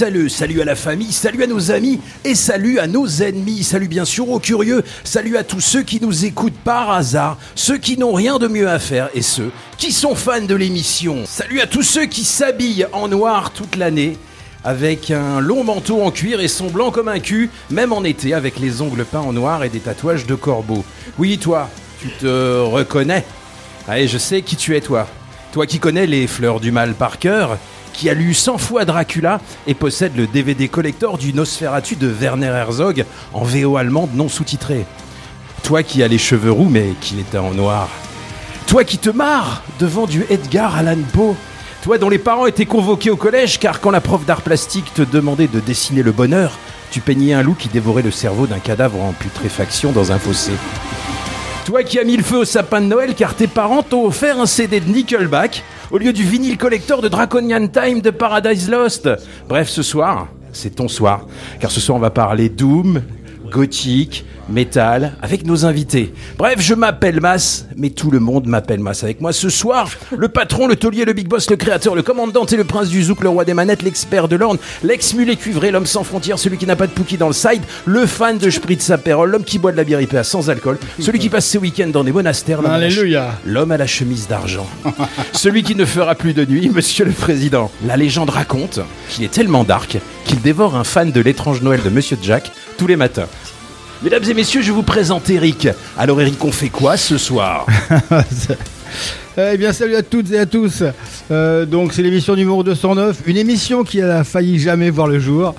Salut salut à la famille, salut à nos amis et salut à nos ennemis, salut bien sûr aux curieux, salut à tous ceux qui nous écoutent par hasard, ceux qui n'ont rien de mieux à faire et ceux qui sont fans de l'émission. Salut à tous ceux qui s'habillent en noir toute l'année avec un long manteau en cuir et sont blancs comme un cul, même en été avec les ongles peints en noir et des tatouages de corbeau. Oui toi, tu te reconnais Allez, je sais qui tu es toi. Toi qui connais les fleurs du mal par cœur, qui a lu 100 fois Dracula et possède le DVD collector du Nosferatu de Werner Herzog en VO allemande non sous-titré. Toi qui as les cheveux roux mais qui était en noir. Toi qui te marres devant du Edgar Allan Poe. Toi dont les parents étaient convoqués au collège car quand la prof d'art plastique te demandait de dessiner le bonheur, tu peignais un loup qui dévorait le cerveau d'un cadavre en putréfaction dans un fossé. Toi qui as mis le feu au sapin de Noël car tes parents t'ont offert un CD de Nickelback au lieu du vinyle collector de Draconian Time de Paradise Lost. Bref, ce soir, c'est ton soir. Car ce soir, on va parler Doom, gothique, métal, avec nos invités. Bref, je m'appelle Mas, mais tout le monde m'appelle Mas. Avec moi ce soir, le patron, le taulier, le big boss, le créateur, le commandant et le prince du zouk, le roi des manettes, l'expert de l'orne, l'ex-mulet cuivré, l'homme sans frontières, celui qui n'a pas de pookie dans le side, le fan de Spritz Aperol, l'homme qui boit de la bière IPA sans alcool, celui qui passe ses week-ends dans des monastères, l'homme à la ch- Alléluia. L'homme à la chemise d'argent. Celui qui ne fera plus de nuit, monsieur le président. La légende raconte qu'il est tellement dark qu'il dévore un fan de l'étrange Noël de monsieur Jack tous les matins. Mesdames et messieurs, je vous présente Eric. Alors Eric, on fait quoi ce soir? Eh bien, salut à toutes et à tous. Euh, donc, c'est l'émission numéro 209, une émission qui a failli jamais voir le jour.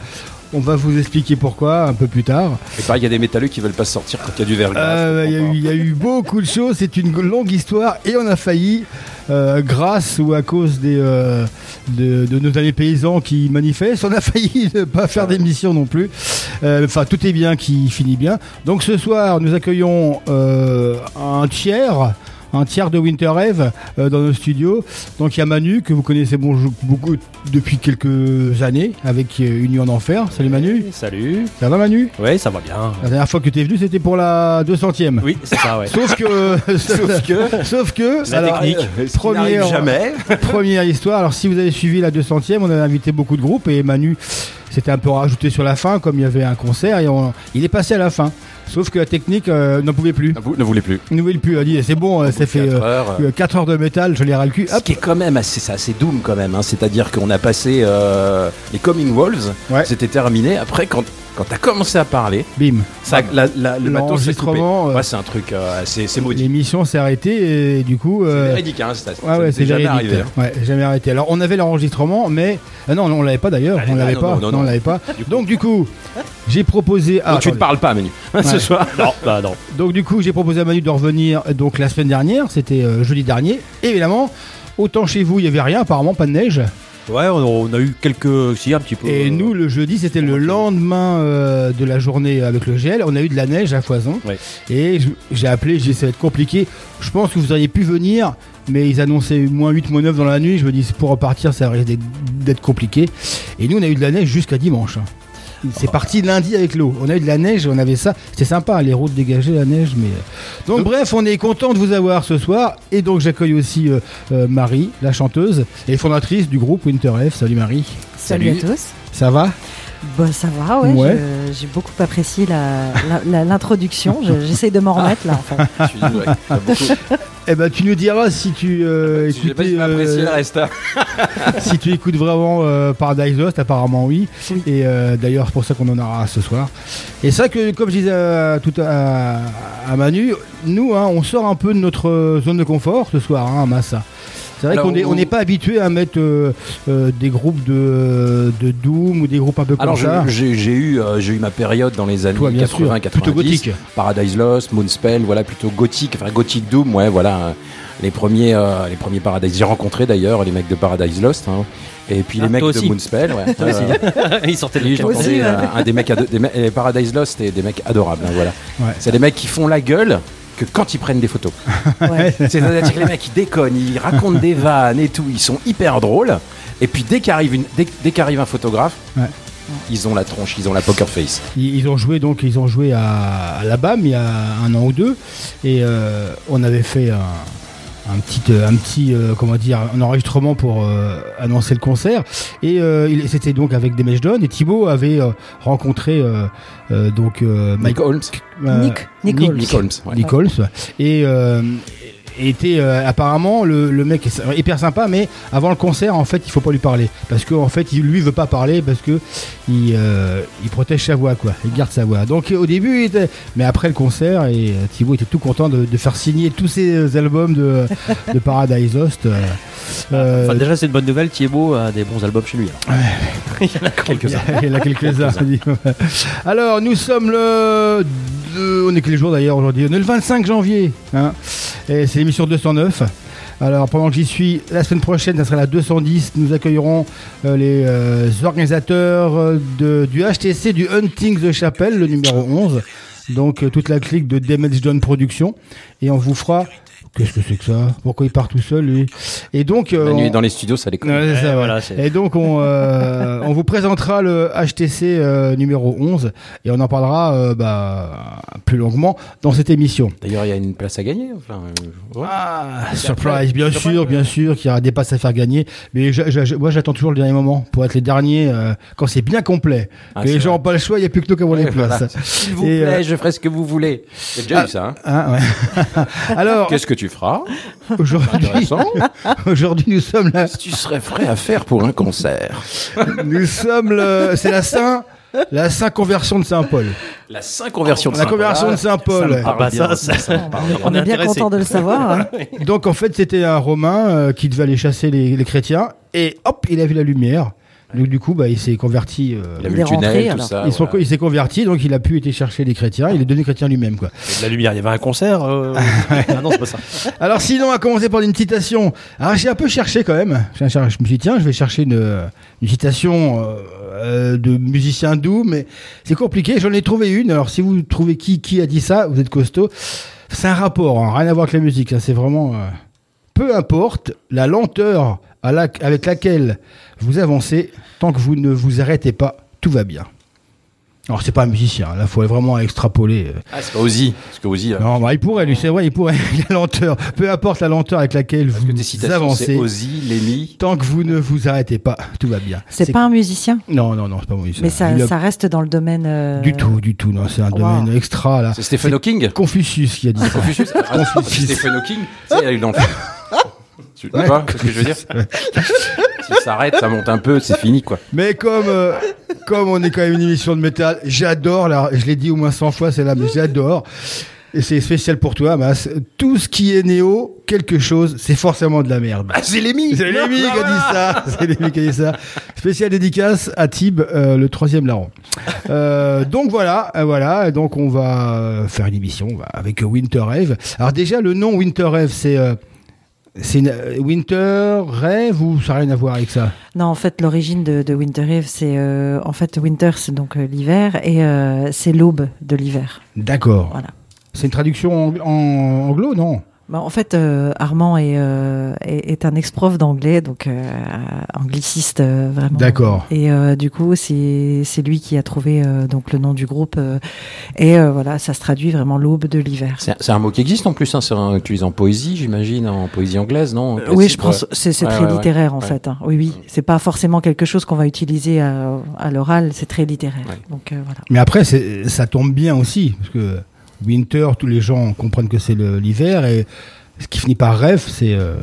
On va vous expliquer pourquoi un peu plus tard. Et pareil, il y a des métalleux qui veulent pas sortir quand il y a du verglas. Euh, Il y, a eu- il y a eu beaucoup de choses, c'est une longue histoire et on a failli, euh, grâce ou à cause des, euh, de, de nos amis paysans qui manifestent, on a failli ne pas faire d'émission non plus. Enfin, tout est bien qui finit bien. Donc ce soir, nous accueillons un tiers. Un tiers de Winter Eve euh, dans nos studios. Donc il y a Manu que vous connaissez bon- beaucoup depuis quelques années avec euh, Une nuit en enfer. Salut Manu. Salut. Ça va Manu? Ouais, ça va bien. La dernière fois que tu es venu, c'était pour la 200e. Oui, c'est ça, ouais. Sauf que, Sauf que- sauf que, La alors, technique. euh, première, jamais. première histoire. Alors, si vous avez suivi la 200e, on avait invité beaucoup de groupes et Manu s'était un peu rajouté sur la fin, comme il y avait un concert et on- il est passé à la fin. Sauf que la technique euh, n'en pouvait plus. Vous ne voulez plus. Il ne voulait plus. Elle a dit, c'est bon, euh, ça fait quatre heures, euh. 4 heures de métal, je l'ai ras le cul. Ce qui est quand même assez, c'est assez doom quand même. hein. C'est-à-dire qu'on a passé euh, les Coming Wolves, Ouais. c'était terminé. Après, quand, quand t'as commencé à parler, Bim. ça, la, la- le matos s'est coupé. L'enregistrement, euh, Ouais, c'est un truc, euh, c'est c'est maudit. L'émission s'est arrêtée et du coup. C'est euh, véridique, hein, c'est Ouais, ouais, c'est jamais véridique. arrivé. hein. Ouais, jamais arrêté. Alors, on avait l'enregistrement, mais ah non, on l'avait pas d'ailleurs. Allez, On l'avait non, pas. non, non, on non. l'avait pas. Donc du coup, j'ai proposé. Ah, Donc, tu ne parles pas, Manu, ce soir. Non, bah non. Donc du coup, j'ai proposé à Manu de revenir euh, donc la semaine dernière. C'était euh, jeudi dernier. Évidemment, autant chez vous, il y avait rien. Apparemment, pas de neige. Ouais, on, a eu quelques. Si, un petit peu. Et euh, nous, le jeudi, c'était le lendemain euh, de la journée avec le gel. On a eu de la neige à foison. Ouais. Et j'ai appelé, j'ai dit ça va être compliqué. Je pense que vous auriez pu venir, mais ils annonçaient moins 8, moins 9 dans la nuit. Je me dis, pour repartir, ça risque d'être- d'être compliqué. Et nous, on a eu de la neige jusqu'à dimanche. C'est parti lundi avec l'eau. On a eu de la neige, on avait ça. C'était sympa, les routes dégagées, la neige. Mais euh. donc bref, on est content de vous avoir ce soir. Et donc j'accueille aussi euh, euh, Marie, la chanteuse et fondatrice du groupe Winter F. Salut Marie. Salut, à tous. Ça va? Bah, ça va, ouais. J'ai beaucoup apprécié la- la- la- l'introduction. Je- J'essaie de m'en remettre là. En fait. Je suis dit, ouais, t'as beaucoup- Eh ben tu nous diras si tu euh, sais pas si apprécier euh, le reste. hein. si tu écoutes vraiment euh, Paradise Lost, apparemment oui. Oui. Et euh, d'ailleurs, c'est pour ça qu'on en aura ce soir. Et c'est vrai que, comme je disais à, tout à, à Manu, nous, hein, on sort un peu de notre zone de confort ce soir, hein, à Massa. C'est vrai qu'on n'est on pas habitué à mettre euh, euh, des groupes de, de Doom ou des groupes un peu comme Alors ça. j'ai j'ai eu, euh, j'ai eu ma période dans les années Toi, bien sûr, 80, 90. plutôt gothique. Paradise Lost, Moonspell, voilà plutôt gothique, enfin gothic Doom, ouais, voilà euh, les premiers, euh, les premiers Paradise. J'ai rencontré d'ailleurs les mecs de Paradise Lost, hein, et puis Ah, les mecs de. Moonspell, ouais. Toi Ouais, aussi. ouais. Il sortait Oui, de euh, un des mecs, des Paradise Lost et des mecs adorables, hein, voilà. Ouais. C'est des mecs qui font la gueule que quand ils prennent des photos. Ouais. C'est-à-dire que les mecs ils déconnent, ils racontent des vannes et tout, ils sont hyper drôles. Et puis dès qu'arrive une, dès, dès qu'arrive un photographe, Ouais. ils ont la tronche, ils ont la poker face. Ils, ont joué donc ils ont joué à, à la BAM il y a un an ou deux et euh, on avait fait un, un petit euh, un petit euh, comment dire un enregistrement pour euh, annoncer le concert et euh, c'était donc avec des Don et Thibaut avait euh, rencontré euh, euh, donc euh, Mike Holmes. euh, Nick, Nick Holmes. Nick Holmes. ouais. Nick Holmes, et euh, était euh, apparemment le, le mec est hyper sympa mais avant le concert en fait il faut pas lui parler parce que en fait il, lui veut pas parler parce que il, euh, il protège sa voix quoi il garde sa voix donc au début il était mais après le concert et euh, Thibaut était tout content de, de faire signer tous ses albums de, de Paradise Lost euh, Enfin, déjà, c'est une bonne nouvelle. Thibaut a des bons albums chez lui. alors. Il y en a quelques-uns. Il y en a quelques-uns. Alors, nous sommes le. on est quel jour d'ailleurs aujourd'hui? On est le 25 janvier. hein. et c'est l'émission 209. Alors, pendant que j'y suis, la semaine prochaine, ça sera la 210. Nous accueillerons euh, les euh, organisateurs euh, du HTC, du Hunting the Chapel, le numéro 11. Donc, toute la clique de Damage Done Production. Et on vous fera. Qu'est-ce que c'est que ça Pourquoi il part tout seul, lui Et donc. euh, La on- nuit dans les studios, ça déconne. Ouais, c'est ça, Ouais, voilà, c'est- Et donc on, euh, on vous présentera le HTC euh, numéro 11 et on en parlera euh, bah, plus longuement dans cette émission. D'ailleurs, il y a une place à gagner. Enfin, euh, ouais. Ah, surprise, bien sûr, bien sûr qu'il y aura des passes à faire gagner. Mais je- je- je- moi j'attends toujours le dernier moment pour être les derniers euh, quand c'est bien complet. Ah, que les c'est gens n'ont pas le choix, il n'y a plus que nous qui avons les voilà. places. S'il vous Et, plaît, euh, je ferai ce que vous voulez. J'ai déjà Ah. eu ça. hein. Hein, ouais. Alors Qu'est-ce que tu feras aujourd'hui, aujourd'hui nous sommes là. Si tu serais prêt à faire pour un concert. Nous sommes le, c'est la Saint, la Saint conversion de Saint-Paul. La 5 conversion de La conversion de Saint-Paul. Ah bah ça, ça-. On est bien intéressé. content de le savoir. hein. Donc en fait c'était un Romain euh, qui devait aller chasser les, les chrétiens et hop il a vu la lumière. Donc du coup bah, il s'est converti. euh, Il a vu le tunnel, tout alors. ça. ils sont- voilà. il s'est converti donc il a pu aller chercher les chrétiens. Il est devenu chrétien lui-même quoi. De la lumière, il y avait un concert. euh, Ah non, c'est pas ça. Alors sinon on va commencer par une citation. Alors j'ai un peu cherché quand même. Je me suis dit tiens je vais chercher une, une citation euh, euh, de musicien doux mais c'est compliqué. J'en ai trouvé une. Alors si vous trouvez qui qui a dit ça vous êtes costaud. C'est un rapport hein, rien à voir avec la musique. hein, C'est vraiment euh, peu importe la lenteur à la- avec laquelle vous avancez tant que vous ne vous arrêtez pas tout va bien. Alors c'est pas un musicien. Là faut vraiment extrapoler. euh, Ah, c'est pas Ozzy. Parce que Ozzy, euh, non, bah, il pourrait, lui, c'est vrai, il pourrait. la lenteur, peu importe la lenteur avec laquelle parce vous citations, c'est avancez, Ozzy, Lemmy. tant que vous ne vous arrêtez pas, tout va bien. C'est pas un musicien, Non, non, non, c'est pas moi. mais ça, ça reste dans le domaine. euh, Du tout, du tout, non, c'est un Wow. domaine extra, là. C'est Stephen Hawking? Confucius qui a dit ça. Confucius Ah, Confucius. Stephen Hawking, sais, il a eu l'enfant. Tu Ouais. vois ce que je veux dire Si ça s'arrête, ça monte un peu, c'est fini, quoi. Mais comme, euh, comme on est quand même une émission de métal, j'adore, là, je l'ai dit au moins 100 fois, c'est là, mais j'adore. Et c'est spécial pour toi, Mas. Tout ce qui est néo, quelque chose, c'est forcément de la merde. Ah, c'est Lemmy C'est Lémi qui a dit ça. C'est Lémi qui a dit ça. Spécial dédicace à Tib, euh, le troisième larron. Euh, donc voilà, euh, voilà. Donc on va euh, faire une émission avec Winter Rave. Alors déjà le nom Winter Rave, c'est euh, c'est euh, Winter Rave ou ça n'a rien à voir avec ça? Non, en fait, l'origine de, de Winter Eve, c'est euh, en fait Winter, c'est donc euh, l'hiver et euh, c'est l'aube de l'hiver. D'accord. Voilà. C'est une traduction en anglo, non? Bah, en fait, euh, Armand est, euh, est, est un ex-prof d'anglais, donc euh, angliciste euh, vraiment. D'accord. Et euh, du coup, c'est lui qui a trouvé euh, donc le nom du groupe. euh, et euh, voilà, ça se traduit vraiment l'aube de l'hiver. C'est un mot qui existe en plus, hein, c'est un- utilisé en poésie, j'imagine, en poésie anglaise, non oui, je pense ouais. c'est Ouais, très ouais, ouais. littéraire en fait. hein. Oui, oui, c'est pas forcément quelque chose qu'on va utiliser à, à l'oral. C'est très littéraire. Ouais. Donc euh, voilà. Mais après, ça tombe bien aussi, parce que winter, tous les gens comprennent que c'est l'hiver, et ce qui finit par rêve, c'est. euh,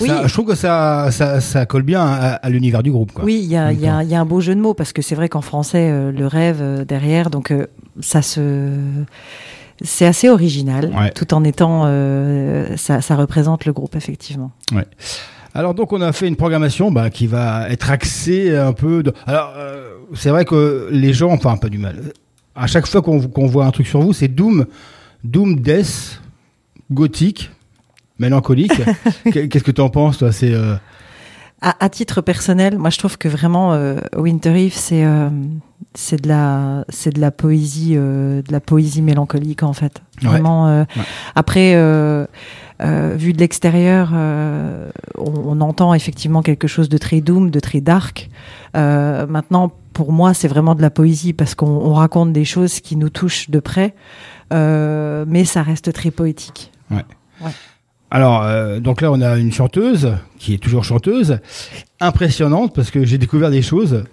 Oui. je trouve que ça, ça, ça colle bien à, à l'univers du groupe. Quoi. Oui, il y y, y a un beau jeu de mots parce que c'est vrai qu'en français, euh, le rêve euh, derrière, donc ça se. C'est assez original, Ouais. tout en étant. ça, ça représente le groupe, effectivement. Alors donc on a fait une programmation bah, qui va être axée un peu. De... Alors euh, c'est vrai que les gens, enfin pas du mal. À chaque fois qu'on voit un truc sur vous, c'est Doom, Doom Death, gothique, mélancolique. Qu'est- Qu'est-ce que tu en penses toi? C'est euh, À, à titre personnel, moi je trouve que vraiment euh, Winter Eve, c'est euh, c'est de la c'est de la poésie de la poésie mélancolique en fait. Vraiment. Ouais. Après, euh, vu de l'extérieur, euh, on, on entend effectivement quelque chose de très doom, de très dark. Euh, maintenant, pour moi, c'est vraiment de la poésie parce qu'on on raconte des choses qui nous touchent de près, euh, mais ça reste très poétique. Alors, euh, donc là, on a une chanteuse qui est toujours chanteuse, impressionnante parce que j'ai découvert des choses,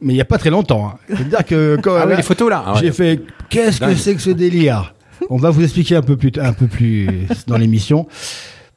mais il n'y a pas très longtemps. hein. C'est-à-dire que quand Ah oui, là, les photos là. ah ouais. j'ai fait qu'est-ce que c'est que ce délire? On va vous expliquer un peu plus, un peu plus dans l'émission.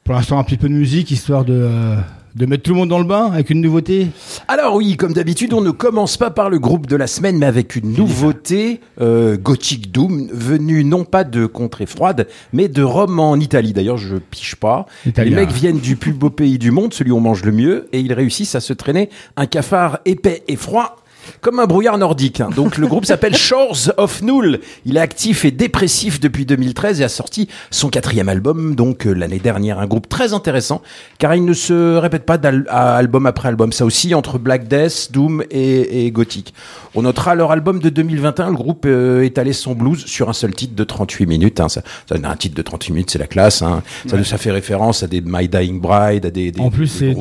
Pour l'instant, un petit peu de musique histoire de, euh, de mettre tout le monde dans le bain avec une nouveauté. Alors oui, comme d'habitude, on ne commence pas par le groupe de la semaine, mais avec une nouveauté euh, Gothic Doom, venue non pas de contrées froides, mais de Rome en Italie. D'ailleurs, je piche pas. Italien. Les mecs viennent du plus beau pays du monde, celui où on mange le mieux, et ils réussissent à se traîner un cafard épais et froid. Comme un brouillard nordique. hein. Donc le groupe s'appelle Shores of Null. Il est actif et dépressif depuis 2013 et a sorti son quatrième album, donc euh, l'année dernière. Un groupe très intéressant, car il ne se répète pas d'album après album. Ça aussi entre Black Death, Doom et, et Gothic. On notera leur album de 2021. Le groupe euh, étalait son blues sur un seul titre de 38 minutes. hein. Ça, ça, un titre de 38 minutes, c'est la classe. hein. Ça, ça fait référence à des My Dying Bride, à des, des En plus, hein.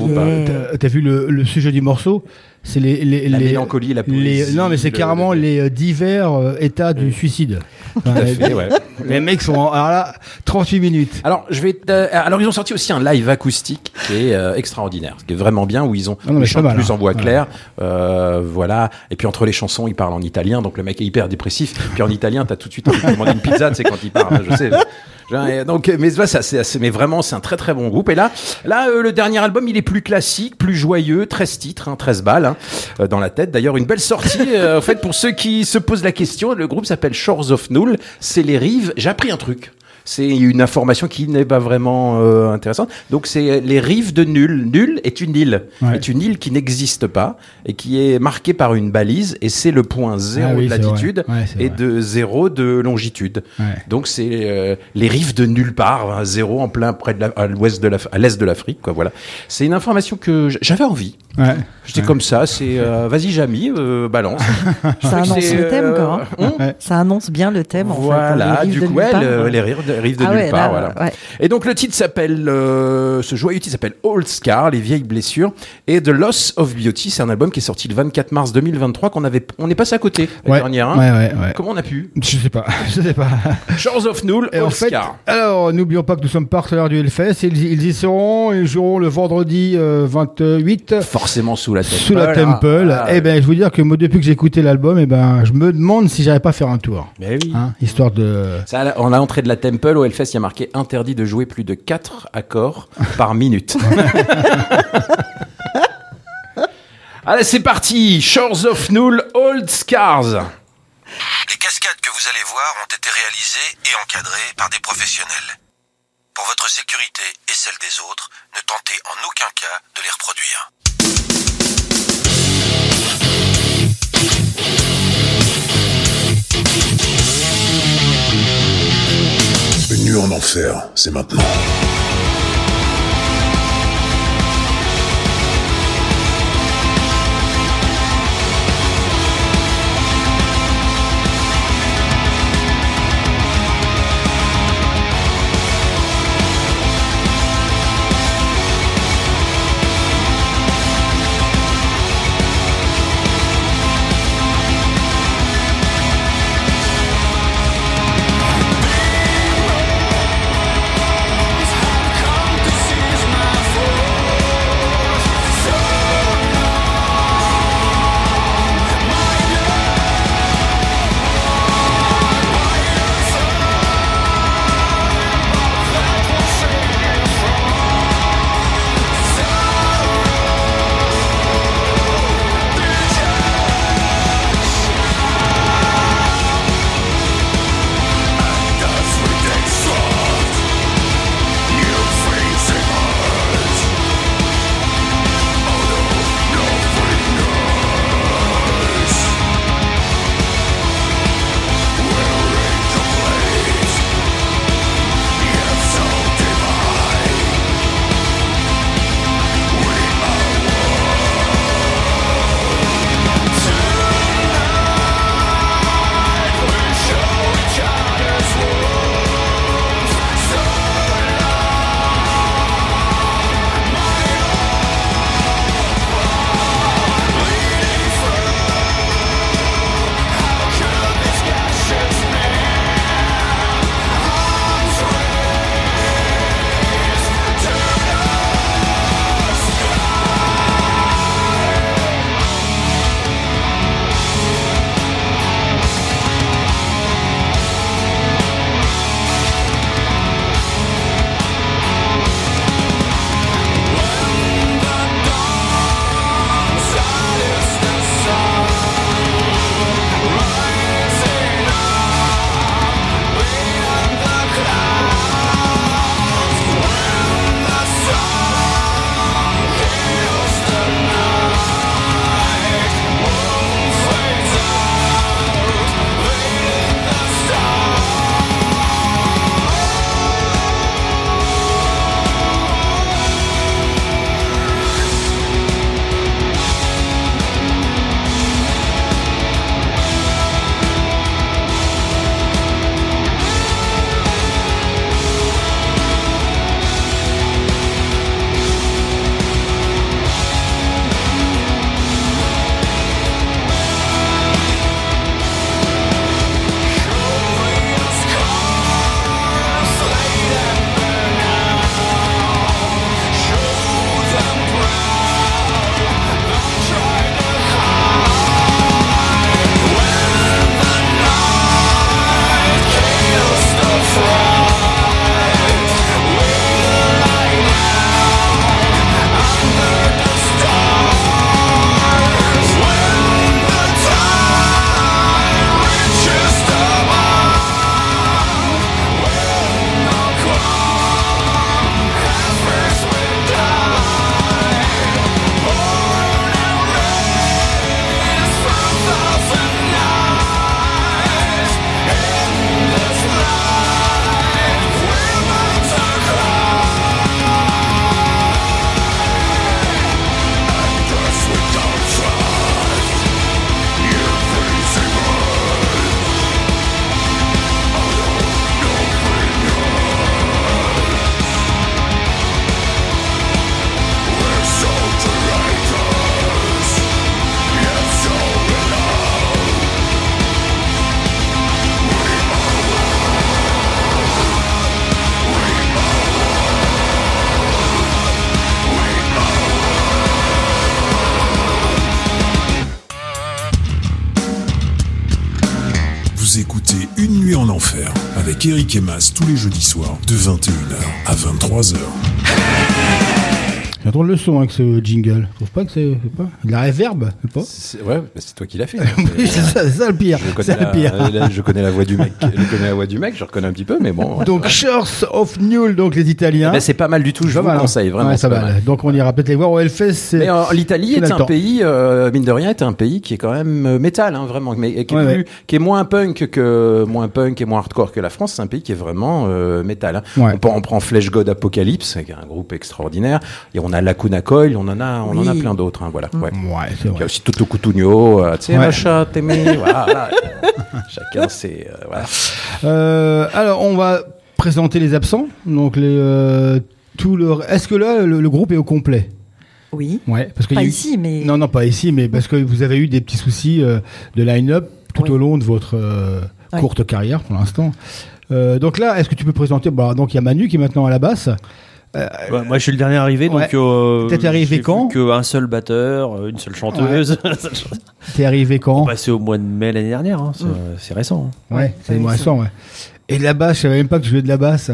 t'as t'as vu le, le sujet du morceau? C'est les, les, La les- mélancolie, la les- poésie, Non, mais c'est le- carrément le- les euh, divers euh, états du suicide. Tout à fait, ouais. Les mecs sont en, alors là 38 minutes. Alors, je vais. te- alors, ils ont sorti aussi un live acoustique qui est euh, extraordinaire, qui est vraiment bien, où ils ont Ah non, mais ils c'est pas chantent mal, plus hein. en voix Ouais. claire, euh, voilà. Et puis entre les chansons, ils parlent en italien, donc le mec est hyper dépressif. Puis en italien, t'as tout de suite envie de commander une pizza, c'est quand il parle. Je sais. Donc, mais ça, c'est assez- mais vraiment, c'est un très très bon groupe. Et là, là, euh, le dernier album, il est plus classique, plus joyeux, 13 titres, hein, 13 balles hein, euh, dans la tête. D'ailleurs, une belle sortie. euh, en fait, pour ceux qui se posent la question, le groupe s'appelle Shores of Null. C'est les rives. J'ai appris un truc. C'est une information qui n'est pas vraiment euh, intéressante. Donc, c'est les rives de Null. Null est une île, Ouais. est une île qui n'existe pas et qui est marquée par une balise. Et c'est le point zéro Ah oui, de latitude. Ouais, et vrai. de zéro de longitude. Ouais. Donc c'est euh, les rives de nulle part, hein, zéro en plein près de la, à l'ouest de la, à l'est de l'Afrique, quoi. Voilà. C'est une information que j'avais envie. Ouais. J'étais comme ça. C'est euh, vas-y, Jamy, euh, balance. Ça annonce le thème, euh, quoi. hein. Ça annonce bien le thème, en fait. voilà, hein, les rives du coup, les rives de, rives de Ah nulle ouais, part, là, voilà. ouais. Et donc le titre s'appelle, euh, ce joyeux titre s'appelle Old Scar, les vieilles blessures, et The Loss of Beauty. C'est un album qui est sorti le 24 mars 2023 qu'on avait, on est passé à côté la Ouais. dernière. hein. ouais, ouais, ouais. Comment on a pu Je sais pas, je sais pas. Shores of Null, Et Old en fait, Scar. alors n'oublions pas que nous sommes partenaires du Hellfest. Ils, ils y seront, ils joueront le vendredi euh, 28 Forcément sous la temple. sous la Temple. Ah, Eh ben, je vous dire que moi, depuis que j'ai écouté l'album, eh ben, je me demande si j'arrive pas à faire un tour, Mais oui. hein, histoire de. Ça, à la- en l'entrée de la Temple, au Hellfest, il y a marqué interdit de jouer plus de 4 accords par minute. Allez, c'est parti Shores of Null, Old Scars. Les cascades que vous allez voir ont été réalisées et encadrées par des professionnels. Pour votre sécurité et celle des autres, ne tentez en aucun cas de les reproduire. En enfer, c'est maintenant. Avec Eric et Mas tous les jeudis soirs de 21h à 23h. J'entends le son avec ce jingle. Je trouve pas que c'est. pas. La réverb, pas. Ouais, c'est toi qui l'as fait. C'est ça, le pire. Je connais, le pire. la, la- je connais la voix du mec. Je connais la voix du mec, je reconnais un petit peu, mais bon. Donc, Shores of Newell, donc les Italiens. Eh ben, c'est pas mal du tout, je Pas vous mal, hein. conseille, vraiment. Ouais, c'est ça pas va. mal. Donc, on ira peut-être les voir au Hellfest. Mais euh, l'Italie est le un pays, euh, mine de rien, est un pays qui est quand même euh, métal, hein, vraiment, mais qui, est Ouais, plus- ouais. qui est moins punk que moins punk et moins hardcore que la France. C'est un pays qui est vraiment euh, métal. hein. On, prend, on prend Flesh God Apocalypse, qui est un groupe extraordinaire, et on a Lacuna Coil, on en a, on en a plein d'autres. hein, voilà. Ouais. Ouais, c'est Il y a vrai. aussi Toto Cutugno, euh, tu sais, Ouais. voilà. voilà. Chacun, c'est euh, voilà. Euh, alors, on va présenter les absents. Donc, les. euh, tout le... Est-ce que là, le, le groupe est au complet? Oui. Ouais, parce que Pas il y a eu- ici, mais. Non, non, pas ici, mais parce que vous avez eu des petits soucis euh, de line-up tout Oui. au long de votre euh, Oui. courte carrière pour l'instant. Euh, donc là, est-ce que tu peux présenter? Bah, Donc il y a Manu qui est maintenant à la basse. Euh, Bah, moi, je suis le dernier arrivé, Ouais. donc. Euh, T'es arrivé j'ai quand vu Qu'un seul batteur, euh, une seule chanteuse. T'es arrivé quand Passé au mois de mai l'année dernière, hein, c'est c'est récent. hein. Ouais, c'est c'est- récent, ouais. Et la basse, je savais même pas que je jouais de la basse.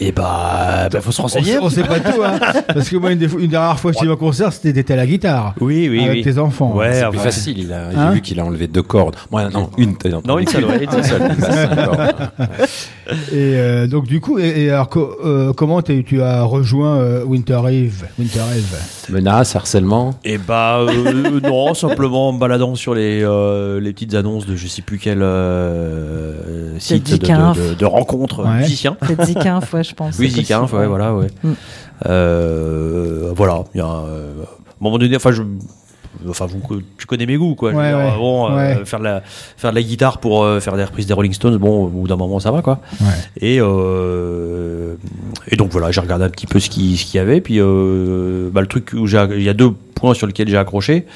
Et bah, bah, faut se renseigner. on sait pas tout, hein. Parce que moi, une, des fois- une dernière fois que j'étais en concert, c'était d'être à la guitare. Oui, oui, avec oui. tes enfants. Ouais, C'est plus facile. Il a, j'ai Hein vu qu'il a enlevé deux cordes. Moi, non, une. t'as entendu Non, une seule, ouais, Une seule. Et euh, donc du coup, et, et alors co- euh, comment tu as rejoint euh, Winter Eve? Winter Eve. Menace, harcèlement? Et bah euh, non, simplement en me baladant sur les, euh, les petites annonces de je sais plus quel euh, site de, de, de, de rencontres Ouais. musiciens. Peut-être Zikinf, ouais, je pense. Oui, Zikinf, ouais, voilà, ouais. Mm. Euh, voilà, il y a euh, à un moment donné, enfin je Enfin, vous, tu connais mes goûts, quoi. Ouais, dire, ouais, bon, euh, ouais. faire, de la, faire de la guitare pour euh, faire des reprises des Rolling Stones, bon, au bout d'un moment, ça va, quoi. Ouais. Et, euh, et donc voilà, j'ai regardé un petit peu ce qu'il ce y avait. Puis euh, bah, le truc où j'ai, il y a deux points sur lesquels j'ai accroché.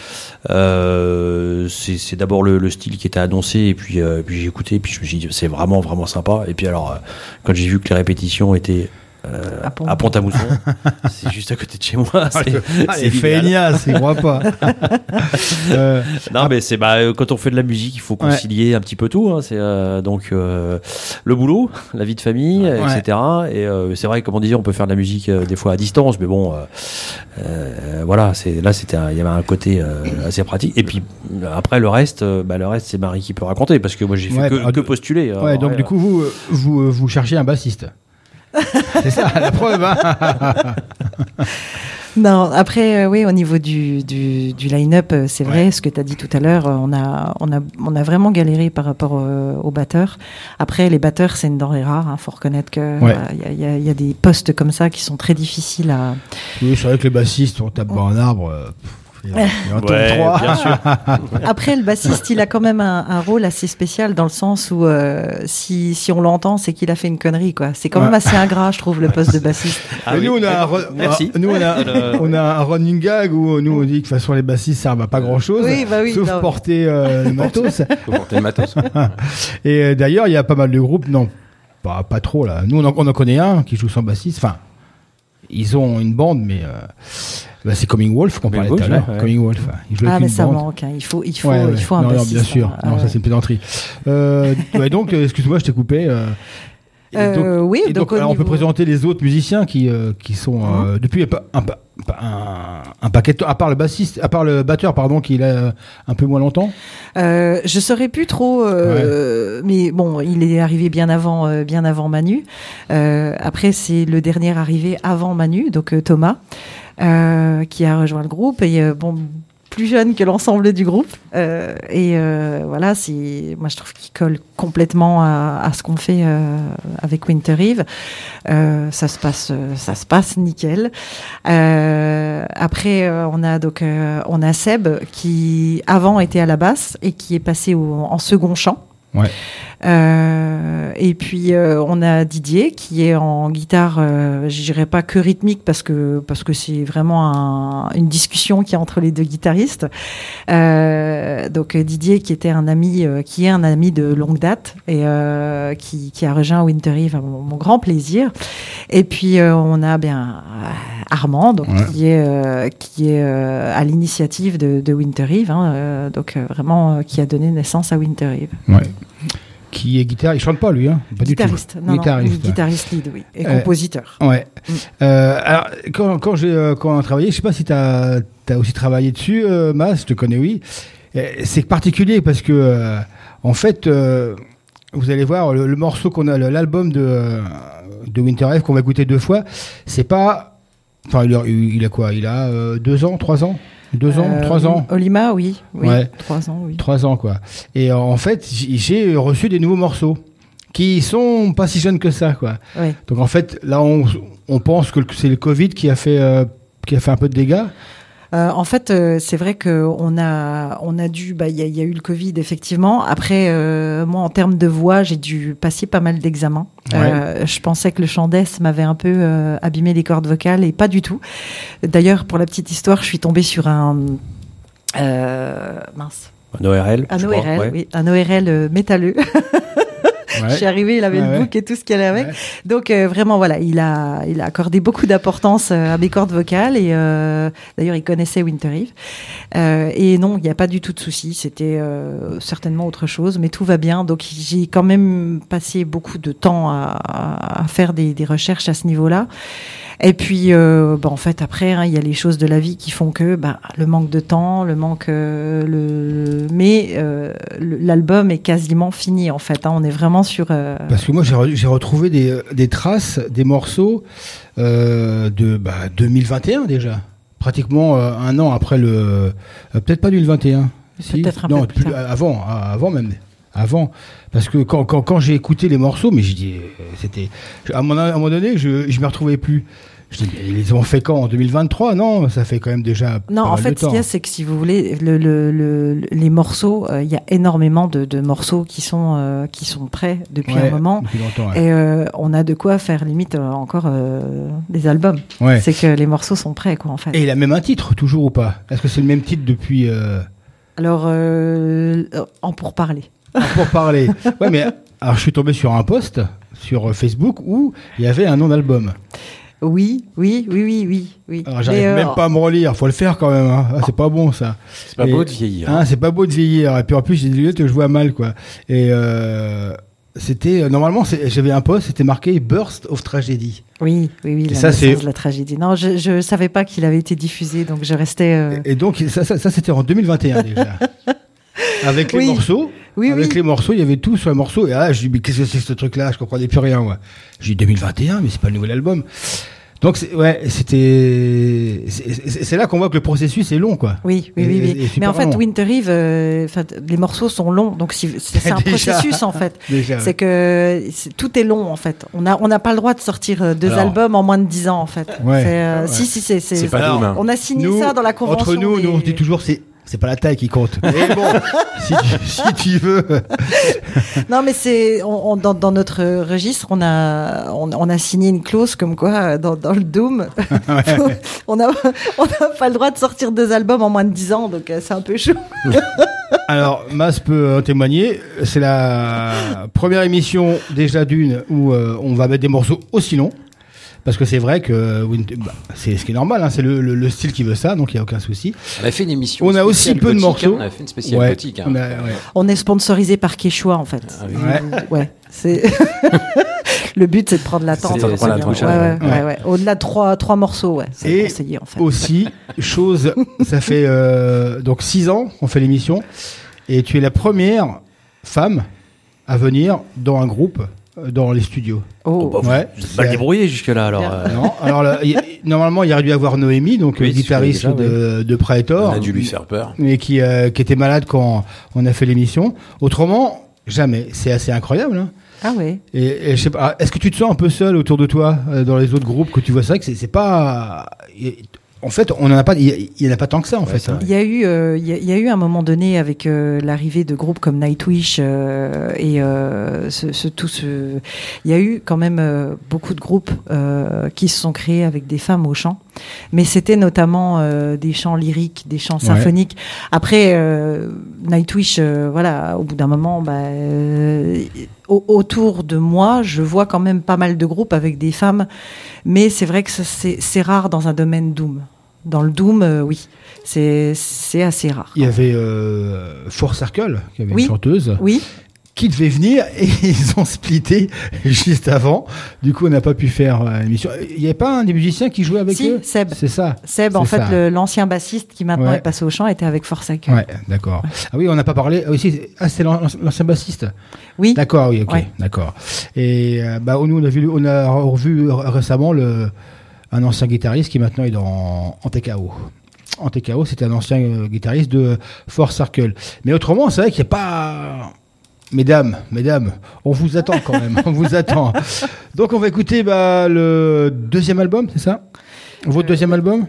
Euh, c'est d'abord le, le style qui était annoncé, et puis, puis j'ai écouté, et puis je me suis dit c'est vraiment vraiment sympa. Et puis alors, quand j'ai vu que les répétitions étaient euh, À Pont- à Pont-à-Mousson, c'est juste à côté de chez moi. c'est- Ah, c'est les l'idéal. feignasses, ils croient pas. Euh, Non, mais c'est bah, euh, quand on fait de la musique, il faut concilier un petit peu tout. hein. C'est euh, donc euh, le boulot, la vie de famille, Ouais. etc. Et euh, c'est vrai, comme on disait, on peut faire de la musique euh, des fois à distance, mais bon, euh, euh, voilà. C'est là, c'était, il y avait un côté euh, assez pratique. Et puis euh, après, le reste, euh, bah, le reste, c'est Marie qui peut raconter, parce que moi, j'ai fait Ouais, que, bah, que postuler. ouais, Alors, donc ouais, du coup, vous, euh, vous, euh, vous cherchez un bassiste. C'est ça, la preuve. Hein Non, après, euh, oui, au niveau du, du, du line-up, euh, c'est vrai, ce que tu as dit tout à l'heure, euh, on a, on, a, on a vraiment galéré par rapport euh, aux batteurs. Après, les batteurs, c'est une denrée rare, il faut reconnaître qu'il Ouais. y, a, y a- y a des postes comme ça qui sont très difficiles à... oui, c'est vrai que les bassistes, on tape dans un arbre. pff, Ouais, bien sûr. Après, le bassiste, il a quand même un, un rôle assez spécial dans le sens où euh, si, si on l'entend, c'est qu'il a fait une connerie. quoi. C'est quand même assez ingrat, je trouve, le poste de bassiste. Ah oui. nous, on a un, re- Merci. nous, on a, Euh, on a un running gag où nous, on dit que de toute façon, les bassistes servent à pas grand chose. Oui, bah oui, sauf non. porter euh, le matos. Faut porter le matos. Et euh, d'ailleurs, il y a pas mal de groupes, non, pas, pas trop là. Nous, on en, on en connaît un qui joue sans bassiste. Enfin, ils ont une bande, mais euh, bah, c'est Coming Wolf qu'on Coming parlait tout à Wolf, l'heure. Coming Wolf. Il joue Ah, mais ça bande. manque. hein. Il faut, il faut, Ouais, ouais. il faut un non, non, bien sûr. hein. Non, Ah ça c'est une plaisanterie. Euh, ouais, donc, euh, excuse-moi, je t'ai coupé. euh, Euh, oui, et donc, donc, au alors, on peut niveau- présenter les autres musiciens qui, euh, qui sont euh, depuis un, un, pa- un, un paquet de temps, à part le bassiste, à part le batteur, pardon, qui euh, un peu moins longtemps. Je saurais plus trop, mais bon, il est arrivé bien avant, bien avant Manu. Après, c'est le dernier arrivé avant Manu, donc Thomas, qui a rejoint le groupe et bon, plus jeune que l'ensemble du groupe. Euh, et euh, voilà, c'est, moi je trouve qu'il colle complètement à, ce qu'on fait euh, avec Winter Eve. Ça se passe, ça se passe nickel. Après, on a donc, on a Seb qui avant était à la basse et qui est passé en second chant. Euh, et puis euh, on a Didier qui est en guitare, euh, je dirais pas que rythmique parce que parce que c'est vraiment un- une discussion qui est entre les deux guitaristes. Euh, donc Didier qui était un ami, qui est un ami de longue date et qui, qui a rejoint Winter Eve à mon, mon grand plaisir. Et puis on a bien Armand donc Ouais. qui est qui est à l'initiative de, de Winter Eve, hein, donc vraiment qui a donné naissance à Winter Eve. Ouais. Qui est guitariste. Il chante pas lui, hein Pas du tout. guitariste, non, guitariste. non, guitariste lead, oui, et Euh, compositeur. Ouais. Mm. Euh, alors, quand, quand j'ai euh, quand on a travaillé, je sais pas si tu as, aussi travaillé dessus, euh, Mas, je te connais, oui. C'est particulier parce que, en fait, vous allez voir, le, le morceau qu'on a, l'album de, de Winter Eve qu'on va écouter deux fois, c'est pas. Enfin, il a, il a quoi? Il a deux ans, trois ans? Deux ans, Euh, trois ans Olima, oui, oui, Ouais. trois ans, oui. Trois ans, quoi. Et en fait, j'ai reçu des nouveaux morceaux qui sont pas si jeunes que ça, quoi. Ouais. Donc en fait, là, on, on pense que c'est le Covid qui a fait, euh, qui a fait un peu de dégâts. Euh, en fait, euh, c'est vrai qu'on a, on a dû, bah, il y, a- il y a eu le Covid effectivement. Après, euh, moi, en termes de voix, j'ai dû passer pas mal d'examens. Euh, je pensais que le chant m'avait un peu euh, abîmé les cordes vocales et pas du tout. D'ailleurs, pour la petite histoire, je suis tombée sur un euh, mince, Un ORL. un crois, ORL, ouais. oui, un ORL métalleux. Ouais. Je suis arrivée, il avait Ouais, le book et tout ce qu'il y avait avec. Donc euh, vraiment voilà, il a il a accordé beaucoup d'importance euh, à mes cordes vocales et euh, d'ailleurs il connaissait Winter Eve. Euh, et non, il n'y a pas du tout de souci, c'était certainement autre chose, mais tout va bien. Donc j'ai quand même passé beaucoup de temps à, faire des, des recherches à ce niveau-là. Et puis, bah, en fait, après, hein, il y a les choses de la vie qui font que bah, le manque de temps, le manque, le, mais l'album est quasiment fini en fait. hein. on est vraiment sur. euh, Parce que moi, j'ai re- j'ai retrouvé des, euh, des traces, des morceaux euh, de bah, 2021 déjà. Pratiquement euh, un an après le. Peut-être pas 2021. Si. Peut-être un non, peu plus avant, ah, avant même. Avant. Parce que quand, quand, quand j'ai écouté les morceaux, mais j'ai dit, euh, c'était. À un moment, à un moment donné, je ne m'y retrouvais plus. Je dis, mais ils ont fait quand En 2023 Non, ça fait quand même déjà. Non, pas en mal de fait, ce qu'il y a, c'est que si vous voulez, le, le- le- les morceaux, euh, il y a énormément de, de morceaux qui sont, euh, qui sont prêts depuis Ouais, un moment. Depuis longtemps, ouais. Et euh, on a de quoi faire limite encore des albums. Ouais. C'est que les morceaux sont prêts, quoi, en fait. Et il a même un titre, toujours ou pas? Est-ce que c'est le même titre depuis. Alors, en pourparler. pour parler. Ouais, mais alors je suis tombé sur un post sur Facebook où il y avait un nom d'album. Oui, oui, oui, oui, oui, oui. Alors j'arrive Mais, euh, même pas à me relire, faut le faire quand même. hein. Ah, c'est pas bon ça. C'est pas Et- beau de vieillir. Hein, c'est pas beau de vieillir. Et puis en plus j'ai des lunettes que je vois mal quoi. Et euh, c'était euh, normalement j'avais un post, c'était marqué Burst of Tragedy. Oui, oui, oui. Et La ça, c'est- de la tragédie. Non, je, je savais pas qu'il avait été diffusé, donc je restais. euh, Et donc ça, ça, ça, c'était en 2021 déjà. Avec les Oui. morceaux, Oui, avec oui. les morceaux, il y avait tout sur les morceaux. Et là, je dis, mais qu'est-ce que c'est que ce truc-là? Je comprenais plus rien, moi. J'ai dit 2021, mais c'est pas le nouvel album. Donc, c'est- ouais, c'était. c'est- là qu'on voit que le processus est long, quoi. Oui, oui, Et- oui. et- et Mais en fait, long. Winter Eve, euh, les morceaux sont longs, donc si- c'est un Déjà. processus en fait. Déjà, C'est que tout est long en fait. On n'a on n'a pas le droit de sortir euh, deux Alors. albums en moins de 10 ans en fait. Ouais. C'est, euh, Ouais. Si, si, c'est. hein. On a signé Nous, ça dans la convention. Entre nous, des- nous, on se dit toujours, c'est. C'est pas la taille qui compte. Mais bon, si, tu, si tu veux. Non, mais c'est on, on- dans, dans notre registre, on a on, on a signé une clause comme quoi euh, dans, dans le Doom, on n'a on n'a pas le droit de sortir deux albums en moins de 10 ans, donc euh, c'est un peu chaud. Alors, Mas peut en témoigner. C'est la première émission, déjà d'une, où euh, on va mettre des morceaux aussi longs. Parce que c'est vrai que Winter- bah, c'est ce qui est normal, hein, c'est le, le- le style qui veut ça, donc il n'y a aucun souci. On a fait une émission. On a aussi peu de gothique, morceaux. hein, On a fait une spéciale Ouais, gothique. hein. on a- ouais. On est sponsorisé par Quechua en fait. Ah oui. Ouais. Ouais, c'est le but, c'est de prendre la tente. Au-delà de trois, trois morceaux, ouais, c'est Et conseillé en fait. Aussi, chose, ça fait euh, donc six ans qu'on fait l'émission, et tu es la première femme à venir dans un groupe, euh, dans les studios. Oh, bah, vous Ouais. vous êtes débrouillé jusque-là alors. Euh. Non, alors là, y a- normalement, il y aurait dû avoir Noémie, donc Oui, euh, guitariste déjà, de, de Praetor. On a dû lui faire peur. mais qui, euh, qui était malade quand on a fait l'émission. Autrement, jamais. C'est assez incroyable. hein. Ah ouais. Et, et je sais pas, est-ce que tu te sens un peu seul autour de toi, euh, dans les autres groupes que tu vois? C'est vrai que c'est pas. En fait, on en a pas. Il y, en a pas tant que ça, en fait. hein. Il y a eu, euh, il y, a- il y a eu un moment donné avec euh, l'arrivée de groupes comme Nightwish euh, et euh, ce, ce- tout ce, il y a eu quand même euh, beaucoup de groupes euh, qui se sont créés avec des femmes au chant, mais c'était notamment euh, des chants lyriques, des chants Ouais. symphoniques. Après, euh, Nightwish, euh, voilà, au bout d'un moment, bah, au- autour de moi, je vois quand même pas mal de groupes avec des femmes, mais c'est vrai que c'est rare dans un domaine doom. Dans le doom, oui, c'est c'est assez rare. Il y avait euh, Four Circle, qui avait Oui. une chanteuse. Oui, qui devait venir et ils ont splitté juste avant. Du coup, on n'a pas pu faire euh, l'émission. Il n'y avait pas un des musiciens qui jouait avec Si, eux? Seb. C'est ça. Seb, en fait, l'ancien bassiste qui maintenant Ouais. est passé au chant était avec Force Accueil. Ouais, d'accord. Ah oui, on n'a pas parlé. Ah, oui, c'est- ah, c'est l'an- l'ancien bassiste? Oui. D'accord, oui, ok, Ouais. d'accord. Et euh, bah, nous, on a vu, on a revu récemment le, un ancien guitariste qui maintenant est dans en TKO. En TKO, c'était un ancien euh, guitariste de Force Circle. Mais autrement, c'est vrai qu'il n'y a pas. Mesdames, mesdames, on vous attend quand même, on vous attend. Donc on va écouter bah, le deuxième album, c'est ça? Votre deuxième album?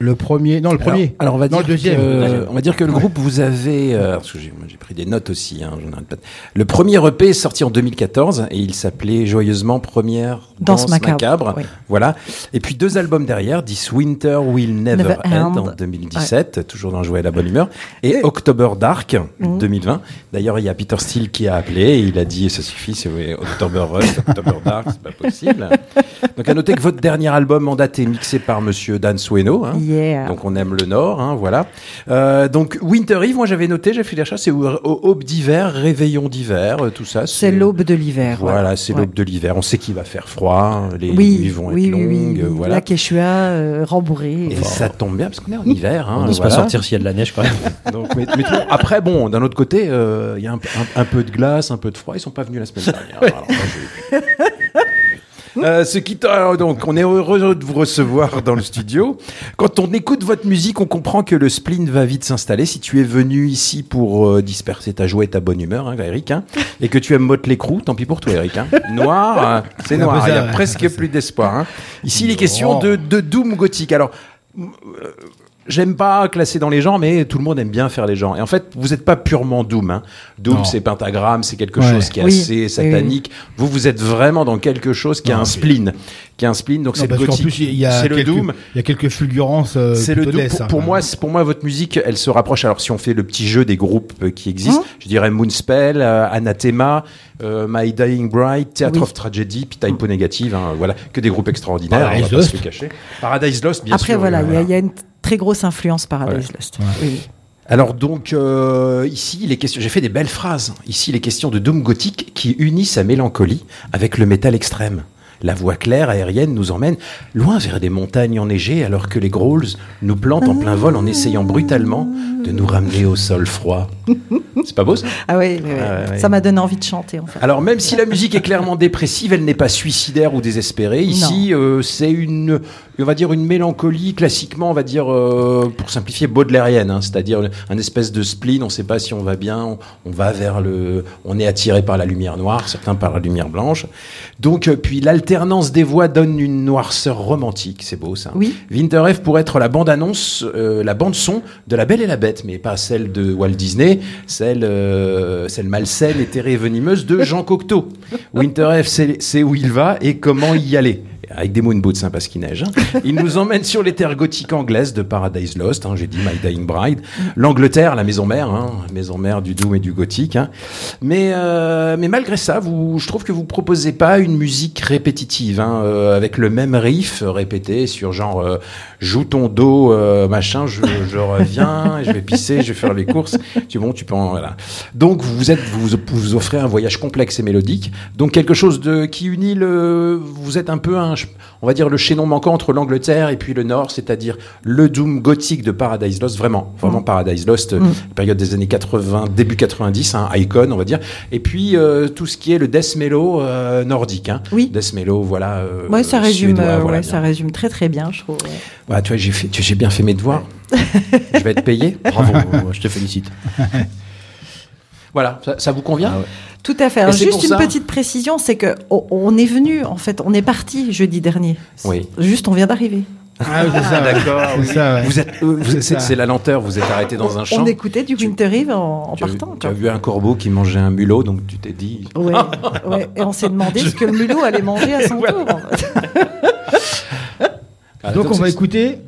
Le premier, non le Alors- premier. Alors, on va Non, dire le deuxième. Que, on va dire que le groupe vous avez, euh, parce que j'ai moi, j'ai pris des notes aussi. Hein, j'en arrête pas. Le premier EP est sorti en 2014 et il s'appelait joyeusement Première Danse Danse, macabre, macabre. oui. Voilà. Et puis deux albums derrière, This Winter Will Never, Never End, End. en 2017, toujours dans Jouer à la bonne humeur, et October Dark Mhm. 2020. D'ailleurs, il y a Peter Steele qui a appelé et il a dit ça suffit, c'est October Rust, October Dark, c'est pas possible. Donc à noter que votre dernier album en date est mixé par Monsieur Dan Sueno. hein. Yeah. Donc on aime le Nord, hein, voilà. Euh, donc Winter Eve, moi j'avais noté, j'ai fait des recherches, c'est au- au- aube d'hiver, réveillon d'hiver, euh, tout ça. C'est l'aube de l'hiver. Voilà, c'est Ouais. l'aube de l'hiver. On sait qu'il va faire froid, les Oui, nuits vont oui, être oui, oui, longues, oui. voilà. La Quechua euh, rembourrée. Et ça tombe bien parce qu'on est en hiver. Hein, On n'ose voilà. pas sortir s'il y a de la neige quand même. Donc, mais, mais tout- après, bon, d'un autre côté, euh, il y a un, un- un peu de glace, un peu de froid. Ils sont pas venus la semaine dernière. Alors, Euh, ce qui alors, donc, on est heureux de vous recevoir dans le studio. Quand on écoute votre musique, on comprend que le spleen va vite s'installer. Si tu es venu ici pour euh, disperser ta joie et ta bonne humeur, hein, Eric, hein, et que tu aimes Motley Crue, tant pis pour toi, Eric. hein. Noir, euh, c'est noir. Il y a presque plus d'espoir. hein. Ici, il est question de, de doom gothique. Alors. euh, J'aime pas classer dans les genres, mais tout le monde aime bien faire les genres. Et en fait, vous n'êtes pas purement Doom. Hein. Doom, c'est pentagramme, c'est quelque Ouais. chose qui est Oui, assez oui, satanique. Vous, vous êtes vraiment dans quelque chose qui a un spleen. Qui a un spleen, donc c'est le gothique. plus, il y a C'est le quelques- Doom. Il y a quelques fulgurances. euh, C'est le Doom. Pour, hein. pour moi, pour moi, votre musique, elle se rapproche. Alors, si on fait le petit jeu des groupes euh, qui existent, je dirais Moonspell, euh, Anathema, euh, My Dying Bride, Theatre Oui. of Tragedy, puis Typo Negative. hein, voilà, que des groupes extraordinaires. Paradise Lost. Paradise Lost, bien Après, sûr. voilà, euh, il y a- il y, a une très grosse influence Paradise Ouais. Lost. Oui. Alors donc euh, ici les questions, j'ai fait des belles phrases. Ici les questions de doom gothique qui unit sa mélancolie avec le métal extrême. La voix claire aérienne nous emmène loin vers des montagnes enneigées alors que les Growls nous plantent en plein vol en essayant brutalement de nous ramener au sol froid. C'est pas beau ça Ah oui, oui, oui. Ah ouais. ça m'a donné envie de chanter en fait. alors même si la musique est clairement dépressive, elle n'est pas suicidaire ou désespérée. Ici, euh, c'est une, on va dire une mélancolie classiquement, on va dire euh, pour simplifier baudelairienne, hein, c'est-à-dire un espèce de spleen. On ne sait pas si on va bien, on, on va vers le, on est attiré par la lumière noire, certains par la lumière blanche. Donc euh, puis l'alternance des voix donne une noirceur romantique. C'est beau ça. Oui. Winter Eve pourrait être la bande annonce, euh, la bande son de La Belle et la Bête, mais pas celle de Walt Disney, celle, euh, celle malsaine, éthérée et venimeuse de Jean Cocteau. Winter Eve, c'est c'est où il va et comment y aller. Avec des moon boots, hein, parce neige. hein. Il nous emmène sur les terres gothiques anglaises de Paradise Lost. hein, J'ai dit My Dying Bride. L'Angleterre, la maison mère, hein, maison mère du doom et du gothique. hein. Mais, euh, mais malgré ça, vous, je trouve que vous proposez pas une musique répétitive, hein, euh, avec le même riff répété sur genre euh, joue ton dos, euh, machin, je, je reviens, je vais pisser, je vais faire les courses. Tu bon, tu peux en, voilà. Donc vous êtes, vous, vous offrez un voyage complexe et mélodique. Donc quelque chose de qui unit le, vous êtes un peu un, on va dire le chaînon manquant entre l'Angleterre et puis le Nord, c'est-à-dire le doom gothique de Paradise Lost, vraiment, vraiment Paradise Lost, euh, période des années 80, début 90, un icon, on va dire. Et puis euh, tout ce qui est le death mellow euh, nordique, hein. Oui. Death mellow, voilà. euh, Ouais, ça résume, suédois, voilà, ouais, ça résume très très bien, je trouve. Ouais, tu vois, j'ai bien fait mes devoirs. je vais être payé. Bravo, je te félicite. Voilà, ça, ça vous convient Ah ouais. Tout à fait. Alors, juste une ça- petite précision, c'est que on, on est venu, en fait, on est parti jeudi dernier. Oui. Juste, on vient d'arriver. Ah, oui, c'est ça. ouais. d'accord. Ouais. Vous êtes, euh, vous- C'est la lenteur. Vous êtes arrêté dans un champ. On écoutait du Winter Eve en, en tu as, vu- partant. tu as vu un corbeau qui mangeait un mulot, donc tu t'es dit. Ouais. Et on s'est demandé ce que le mulot allait manger à son tour. en fait. Ah, Donc on va écouter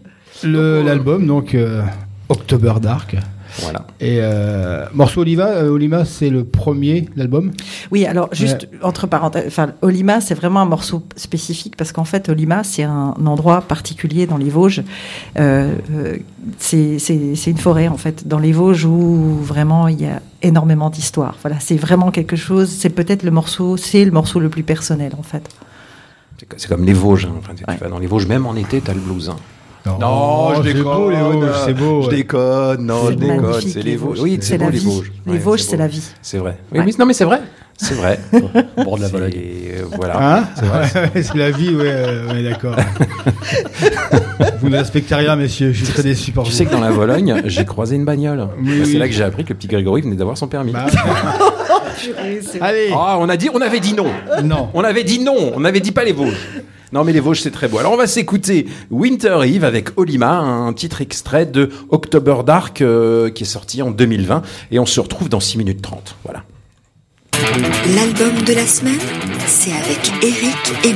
l'album, donc euh, October Dark. Voilà. Et euh, morceau Oliva, euh, Olima, c'est le premier de l'album? Oui, alors juste entre parenthèses, enfin, Olima, c'est vraiment un morceau spécifique parce qu'en fait, Olima, c'est un endroit particulier dans les Vosges. Euh, euh, c'est c'est- c'est une forêt, en fait, dans les Vosges où vraiment il y a énormément d'histoire. Voilà, c'est vraiment quelque chose, c'est peut-être le morceau, c'est le morceau le plus personnel, en fait. C'est co- C'est comme les Vosges. hein. Enfin, tu- tu vas dans les Vosges, même en été, t'as le blues. hein. C'est beau, les Vosges, c'est beau. Je déconne, non, C'est je déconne. C'est les Vosges. Oui, C'est beau, la les vie. Vosges. Les Vosges, c'est la vie. C'est vrai. Oui, oui, non, mais c'est vrai. C'est vrai. Au bord de la euh, Voilà. Hein Ouais, c'est la vie, ouais, euh, ouais, d'accord. vous ne respectez rien, messieurs. Je suis très déçu par Tu vous. sais que dans la Vologne, j'ai croisé une bagnole. Oui, Bah, c'est oui. là que j'ai appris que le petit Grégory venait d'avoir son permis. Bah, Allez, Ah, on a dit, on avait dit non. non. On avait dit non. On avait dit pas les Vosges. Non, mais les Vosges, c'est très beau. Alors, on va s'écouter Winter Eve avec Olima, un titre extrait de October Dark euh, qui est sorti en 2020. Et on se retrouve dans 6 minutes 30. Voilà. L'album de la semaine, c'est avec Eric et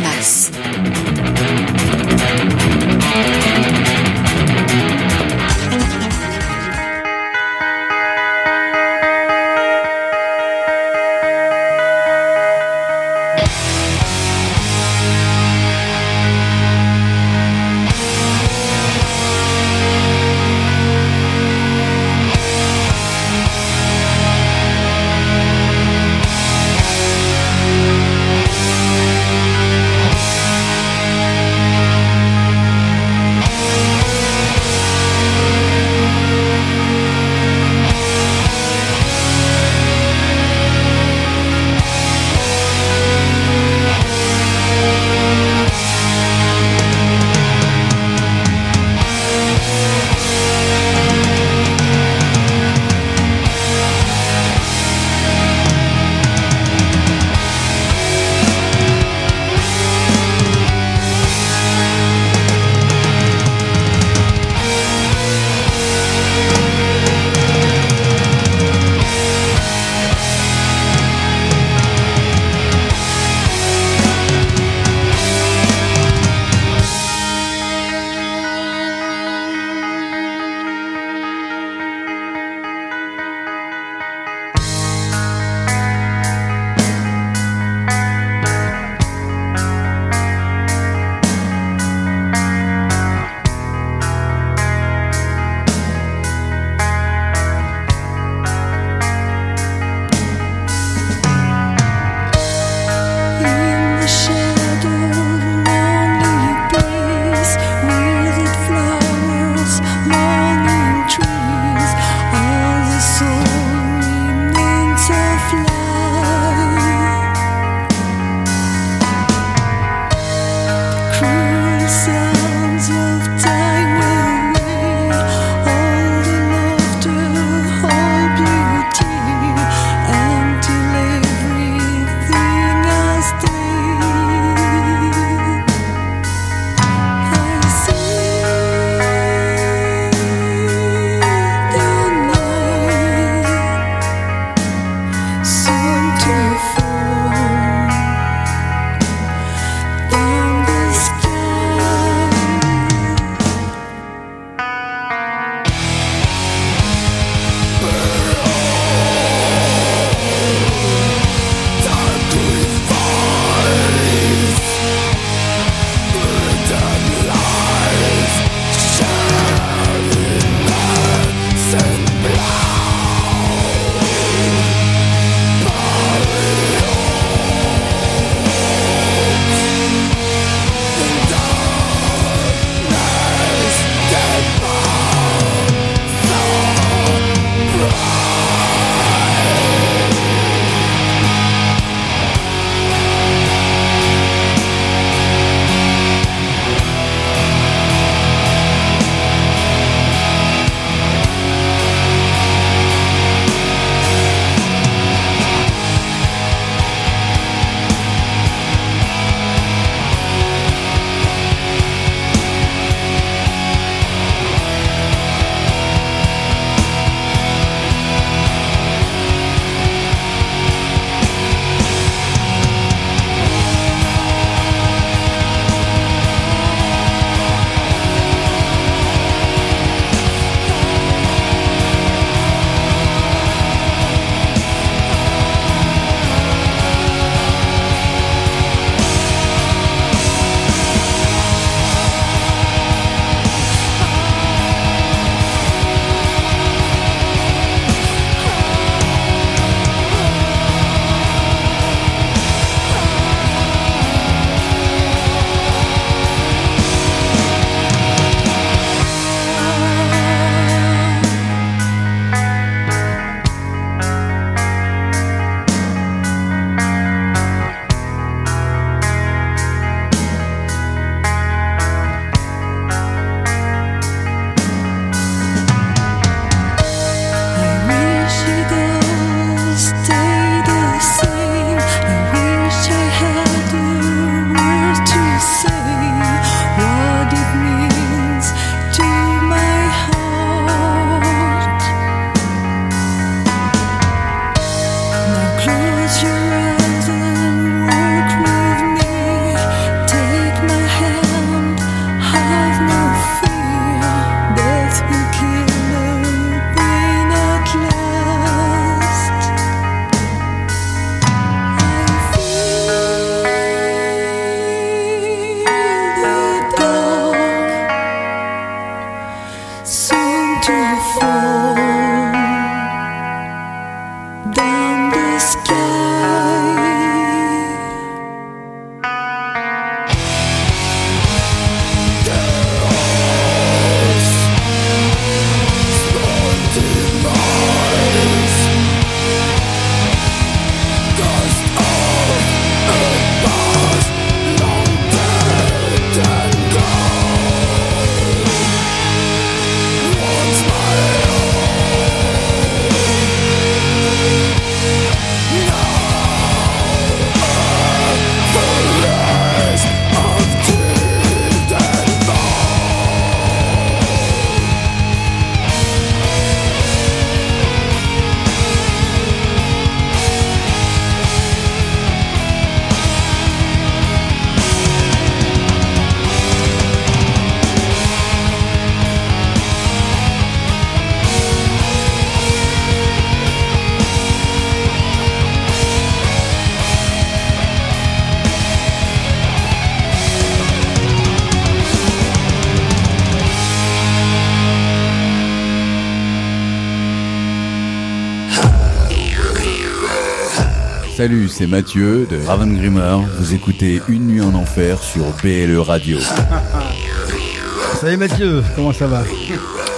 Salut, c'est Mathieu de Ravengrimmer. Vous écoutez Une nuit en enfer sur BLE Radio. Salut Mathieu, comment ça va?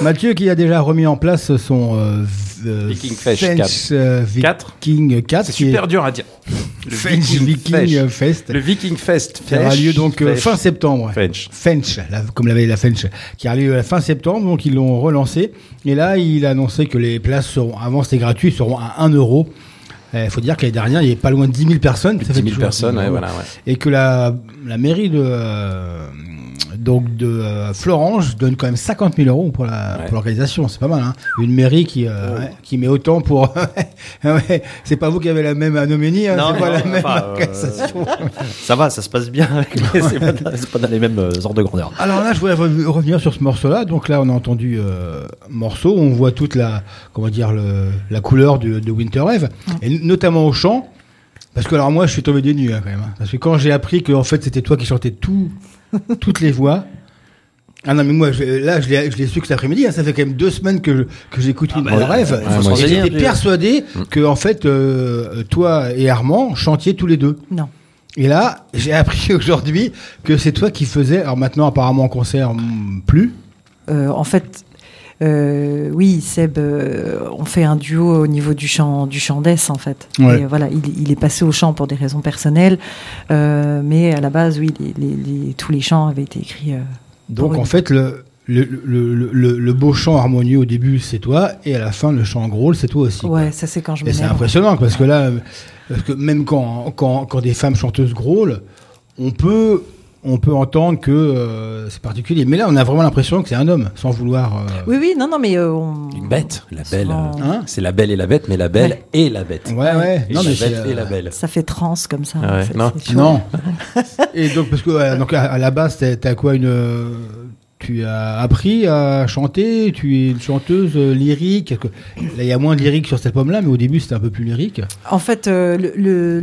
Mathieu qui a déjà remis en place son euh, euh, Viking Fest French, 4. euh, Quatre? Viking 4 C'est qui est super dur à dire. Le French Viking Fest. Le Viking Fest. qui aura lieu donc euh, fin septembre. French. French, la- comme l'avait la French, qui a lieu à la fin septembre, donc ils l'ont relancé. Et là, il a annoncé que les places seront, avant c'était gratuit, seront à 1 euro. Il faut dire que l'année dernière, il y avait pas loin de 10 000 personnes. Plus Ça de fait 10 000 toujours personnes, 10 000 ouais, voilà, ouais. Et que la, la mairie de, euh, donc de euh, Florange donne quand même 50 000 euros pour la- pour l'organisation. C'est pas mal, hein. Une mairie qui, euh, ouais, qui met autant pour. Ouais, c'est pas vous qui avez la même anoménie, hein, Non, c'est pas non, la même enfin, euh, organisation. Ça va, ça se passe bien, c'est pas, dans- pas les mêmes euh, ordres de grandeur. Alors là, je voudrais re- revenir sur ce morceau-là. Donc là, on a entendu euh, morceau, on voit toute la, comment dire, le- la couleur de, de Winter Wave, et notamment au chant. Parce que alors moi, je suis tombé des nues hein, quand même. hein. Parce que quand j'ai appris que en fait c'était toi qui chantais tout, toutes les voix. Ah non mais moi je- là je l'ai je l'ai su que cet après-midi. hein. ça fait quand même deux semaines que je- que j'écoute Winter bah, Rêve. ouais, faut se Et renseigner, J'étais persuadé que en fait euh, toi et Armand chantiez tous les deux. Non. Et là, j'ai appris aujourd'hui que c'est toi qui faisais. Alors maintenant, apparemment en concert, hmm, plus. Euh, en fait, euh, oui, Seb, euh, on fait un duo au niveau du chant, du chant d'Es, en fait. Ouais. Et, voilà, il, il est passé au chant pour des raisons personnelles, euh, mais à la base, oui, les, les- les- tous les chants avaient été écrits. Donc en fait, le, le, le, le- le- le beau chant harmonieux au début, c'est toi, et à la fin, le chant gros, c'est toi aussi. quoi. ouais, ça c'est quand je Et c'est impressionnant parce que là, parce que même quand, quand, quand des femmes chanteuses grôlent, on peut, on peut entendre que euh, c'est particulier. Mais là, on a vraiment l'impression que c'est un homme, sans vouloir. euh, Oui, oui, non, non, mais euh, on... Une bête, la belle. Souvent- Hein c'est la belle et la bête, mais la belle Ouais. et la bête. Ouais, ouais. Et Non, la mais bête c'est, et la belle. ça fait trans comme ça. Ah ouais, non. Non. Et donc, parce que donc à, à la base, t'as- quoi une. Tu as appris à chanter, tu es une chanteuse euh, lyrique. Là, il y a moins de lyrique sur cet album-là, mais au début, c'était un peu plus lyrique. En fait, euh, le, le-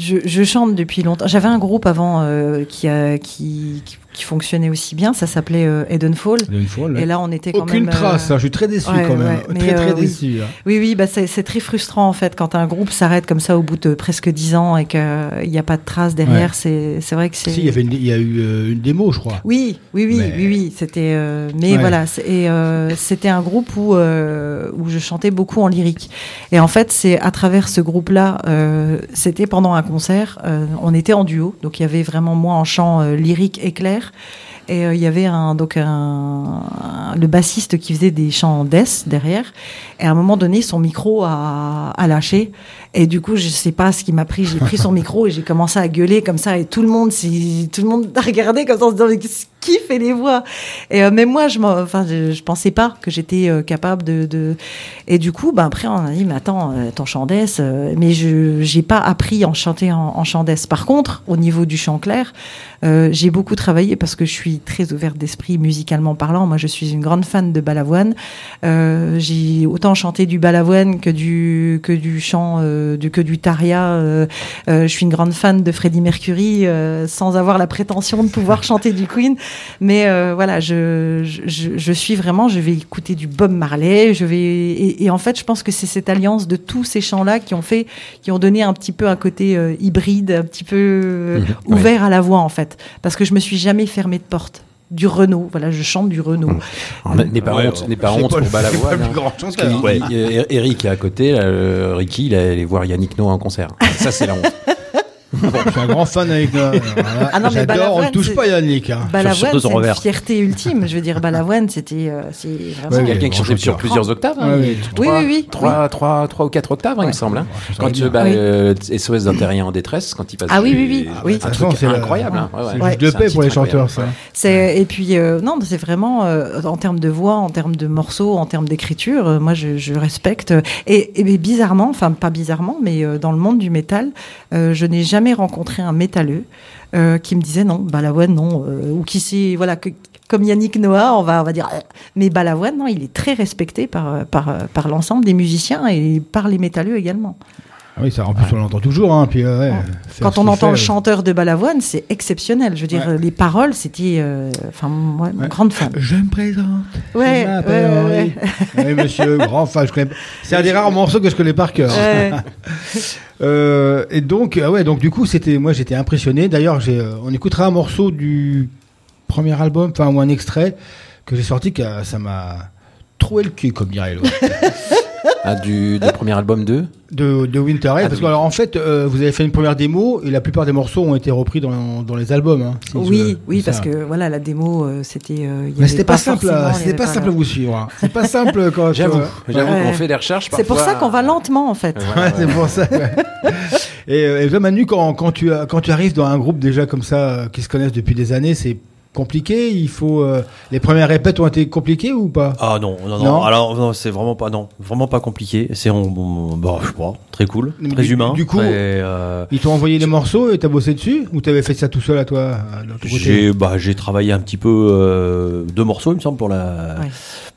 je, chante depuis longtemps. J'avais un groupe avant euh, qui, a, qui, qui fonctionnait aussi bien. Ça s'appelait euh, Edenfall. Là. Et là, on était quand Aucune même. euh, trace, hein, je suis très déçu ouais, quand même. ouais, très, très euh, oui. déçu. hein. Oui, oui, bah c'est très frustrant en fait quand un groupe s'arrête comme ça au bout de presque dix ans et qu'il n'y a pas de traces derrière. Ouais. C'est vrai que c'est. Si, il y, avait une- il y a eu une démo, je crois. Oui, oui, oui, Mais- oui, oui. C'était, mais voilà, et c'était un groupe où où je chantais beaucoup en lyrique. Et en fait, c'est à travers ce groupe-là, euh, c'était pendant un concert, euh, on était en duo, donc il y avait vraiment moi en chant euh, lyrique et clair. Et euh, il y avait un, donc un, le bassiste qui faisait des chants death derrière. Et à un moment donné, son micro a, lâché. Et du coup, je sais pas ce qui m'a pris. J'ai pris son micro et j'ai commencé à gueuler comme ça. Et tout le monde, tout le monde a regardé comme ça en se disant qui fait les voix Et euh, même moi, je, m'en- enfin, je, je pensais pas que j'étais euh, capable de, de. Et du coup, ben après, on a dit mais attends, euh, ton chant death, euh, mais je j'ai pas appris à en chanter en, en chant death. Par contre, au niveau du chant clair, euh, j'ai beaucoup travaillé parce que je suis très ouverte d'esprit musicalement parlant. Moi, je suis une grande fan de Balavoine. Euh, j'ai autant chanté du Balavoine que du que du chant, du, que du Taria. Je suis une grande fan de Freddie Mercury, sans avoir la prétention de pouvoir chanter du Queen. Mais euh, voilà, je, je, je suis vraiment, je vais écouter du Bob Marley. Je vais et, et en fait, je pense que c'est cette alliance de tous ces chants-là qui ont fait, qui ont donné un petit peu un côté euh, hybride, un petit peu euh, Mhm, ouvert à la voix en fait, parce que je me suis jamais fermé de porte. Du Renault, voilà, je chante du Renault. Alors, N'aie pas Ouais, honte, ouais. n'aie pas honte pas pour Balavoine. hein. Eric est à côté, là, euh, Ricky, il est allé voir Yannick Noah en concert. Ça, c'est la honte. Je suis un grand fan avec Noah. Voilà. Ah non, mais J'adore, on ne touche pas Yannick. hein. Balavoine, c'est une fierté ultime. Je veux dire, Balavoine, c'était, euh, c'est vraiment. Ouais, Quelqu'un qui chantait sur plusieurs octaves. hein. Ouais, Oui, oui, oui. Trois, trois, trois ou quatre octaves, hein, il me semble. hein. Quand bien. euh, bah, Oui. euh, SOS d'un terrien en détresse, quand il passe. Ah oui, oui, oui, oui. Un toute truc c'est incroyable. hein. C'est juste de paix pour les chanteurs, ça. Et puis euh, non, c'est vraiment en termes de voix, en termes de morceaux, en termes d'écriture. moi, je, respecte. Et, bizarrement, enfin pas bizarrement, mais dans le monde du métal, je n'ai jamais rencontré un métalleux euh, qui me disait non, Balavoine non, euh, ou qui sait voilà que comme Yannick Noah, on va on va dire. euh, Mais Balavoine, non, il est très respecté par euh, par euh, par l'ensemble des musiciens et par les métalleux également. Ah oui, ça, en plus, on l'entend toujours. Hein, puis, euh, ouais, Quand on entend fait, le euh, chanteur de Balavoine, c'est exceptionnel. Je veux dire, Ouais. les paroles, c'était, euh, enfin, moi, Ouais. grande fan. Je me présente. Ouais. Oui, monsieur, grand fan. C'est un des rares morceaux que je connais par cœur. Euh, et donc, ah ouais, donc du coup, c'était, moi, j'étais impressionné. D'ailleurs, j'ai, euh, on écoutera un morceau du premier album, enfin, ou un extrait que j'ai sorti, que ça m'a troué le cul, comme dirait l'autre. Ah, du, du premier album de de, de Winter Head, Ah, parce que alors en fait, euh, vous avez fait une première démo et la plupart des morceaux ont été repris dans, dans les albums. hein, si Oui, je- oui, ça. parce que voilà, la démo, euh, c'était. euh, il y Mais c'était pas, simple, il y c'était pas simple à vous suivre. hein. C'est pas simple quand. J'avoue, j'avoue Ouais. qu'on fait des recherches C'est pour ça qu'on va lentement, en fait. Ouais, Ouais, c'est pour ça. ouais. et, euh, et toi, Manu, quand, quand, tu, quand tu arrives dans un groupe déjà comme ça, qui se connaissent depuis des années, c'est compliqué. Il faut. euh, les premières répètes ont été compliquées ou pas? Ah non, non, non. Non? Alors non, c'est vraiment pas non, vraiment pas compliqué. C'est on, on- bah, je pas, très cool, Mais très du- humain. du coup, très, euh, Ils t'ont envoyé les morceaux et t'as bossé dessus Ou t'avais fait ça tout seul à toi euh, j'ai bah j'ai travaillé un petit peu euh, deux morceaux, il me semble, pour la Ouais.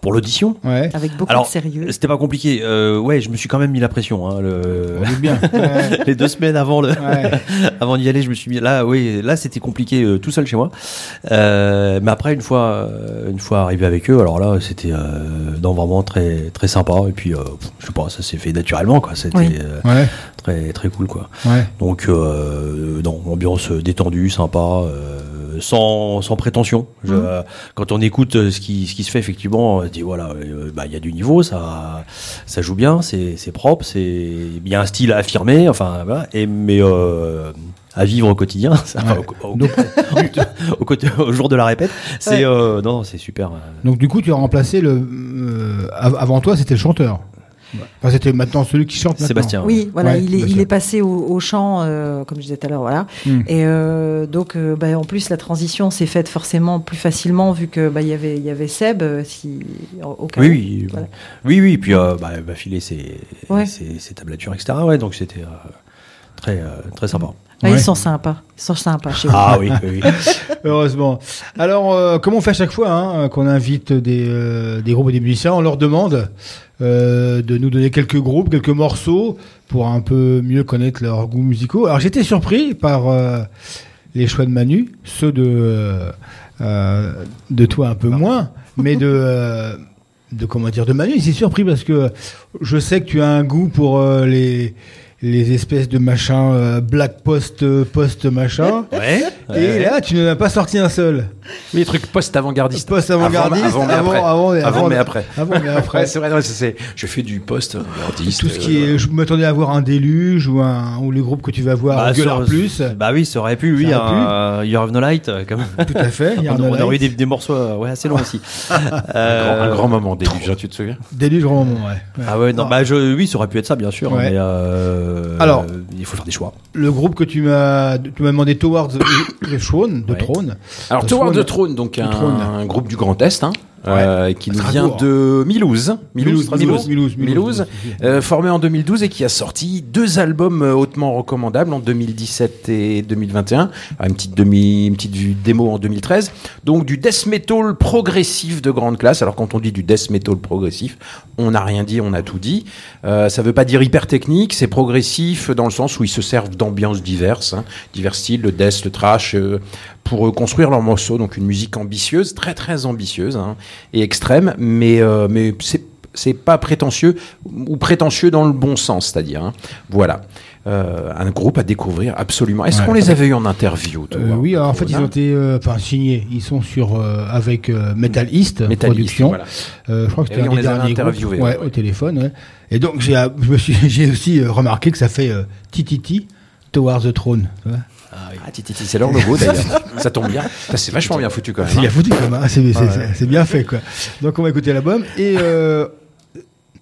Pour l'audition. Ouais. Avec beaucoup Alors, de sérieux. C'était pas compliqué. Euh, ouais, je me suis quand même mis la pression. Hein, le... On est bien. Ouais. Les deux semaines avant le, Ouais. avant d'y aller, je me suis mis là. Oui, là c'était compliqué euh, tout seul chez moi. Euh, mais après une fois, une fois arrivé avec eux, alors là c'était euh, non, vraiment très très sympa. Et puis euh, je sais pas, ça s'est fait naturellement quoi. C'était Oui. euh, très très cool quoi. Ouais. Donc euh, non, ambiance détendue, sympa. euh, sans, sans prétention. Je- Mhm. euh, Quand on écoute euh, ce qui, ce qui se fait, effectivement, on se dit voilà, euh, bah, il y a du niveau, ça, ça joue bien, c'est propre, c'est il y a un style à affirmer, enfin voilà, et mais euh, à vivre au quotidien, ça, au, au- Donc, au côté- au jour de la répète, c'est Ouais. euh, non, c'est super. euh. donc du coup, tu as remplacé le. euh, av- avant toi, c'était le chanteur. Enfin, c'était maintenant celui qui chante. maintenant. Sébastien. Oui, voilà, Ouais, il, est, il passé au, au chant, euh, comme je disais tout à l'heure, voilà. Hmm. Et euh, donc, euh, bah, en plus, la transition s'est faite forcément plus facilement vu que bah, il y avait, il y avait Seb, si au cas Oui, oui, Voilà. oui, oui, puis euh, bah, il m'a filé ses, Ouais. ses, ses tablatures, etc. Ouais, donc c'était euh, très, euh, très sympa. Ah, Ouais. Ils sont sympas, ils sont sympas chez vous. Ah oui. Heureusement. Alors, euh, comme on fait à chaque fois, hein, qu'on invite des, euh, des groupes et des musiciens, on leur demande euh, de nous donner quelques groupes, quelques morceaux pour un peu mieux connaître leurs goûts musicaux. Alors, j'étais surpris par euh, les choix de Manu, ceux de, de toi un peu moins, mais de, euh, de comment dire, de Manu. J'étais surpris parce que je sais que tu as un goût pour euh, les les espèces de machins euh, black post post machin Ouais. Et là, tu n'en as pas sorti un seul. Oui, les trucs post-avant-gardistes. Post-avant-gardiste, Avant, mais avant- après. avant- Avant, mais avant- après. Avant, mais après. C'est vrai, ouais, c'est- c'est- je fais du post-avant-gardiste. Tout ce qui est, je m'attendais à voir un déluge ou un ou les groupes que tu vas voir Bah, Plus. Bah oui, ça aurait pu, oui, un Year of No Light, euh, quand même. Tout à fait. Il y a on, aurait eu des, des morceaux euh, ouais, assez longs aussi. Un grand, Euh, un grand moment déluge, hein, tu te souviens? Déluge grand moment, ouais. Ouais. Ah ouais, non, bah je, oui, ça aurait pu être ça, bien sûr. Ouais. Mais euh, Alors. euh, il faut faire des choix. Le groupe que tu m'as, tu m'as demandé Towards the Throne, de Ouais. Trône. Alors, Throne. the Throne, donc un, un groupe du Grand Est, hein, euh, qui nous vient de Milouz. Milouz, Milouz, Milouz, Milouz, euh, formé en 2012 et qui a sorti deux albums euh, hautement recommandables en 2017 et 2021. Ah, Une petite demi, une petite vue démo en 2013. Donc du death metal progressif de grande classe. Alors quand on dit du death metal progressif, on n'a rien dit, on a tout dit. Euh, ça veut pas dire hyper technique, c'est progressif dans le sens où ils se servent d'ambiances diverses, hein, divers styles, le death, le trash, euh, pour euh, construire leurs morceaux. Donc une musique ambitieuse, très très ambitieuse hein, et extrême, mais euh, mais c'est c'est pas prétentieux ou prétentieux dans le bon sens, c'est-à-dire. hein. Voilà. Euh, un groupe à découvrir absolument. Est-ce Ouais. qu'on les avait eu en interview toi, Euh, oui, alors, en fait, ils ont été, euh, signés. Ils sont sur avec Metal East Metal East, Production. voilà. Euh, je crois que c'était un des derniers ouais, au téléphone. Et donc j'ai, je me suis, j'ai aussi remarqué que ça fait TTT Towards the Throne. tu vois. Ah, c'est leur logo d'ailleurs. ça tombe bien. C'est vachement bien foutu quand même. C'est bien hein. foutu quand même. hein. C'est- c'est bien fait quoi. Donc on va écouter l'album et euh,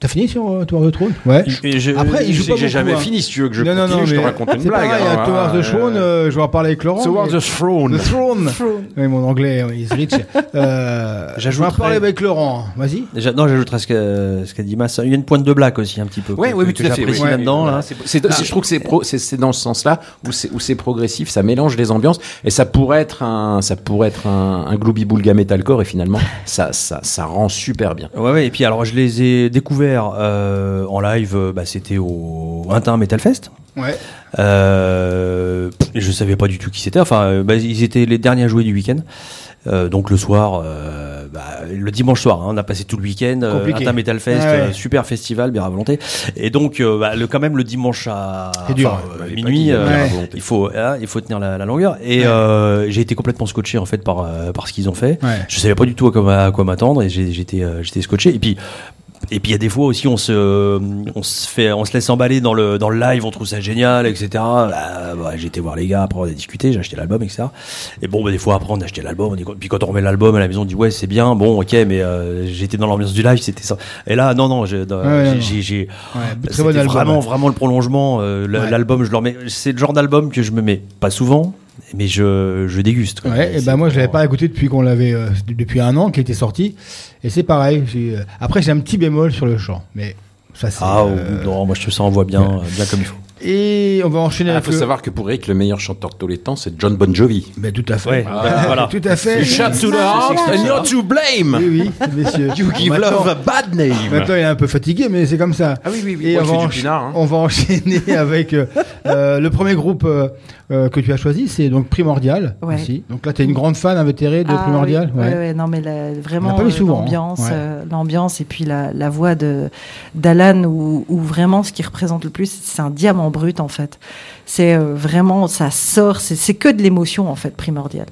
t'as fini sur euh, Towards the Throne? Ouais. Je- Après, il Je joue pas que j'ai jamais hein. fini. Si tu veux que je non, non, continue, non, je te raconte une blague. pareil, hein, hein, the euh, Throne, euh, je vais en parler avec Laurent. Mais- the Throne. The Throne. Oui, mon anglais, is rich. Euh, je vais en parler avec Laurent. Vas-y. Non, j'ajouterais ce qu'a ce qu'a dit Mass. Il y a une pointe de blague aussi, un petit peu. Ouais, que- oui, oui, tout à fait. là-dedans. Je trouve que c'est pro- c'est c'est dans ce sens-là où c'est où c'est progressif, ça mélange les ambiances et ça pourrait être un ça pourrait être un, un boulga metalcore et finalement ça ça ça rend super bien. Ouais, ouais, et puis alors je les ai découverts euh, en live, euh, bah, c'était au Intin Metal Fest. Ouais. Euh, je savais pas du tout qui c'était. Enfin, euh, bah, ils étaient les derniers à jouer du week-end. Euh, donc le soir, euh, bah, le dimanche soir, hein, on a passé tout le week-end, euh. Inter Metal Fest, ouais. euh, super festival, bien à volonté. Et donc, bah, le, quand même le dimanche à dur. Ouais, minuit, il faut, hein, il faut tenir la, la longueur. Et Ouais. j'ai été complètement scotché en fait par par ce qu'ils ont fait. Je savais pas du tout à quoi, à quoi m'attendre et j'étais j'étais scotché. Et puis et puis il y a des fois aussi on se on se fait on se laisse emballer dans le dans le live, on trouve ça génial, etc. Bah, bah, j'ai été voir les gars, après on a discuté, j'ai acheté l'album, etc. Et bon, bah, des fois après on a acheté l'album, on puis quand on remet l'album à la maison, on dit ouais c'est bien, bon ok, mais euh, j'étais dans l'ambiance du live, c'était ça. Et là non non, j'ai j'ai- album. vraiment vraiment le prolongement. euh. L'album, je leur mets. C'est le genre d'album que je me mets pas souvent, mais je je déguste. quoi. Ouais, et ben moi je l'avais pas écouté depuis qu'on l'avait euh, depuis un an qu'il était sorti et c'est pareil. j'ai, euh, Après j'ai un petit bémol sur le chant, mais ça c'est. Ah euh, non, moi je te sens envoie bien, bien comme il faut. Et on va enchaîner Il avec faut le- savoir que pour Eric, le meilleur chanteur de tous les temps, c'est John Bon Jovi. Ben, tout à fait. Ouais, Ah, voilà. Tout à fait. Shut to the heart and you're to blame. Oui, oui, messieurs. You give maintenant- love a bad name. Maintenant, il est un peu fatigué, mais c'est comme ça. Ah oui, oui, oui. Et Moi, on, va encha- pinard, hein. on va enchaîner avec euh, euh, le premier groupe euh, que tu as choisi, c'est donc Primordial. Ouais. aussi. Donc là, tu es une grande fan invétérée de Ah Primordial. oui, ouais. non, mais la- vraiment euh, hein. l'ambiance, Ouais. euh, l'ambiance et puis la, la voix de d'Alan où, où vraiment ce qui représente le plus, c'est un diamant brut en fait. C'est euh, vraiment ça sort, c'est que de l'émotion en fait primordial.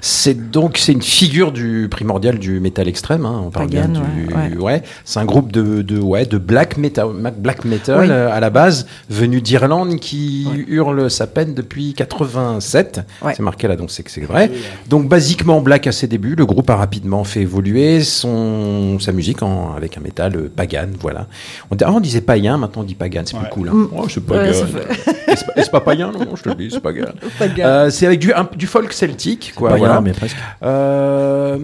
C'est donc c'est une figure du primordial du métal extrême. Hein, on parle Pagan, bien du ouais, ouais. C'est un groupe de, de ouais de black metal black metal Oui. euh, à la base venu d'Irlande qui hurle sa peine depuis 87. Ouais. C'est marqué là donc c'est que c'est vrai. Donc basiquement black à ses débuts. Le groupe a rapidement fait évoluer son sa musique en, avec un métal euh, pagan. Voilà. On, avant, on disait païen, maintenant on dit pagan. C'est plus cool. Hein. Oh, c'est pagan. C'est pas- pas païen non, je te le dis, c'est pagan. Pagan. Euh, c'est avec du, un- du folk celtique, quoi. Pas voilà. mais presque. Euh,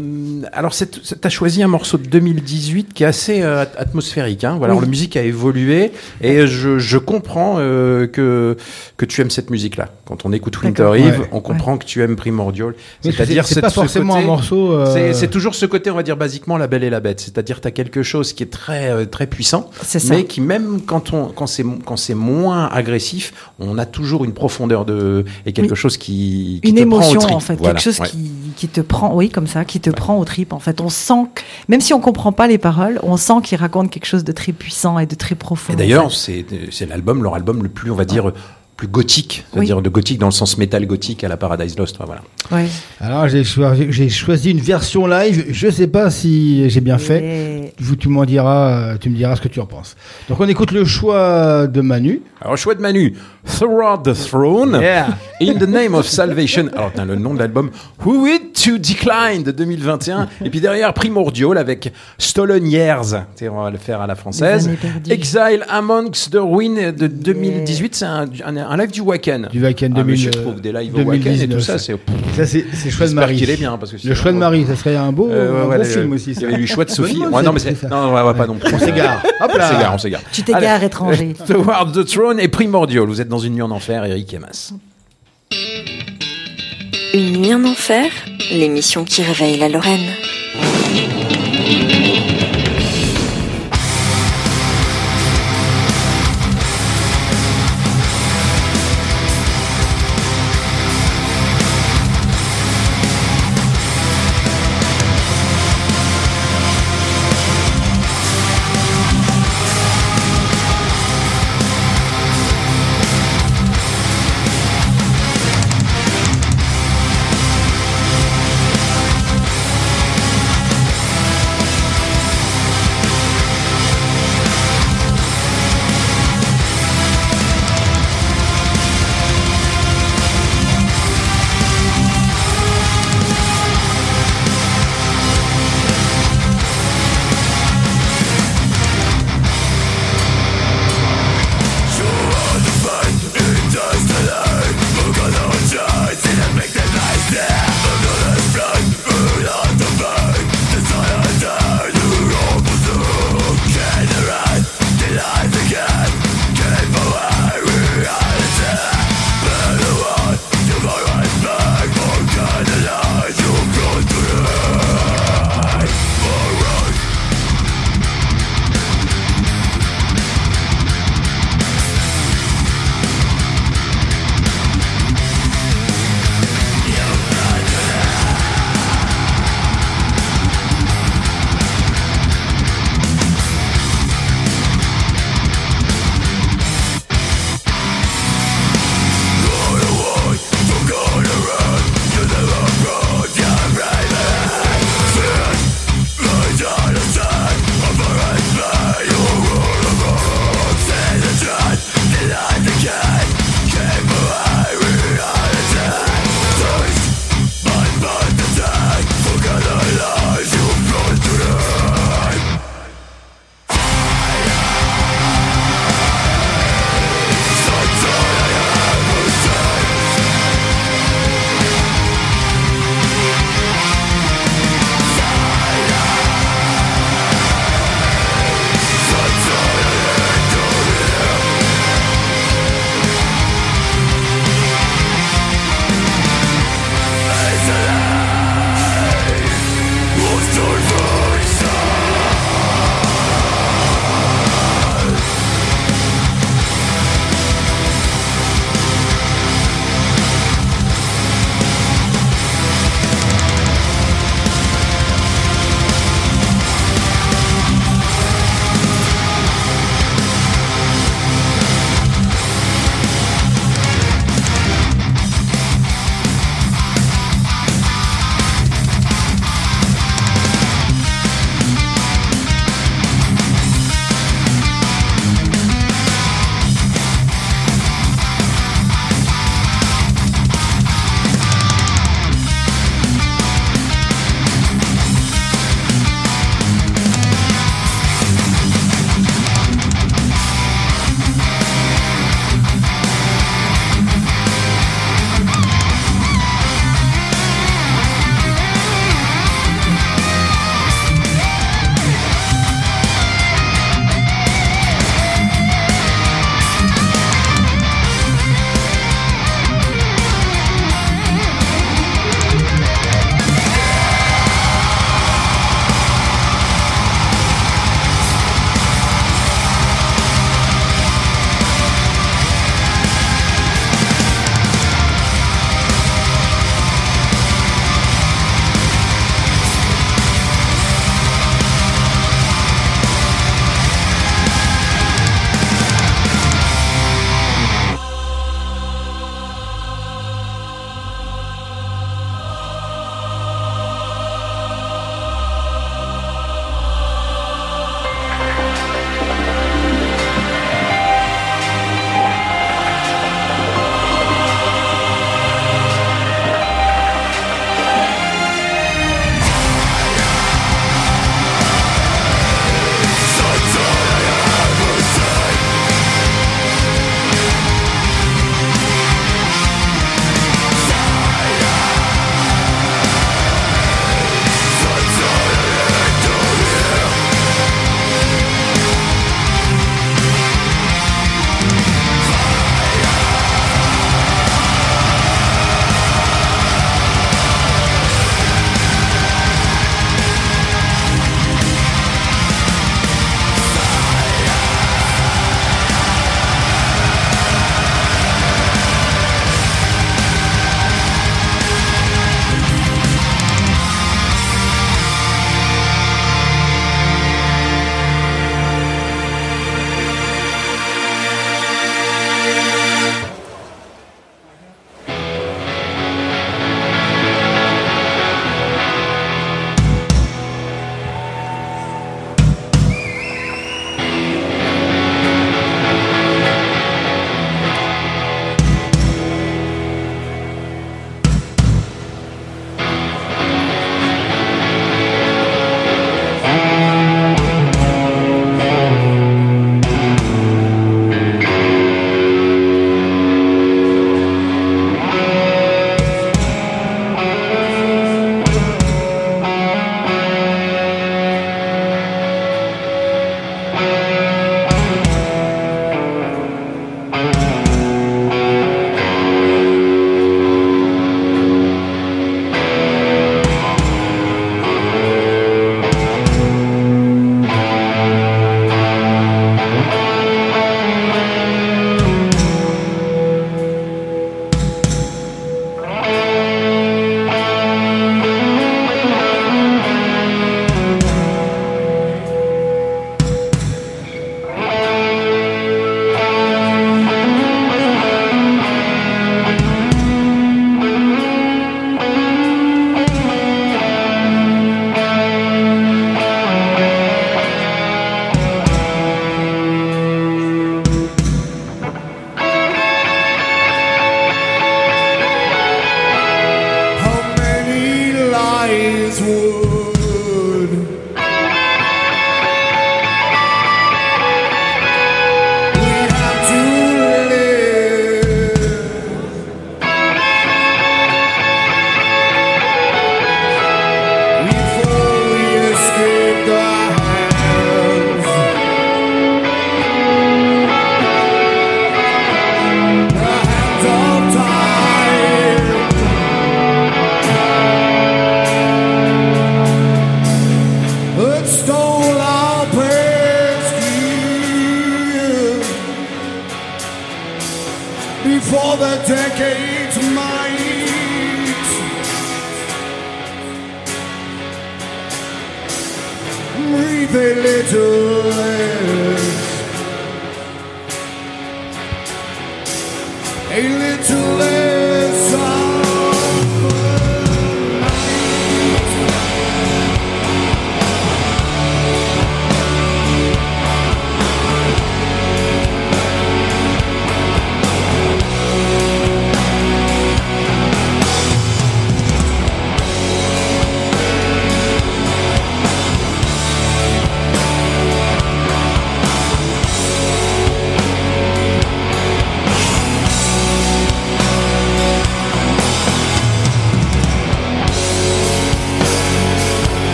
alors, tu as choisi un morceau de 2018 qui est assez euh, at- atmosphérique. Hein. Voilà, Oui. alors, la musique a évolué et je, je comprends euh, que, que tu aimes cette musique-là. Quand on écoute Winter. Eve, Ouais. on comprend que tu aimes Primordial. C'est-à-dire c'est cette- pas ce forcément côté- un morceau. euh, c'est- toujours ce côté, on va dire, basiquement, la belle et la bête. C'est-à-dire, tu as quelque chose qui est très, euh, très puissant, C'est ça. mais qui, même quand, on, quand c'est quand c'est moins agressif, on a toujours une profondeur de, et quelque Oui. chose qui, qui Une te prend émotion au en fait, Voilà, quelque chose ouais. qui, qui te prend, oui comme ça, qui te prend au trip en fait. On sent, que, même si on comprend pas les paroles, on sent qu'il raconte quelque chose de très puissant et de très profond. Et en d'ailleurs, fait. c'est l'album, leur album le plus, on va dire, plus gothique, c'est-à-dire de gothique dans le sens métal gothique à la Paradise Lost. Voilà. Ouais. Alors j'ai choisi, j'ai choisi une version live. Je sais pas si j'ai bien fait. Et- tu m'en diras, tu me diras ce que tu en penses. Donc on écoute le choix de Manu. Alors, choix de Manu, Throughout the Throne, Yeah. In the Name of Salvation. Alors, t'as le nom de l'album, Who It to Decline de 2021. Et puis derrière, Primordial avec Stolen Years. On va le faire à la française. Exile Amongst the Ruin de 2018. C'est un, un, un live du Wacken. Du Wacken Ah, mais 2000, je trouve des lives au Wacken et tout 2019. ça, c'est. Ça c'est c'est choix de Marie. qu'il est bien, parce que le choix de on- Marie, ça serait un beau, Euh, un ouais, beau ouais, film le- aussi. Il y avait eu choix de Sophie. Non, mais c'est-. Non, on va pas non plus. On s'égare. Hop On là. s'égare, on s'égare. Tu t'égares, étranger. Toward the Throne et Primordial. Vous êtes dans une nuit en enfer, Eric et Mas. Une nuit en enfer, l'émission qui réveille la Lorraine.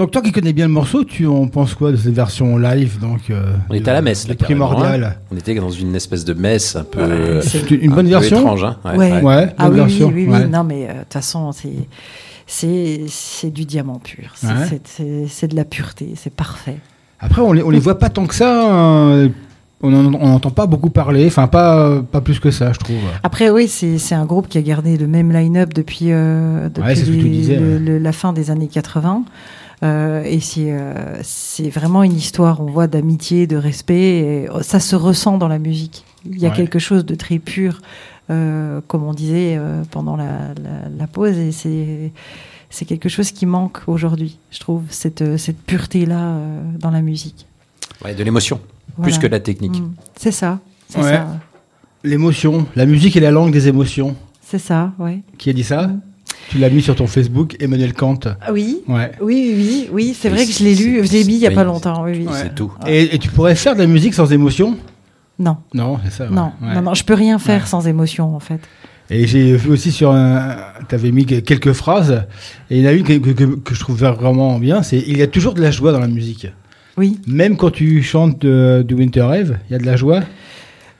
Donc toi qui connais bien le morceau, tu en penses quoi de cette version live donc euh, On était à la messe, là, primordial. hein. On était dans une espèce de messe un peu. euh, C'est une un bonne version étrange, hein. Ouais. Ouais, Ah bonne oui, version, oui, oui, oui. ouais. Non, mais euh, de toute façon, c'est c'est c'est du diamant pur. C'est de la pureté. C'est parfait. Après, on les, on les voit pas tant que ça. hein. On n'entend pas beaucoup parler. Enfin, pas, pas plus que ça, je trouve. Après, oui, c'est c'est un groupe qui a gardé le même line-up depuis, euh, depuis c'est ce que tu les- disais, le- ouais. le- la fin des années 80. Euh, et c'est euh, c'est vraiment une histoire, on voit, d'amitié, de respect. Et euh, ça se ressent dans la musique. Il y a Ouais. quelque chose de très pur, euh, comme on disait euh, pendant la, la, la pause. Et c'est c'est quelque chose qui manque aujourd'hui, je trouve, cette, cette pureté-là euh, dans la musique. Ouais, de l'émotion, Voilà. plus que de la technique. Mm. C'est ça. C'est Ouais. ça. L'émotion. La musique est la langue des émotions. C'est ça, ouais. Qui a dit ça? Tu l'as mis sur ton Facebook, Emmanuel Kant. Ah Oui. Ouais. Oui, oui, oui, oui, c'est vrai que je l'ai lu, je l'ai mis il y a pas longtemps. Oui, oui. C'est tout. Et, et tu pourrais faire de la musique sans émotion? Non, Non, c'est ça. ouais. non, Ouais. non, non, je peux rien faire Ouais. sans émotion en fait. Et j'ai vu aussi sur un. Tu avais mis quelques phrases. Et il y en a une que, que- que- que je trouve vraiment bien c'est Il y a toujours de la joie dans la musique. Oui. Même quand tu chantes de, de Winter Rave, il y a de la joie?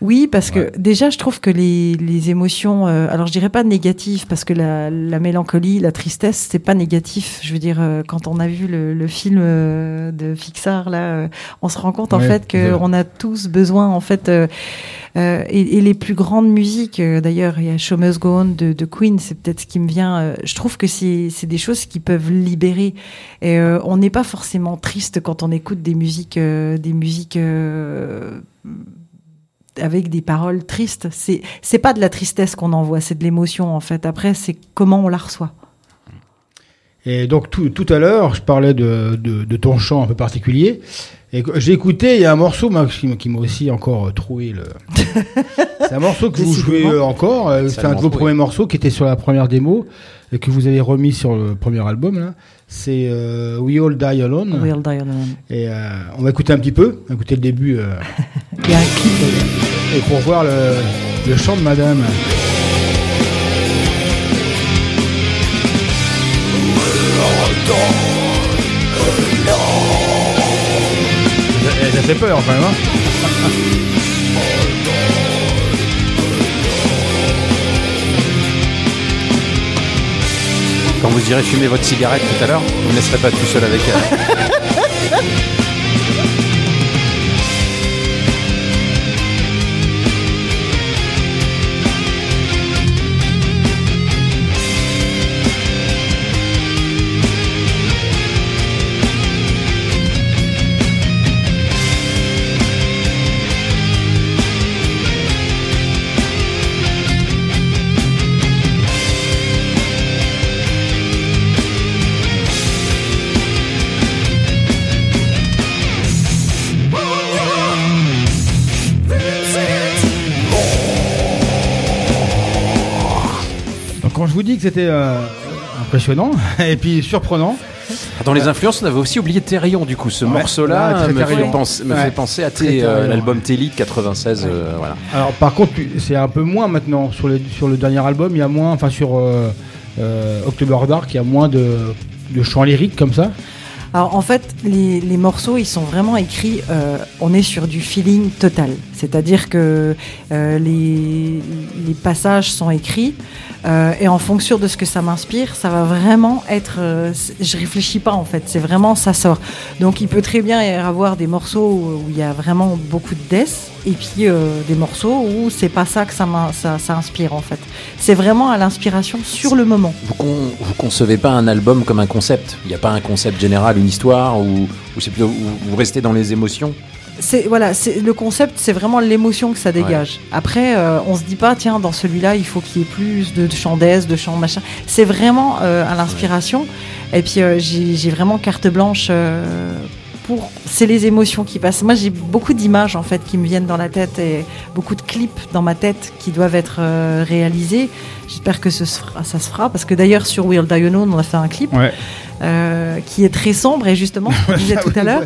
Oui, parce que déjà, je trouve que les, les émotions, euh, alors je dirais pas négatives, parce que la, la mélancolie, la tristesse, c'est pas négatif. Je veux dire, euh, quand on a vu le, le film euh, de Pixar, là, euh, on se rend compte en fait qu'on a tous besoin, en fait, euh, euh, et, et les plus grandes musiques, d'ailleurs, il y a Show Must Go On de, de Queen, c'est peut-être ce qui me vient. euh, je trouve que c'est c'est des choses qui peuvent libérer. Et euh, on n'est pas forcément triste quand on écoute des musiques, euh, des musiques. Avec des paroles tristes. C'est c'est pas de la tristesse qu'on envoie, c'est de l'émotion en fait. Après, c'est comment on la reçoit. Et donc tout, tout à l'heure, je parlais de, de, de ton chant un peu particulier. Et j'ai écouté, il y a un morceau moi, qui, m'a- qui m'a aussi encore euh, troué le. C'est un morceau que vous jouez euh, encore. euh, C'est un de vos premiers morceaux qui était sur la première démo et que vous avez remis sur le premier album. là. C'est euh, We All Die Alone. We'll Die Alone. Et euh, on va écouter un petit peu, on va écouter le début. euh, Il y a un clip et pour voir le, Le chant de madame. Ça fait peur quand même. Hein Quand vous irez fumer votre cigarette tout à l'heure, vous ne laisserez pas tout seul avec elle. que c'était euh, impressionnant et puis surprenant, Dans les influences, on avait aussi oublié Thérion, du coup. Ce Ouais. morceau-là Ouais, me, fait penser, me Ouais. fait penser à euh, l'album Telly de 96. euh, voilà. Alors par contre, c'est un peu moins maintenant sur, les, sur le dernier album. Il y a moins, enfin sur October Dark, il y a moins de, de chants lyriques comme ça. Alors en fait, les, les morceaux, ils sont vraiment écrits, euh, on est sur du feeling total. C'est-à-dire que euh, les, les passages sont écrits euh, et en fonction de ce que ça m'inspire, ça va vraiment être... je réfléchis pas en fait, c'est vraiment ça sort. Donc il peut très bien y avoir des morceaux où il y a vraiment beaucoup de death et puis euh, des morceaux où c'est pas ça que ça, ça, ça inspire en fait. C'est vraiment à l'inspiration sur le moment. Vous, con- vous concevez pas un album comme un concept? Il n'y a pas un concept général, une histoire, ou, ou c'est plutôt où vous restez dans les émotions? C'est voilà, c'est le concept, c'est vraiment l'émotion que ça dégage. Après, euh, on se dit pas, tiens, dans celui-là, il faut qu'il y ait plus de, de chants d'aise, de chants machin. C'est vraiment euh, à l'inspiration. Et puis euh, j'ai vraiment carte blanche pour. C'est les émotions qui passent. Moi, j'ai beaucoup d'images en fait qui me viennent dans la tête et beaucoup de clips dans ma tête qui doivent être euh, réalisés. J'espère que ce sera- ça se fera parce que d'ailleurs sur Will Die Alone, on a fait un clip. Ouais. euh, qui est très sombre et justement, je disais tout à l'heure.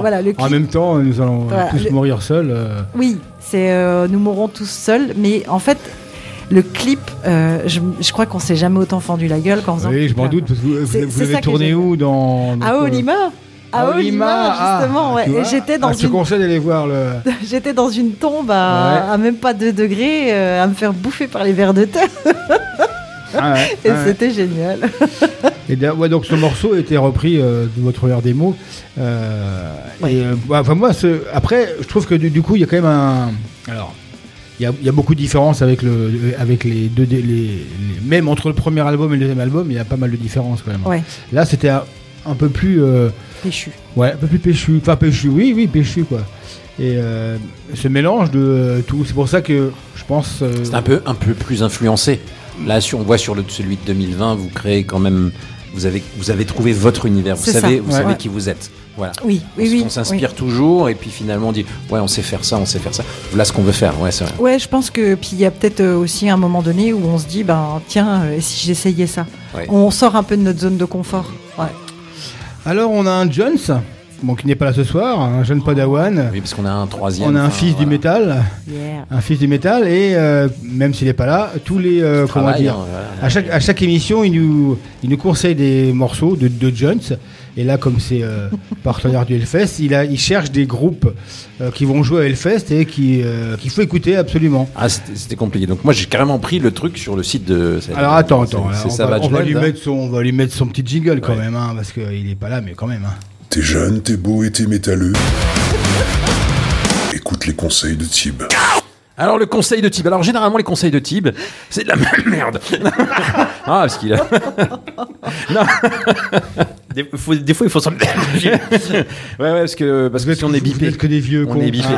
Voilà, En même temps, nous allons Voilà, tous le- mourir seuls. euh. oui, c'est nous mourrons tous seuls, mais en fait, le clip, euh, je, je crois qu'on s'est jamais autant fendu la gueule qu'en faisant. Oui, je m'en doute parce que vous, vous l'avez tourné où dans euh, Olima. À à Olima, ah, justement, ouais. Et j'étais dans Ah, je te une, conseille d'aller voir le. j'étais dans une tombe à, Ouais. à même pas 2 degrés, euh, à me faire bouffer par les vers de terre. Ah ouais, Et ah c'était génial. Et ouais, donc ce morceau a été repris euh, de votre première démo. Euh, Et bah, enfin, moi, ce- après, je trouve que du, du coup, il y a quand même un. Alors, il y a, il y a beaucoup de différences avec, le, avec les deux. dé- Les, les- même entre le premier album et le deuxième album, il y a pas mal de différences quand même. Là, c'était un, un peu plus. Péchu. Ouais, un peu plus péchu. Enfin, péchu, oui, oui, péchu, quoi. Et euh, ce mélange de euh, tout, c'est pour ça que je pense. euh, C'est un peu, un peu plus influencé. Là, si on voit sur le, celui de 2020, vous créez quand même. Vous avez, vous avez trouvé votre univers. Vous savez, ça. vous Ouais. savez Ouais. qui vous êtes. Voilà. Oui, On oui, s- oui. On s'inspire oui. toujours et puis finalement on dit ouais on sait faire ça, on sait faire ça. Voilà ce qu'on veut faire. Ouais, c'est vrai. Ouais, je pense que puis il y a peut-être aussi un moment donné où on se dit ben tiens, si j'essayais ça. Ouais. On sort un peu de notre zone de confort. Ouais. Alors, on a un Jones, bon, qui n'est pas là ce soir, un jeune padawan. Oui, parce qu'on a un troisième. On a un enfin, fils du métal, Yeah. un fils du métal, et euh, même s'il n'est pas là, tous les euh, comment dire, hein, voilà. à chaque à chaque émission, il nous il nous conseille des morceaux de, de Jones. Et là, comme c'est euh, partenaire du Hellfest, il a il cherche des groupes euh, qui vont jouer à Hellfest et qui euh, qu'il faut écouter absolument. Ah, c'était compliqué. Donc moi j'ai carrément pris le truc sur le site de. Alors attends, attends, C'est on, va, on va lui hein. mettre son on va lui mettre son petit jingle quand Ouais. même, hein, parce qu'il n'est pas là, mais quand même. hein. T'es jeune, t'es beau et t'es métalleux. Écoute les conseils de Tib. Alors le conseil de Tib. Alors généralement les conseils de Tib, c'est de la merde. ah parce qu'il a. non. Des, faut- des fois, il faut s'en. ouais ouais parce que parce que si on est bipé. êtes que des vieux On cons. est bipé.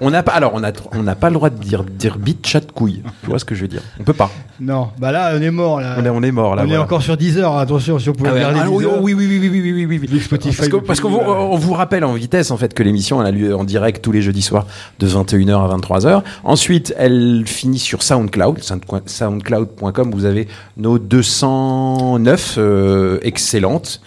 On n'a pas alors on a on n'a pas le droit de dire dire bite chat de couille. Tu vois ce que je veux dire? On peut pas. Non, bah là, on est mort là. On est on est mort là. on est encore sur 10 heures, attention, si on pouvait Ah ouais, regarder ah 10 oui, heures. oui, oui, oui, oui, oui, oui, Spotify Parce que- nous parce qu'on vous, on vous rappelle en vitesse en fait que l'émission elle a lieu en direct tous les jeudis soirs de 21h à 23h. Ensuite, elle finit sur SoundCloud, sound- soundcloud.com. Vous avez nos 209 euh, excellentes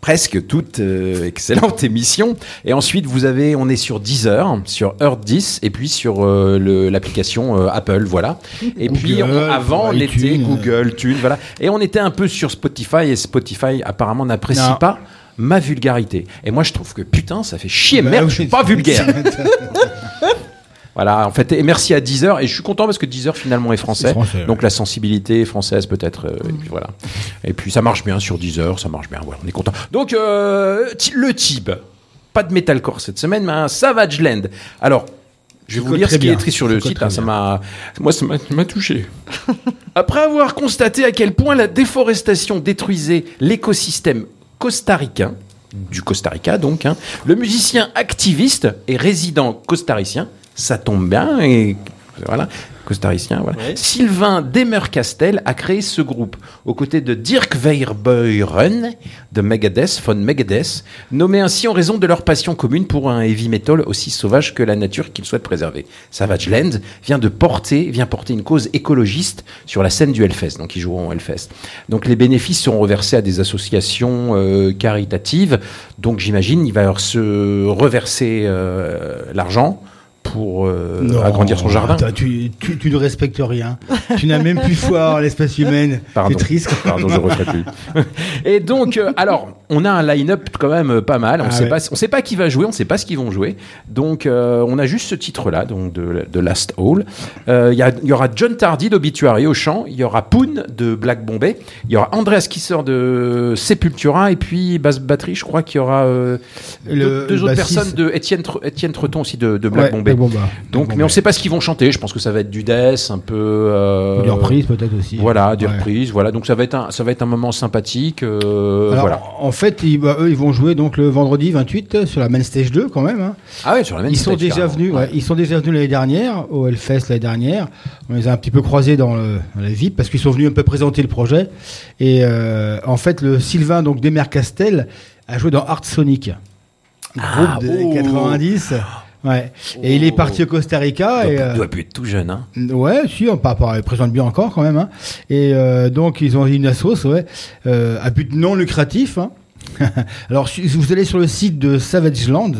presque toute euh, excellente émission. Et ensuite, vous avez, on est sur Deezer, sur Earth 10, et puis sur euh, l'application euh, Apple, voilà. Et puis, on- Google, avant, on était euh. Google, Tune, voilà. Et on était un peu sur Spotify, et Spotify apparemment n'apprécie pas ma vulgarité. Et moi, je trouve que putain, ça fait chier, Bah merde, oui, je suis pas vulgaire. Voilà, en fait, et merci à Deezer, et je suis content parce que Deezer finalement est français, C'est français, ouais. donc la sensibilité est française peut-être, euh, et puis voilà. Et puis ça marche bien sur Deezer, ça marche bien, voilà, on est content. Donc euh, le Tib, pas de metalcore cette semaine, mais un Savage Land. Alors, je vais vous lire ce qui bien, est écrit sur le site, hein, ça bien. m'a, moi ça m'a ça m'a touché. Après avoir constaté à quel point la déforestation détruisait l'écosystème costaricain, du Costa Rica donc, hein, le musicien activiste et résident costaricien, ça tombe bien, et voilà, costaricien, voilà. Sylvain Demercastel a créé ce groupe aux côtés de Dirk Verbeuren de Megadeth, von Megadeth, nommé ainsi en raison de leur passion commune pour un heavy metal aussi sauvage que la nature qu'ils souhaitent préserver. Savage Land vient de porter, vient porter une cause écologiste sur la scène du Hellfest, donc ils joueront au Hellfest. Donc les bénéfices seront reversés à des associations euh, caritatives, donc j'imagine il va se reverser euh, l'argent pour euh, Non, agrandir son jardin. attends, tu, tu, tu ne respectes rien. tu n'as même plus foi en l'espèce humaine. Pardon. C'est triste. Pardon, je referai plus. Et donc, euh, alors, on a un line-up quand même euh, pas mal. On Ah sait ouais. pas, on sait pas qui va jouer, on sait pas ce qu'ils vont jouer. Donc, euh, on a juste ce titre-là, donc de, de Last Hall. Euh, Il y, aura John Tardy d'Obituary au chant, il y aura Poon de Black Bombay, il y aura Andreas Kisser de Sepultura, et puis basse batterie, je crois qu'il y aura euh, Le- deux, deux le autres bassiste. personnes de Étienne, Étienne Treton aussi de, de Black Ouais, Bombay. Bomba. Donc, mais on Bombay. sait pas ce qu'ils vont chanter. Je pense que ça va être du death, un peu. euh, Des reprises peut-être aussi. Voilà, des Ouais. reprises. Voilà, donc ça va être un, ça va être un moment sympathique. euh, Alors, voilà. en fait, ils, bah, eux, ils vont jouer donc le vendredi 28 sur la Main Stage 2 quand même. hein. Ah ouais, sur la même Ils sont stage, déjà carrément. venus, ouais, ils sont déjà venus l'année dernière au Hellfest l'année dernière. On les a un petit peu croisés dans, le, dans la VIP parce qu'ils sont venus un peu présenter le projet. Et euh, en fait, le Sylvain donc Demercastel a joué dans Art Sonic, Ah, groupe de oh. 90. Ouais. Et il est parti au Costa Rica. Il et, doit, euh, doit plus être tout jeune, hein. Ouais, si, on pas, pas, il présente bien encore quand même. Hein. Et euh, donc, ils ont une assos, ouais, euh, à but non lucratif. Hein. Alors, si vous allez sur le site de Savage Land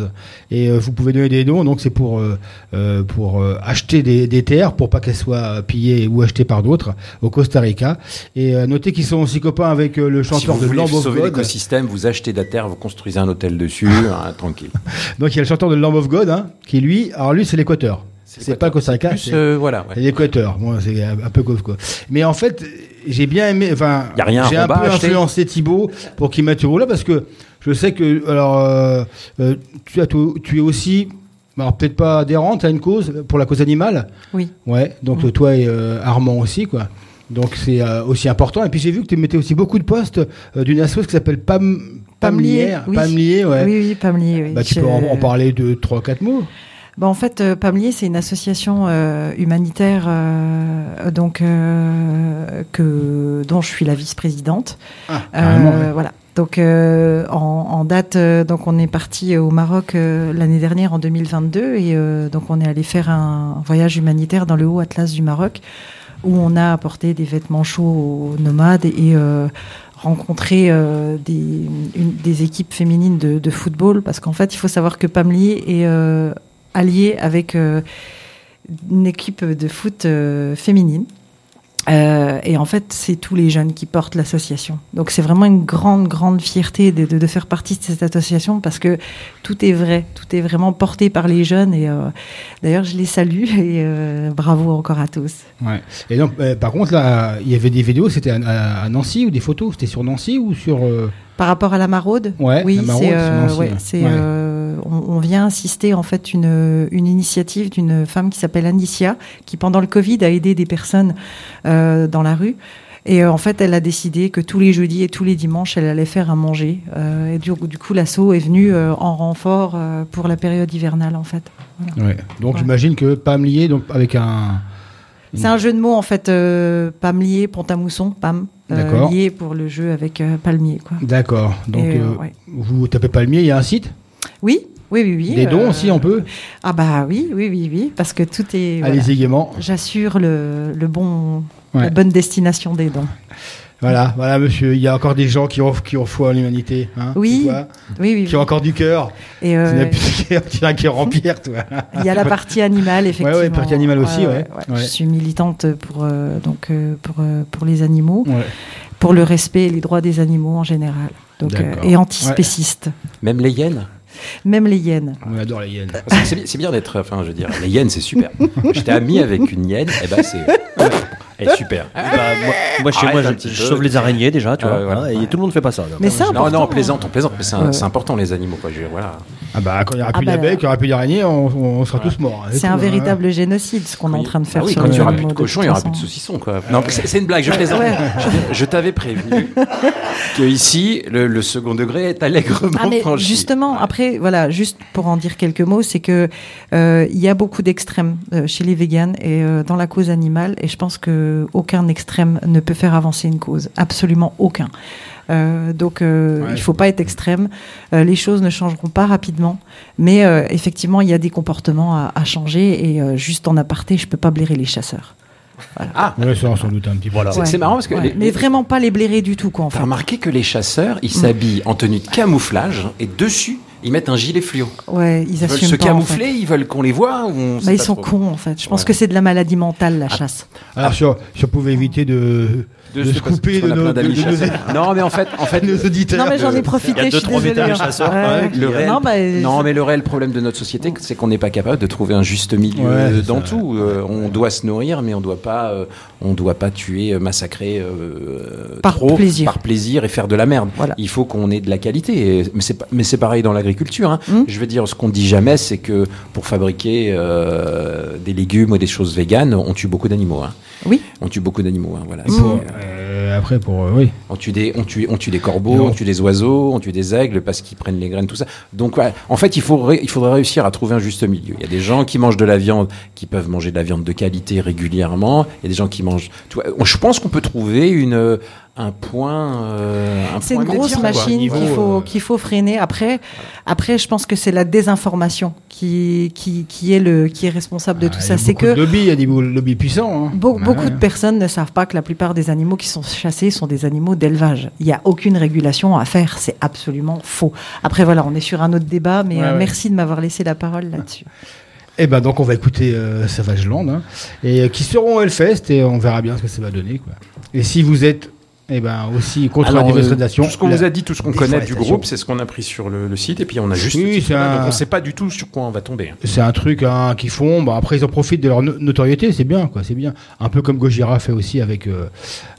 et euh, vous pouvez donner des dons. Donc, c'est pour euh, euh, pour acheter des, des terres pour pas qu'elles soient pillées ou achetées par d'autres au Costa Rica. Et notez qu'ils sont aussi copains avec le Si chanteur vous de Lamb of sauver God. l'écosystème, vous achetez de la terre, vous construisez un hôtel dessus, hein, tranquille. Donc, il y a le chanteur de Lamb of God, hein, qui lui, alors lui, c'est l'Équateur. C'est pas le Costa Rica, Plus, c'est- euh, voilà. ouais. L'Équateur, moi c'est un peu quoi. Mais en fait, j'ai bien aimé, enfin, Y a rien à j'ai un peu acheter influencé Thibaut pour qu'il mette ce rôle-là parce que je sais que, alors, euh, euh, tu, as, tu, es aussi, alors peut-être pas adhérente à une cause, pour la cause animale. Oui. Ouais, donc toi et euh, Armand aussi quoi. Donc c'est euh, aussi important. Et puis j'ai vu que tu mettais aussi beaucoup de postes euh, d'une association qui s'appelle Pam, Pamelier, Pamelier, oui. Pamelier, ouais. Oui, oui, Pamelier, oui. Bah, tu Je- peux en, en parler de 3-4 mots. Bah, en fait, euh, Pamelier, c'est une association euh, humanitaire euh, donc, euh, que, dont je suis la vice-présidente. Ah, ouais. Voilà. Donc, euh, en, en date, euh, donc on est parti au Maroc euh, l'année dernière en 2022 et donc on est allé faire un voyage humanitaire dans le haut Atlas du Maroc où on a apporté des vêtements chauds aux nomades et rencontré euh, des, une- des équipes féminines de, de football parce qu'en fait il faut savoir que Pamelier est euh, allié avec euh, une équipe de foot euh, féminine. Euh, et en fait, c'est tous les jeunes qui portent l'association. Donc, c'est vraiment une grande, grande fierté de, faire partie de cette association parce que tout est vrai, tout est vraiment porté par les jeunes. Et d'ailleurs, je les salue et bravo encore à tous. Ouais. Et donc, par contre, là, il y avait des vidéos, c'était à Nancy ou des photos C'était sur Nancy ou sur. Par rapport à la maraude, Ouais, oui, c'est, euh, ouais, euh, on, on vient assister en fait une, une initiative d'une femme qui s'appelle Anicia, qui pendant le Covid a aidé des personnes euh, dans la rue. Et euh, en fait, elle a décidé que tous les jeudis et tous les dimanches, elle allait faire à manger. Euh, et du, du coup, l'assaut est venu euh, en renfort pour la période hivernale, en fait. Voilà. Ouais. Donc, Ouais. j'imagine que Pam lié, donc avec un. C'est un jeu de mots, en fait, Pamelier, Pont-à-Mousson, Pam, euh, D'accord. lié pour le jeu avec euh, Palmier. D'accord. Donc, Et, euh, ouais. vous tapez Palmier, il y a un site? Oui, oui, oui, oui. Des dons euh, aussi, on peut? Ah bah oui, oui, oui, oui, parce que tout est. voilà. Allez-y gaiement. J'assure le, le bon, Ouais. la bonne destination des dons. Voilà, voilà, monsieur. Il y a encore des gens qui ont, qui ont foi en l'humanité. Hein, Oui. Oui, oui. Qui ont encore du cœur. Et euh, Tu n'as en pierre, toi. il y a la partie animale, effectivement. ouais, partie animale aussi, ouais. Je Ouais. suis militante pour, euh, donc, euh, pour, euh, pour les animaux, Ouais. pour le respect et les droits des animaux en général. Donc, euh, D'accord. et antispéciste. Même les hyènes? Même les hyènes. On adore les hyènes. C'est- bien, d'être. Enfin, je veux dire, les hyènes, c'est super. J'étais ami avec une hyène, et ben c'est. Elle est super. Bah, moi, moi, chez Arrête moi, un je, petit je peu. sauve les araignées déjà, tu vois. voilà. hein, et tout le monde fait pas ça. Mais Non, non, on plaisante, on plaisante, mais c'est un- Ouais. c'est important les animaux, quoi. Je, voilà. Ah bah, quand il n'y aura Ah plus bah, d'abeilles, quand il n'y aura plus d'araignées, on, on sera tous morts. hein, C'est tout, un hein. véritable génocide, ce qu'on est en train de faire Ah oui, sur quand il n'y aura plus de cochons, il n'y aura plus de saucissons, quoi. Non, c'est c'est une blague, je plaisante. Ouais. Je, je t'avais prévenu que ici, le, le second degré est allègrement Ah, mais franchi. justement, après, voilà, juste pour en dire quelques mots, c'est que euh, il y a beaucoup d'extrêmes euh, chez les véganes et euh, dans la cause animale, et je pense que aucun extrême ne peut faire avancer une cause, absolument aucun. Euh, donc, euh, Ouais. il faut pas être extrême. Euh, les choses ne changeront pas rapidement, mais euh, effectivement, il y a des comportements à, à changer. Et euh, juste en aparté, je peux pas blairer les chasseurs. Ah, Ouais, ça, on s'en doute un petit peu. Voilà. c'est Ouais. marrant parce que. Ouais. les- mais vraiment pas les blairer du tout, quoi. En T'as fait. remarqué que les chasseurs, Mm. ils s'habillent en tenue de camouflage et dessus, ils mettent un gilet fluo. Ouais, ils, Ils veulent se pas, en camoufler, fait. ils veulent qu'on les voit ou on Bah, ils sont trop. cons en fait. Je pense Ouais. que c'est de la maladie mentale la chasse. Alors, si on, si on pouvait éviter de, de, se couper de nos, plein d'amis de. Non, mais en fait, en fait, de nos auditeurs. Non mais j'en ai Il y profité, a je suis désolée. hein. Ouais. le réel, Non, bah, non, mais le réel problème de notre société, c'est qu'on n'est pas capable de trouver un juste milieu Ouais, dans ça. tout. Euh, on doit se nourrir, mais on doit pas, euh, on doit pas tuer, euh, massacrer euh, Par trop plaisir. par plaisir et faire de la merde. Voilà. Il faut qu'on ait de la qualité. Et- mais c'est pas- mais c'est pareil dans l'agriculture. hein. Mm. Je veux dire, ce qu'on dit jamais, c'est que pour fabriquer euh, des légumes ou des choses véganes, on tue beaucoup d'animaux. hein. Oui. On tue beaucoup d'animaux. hein, voilà. Pour- euh, après, pour. euh, oui. on tue des, on tue, on tue des corbeaux, Non. on tue des oiseaux, on tue des aigles parce qu'ils prennent les graines, tout ça. Donc, ouais, en fait, il, faut il faudrait réussir à trouver un juste milieu. Il y a des gens qui mangent de la viande, qui peuvent manger de la viande de qualité régulièrement. Il y a des gens qui mangent. Tu vois, je pense qu'on peut trouver une, un point. euh, C'est une grosse machine Niveau, qu'il faut, euh, qu'il faut freiner. Après, après, je pense que c'est la désinformation qui, qui, qui, est, le, qui est responsable de Ah, tout il y ça. a C'est que lobbies, il y a des lobbies puissants. hein. Beaucoup de personnes ne savent pas que la plupart des animaux qui sont chassés sont des animaux d'élevage. Il n'y a aucune régulation à faire. C'est absolument faux. Après, voilà, on est sur un autre débat, mais Ouais, euh, ouais. merci de m'avoir laissé la parole là-dessus. Et ben donc on va écouter euh, Savage Land hein, et euh, qui seront au Hellfest et on verra bien ce que ça va donner quoi. Et si vous êtes eh ben aussi contre Alors, la euh, déforestation, tout ce qu'on vous a dit, tout ce qu'on connaît du groupe, c'est ce qu'on a pris sur le, le site, et puis on a juste. Oui, ce un- Donc on sait pas du tout sur quoi on va tomber. C'est un truc hein, qu'ils font. Après, ils en profitent de leur no- notoriété, c'est bien, quoi. C'est bien. Un peu comme Gojira fait aussi avec euh,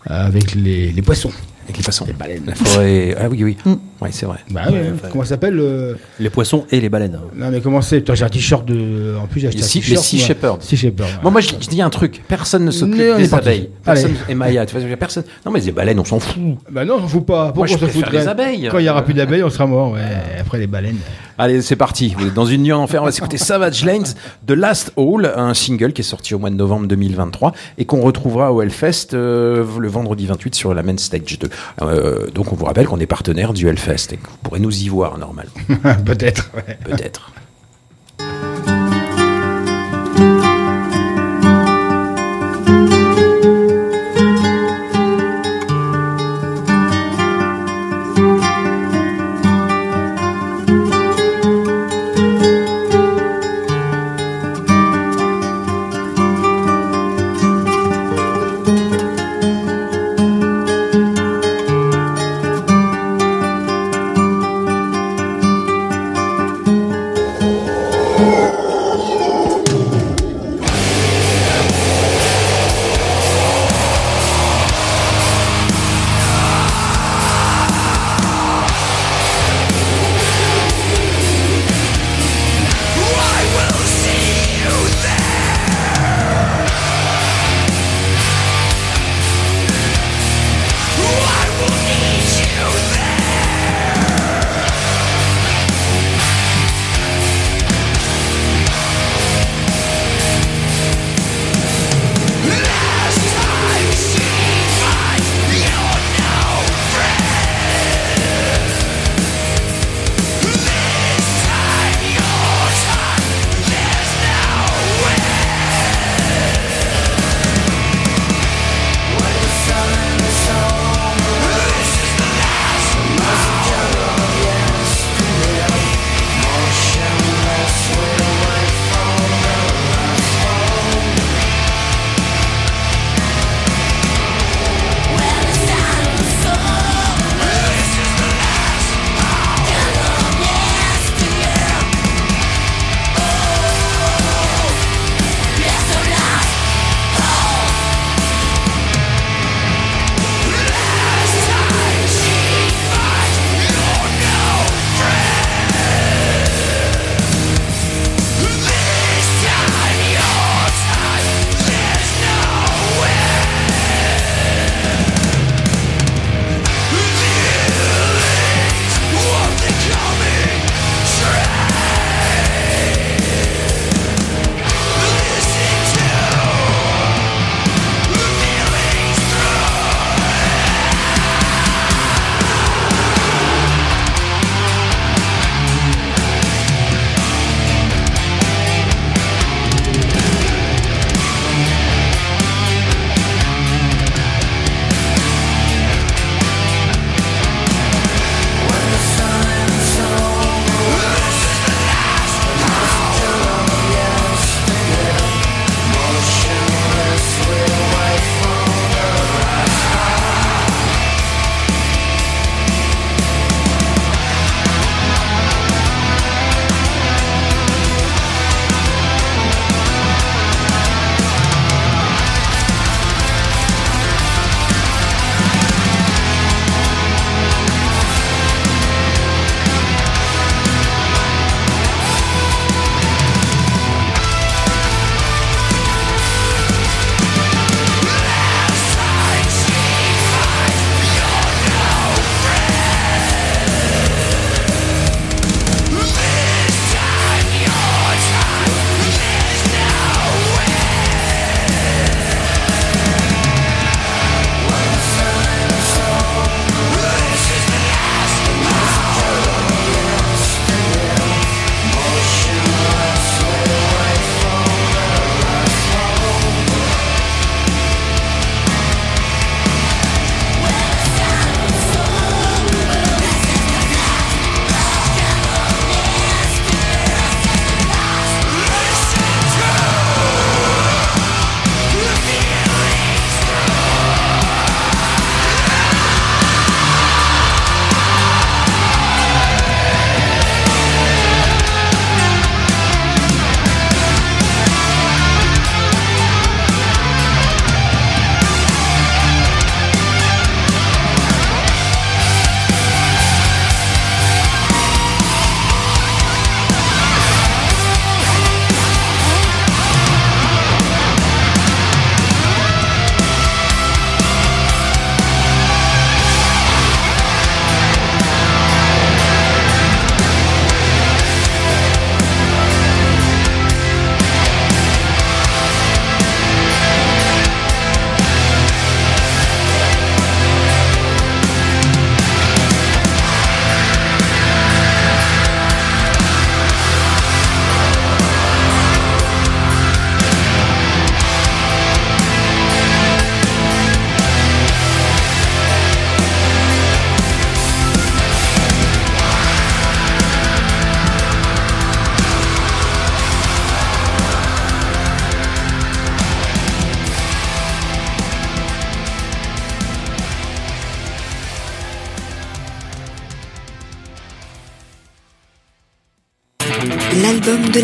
avec les, les poissons. Avec les poissons. Les baleines. La forêt. Ah oui, oui. Mm. Ouais, c'est vrai. Bah oui, comment ça s'appelle le... Les poissons et les baleines. hein. Non, mais comment c'est J'ai un t-shirt de. En plus, j'ai acheté Les un t-shirt. les Sea moi. Shepherds. Sea Shepherd. ouais. Bon, moi, je, je dis un truc. Personne ne s'occupe des abeilles. Personne, et Maya, tu vois, personne. Non, mais les baleines, on s'en fout. Bah non, on s'en fout pas. Pourquoi je on s'en foutrait les abeilles. Quand il y aura plus d'abeilles, on sera mort. Ouais. Après les baleines. Allez, c'est parti. Vous êtes dans une nuit en enfer. On va s'écouter Savage Lanes de Last Hall, un single qui est sorti au mois de novembre 2023 et qu'on retrouvera au Hellfest euh, le vendredi 28 sur la Main Stage 2. Euh, donc, on vous rappelle qu'on est partenaire du Hellfest et que vous pourrez nous y voir normalement. Peut-être. ouais. Peut-être.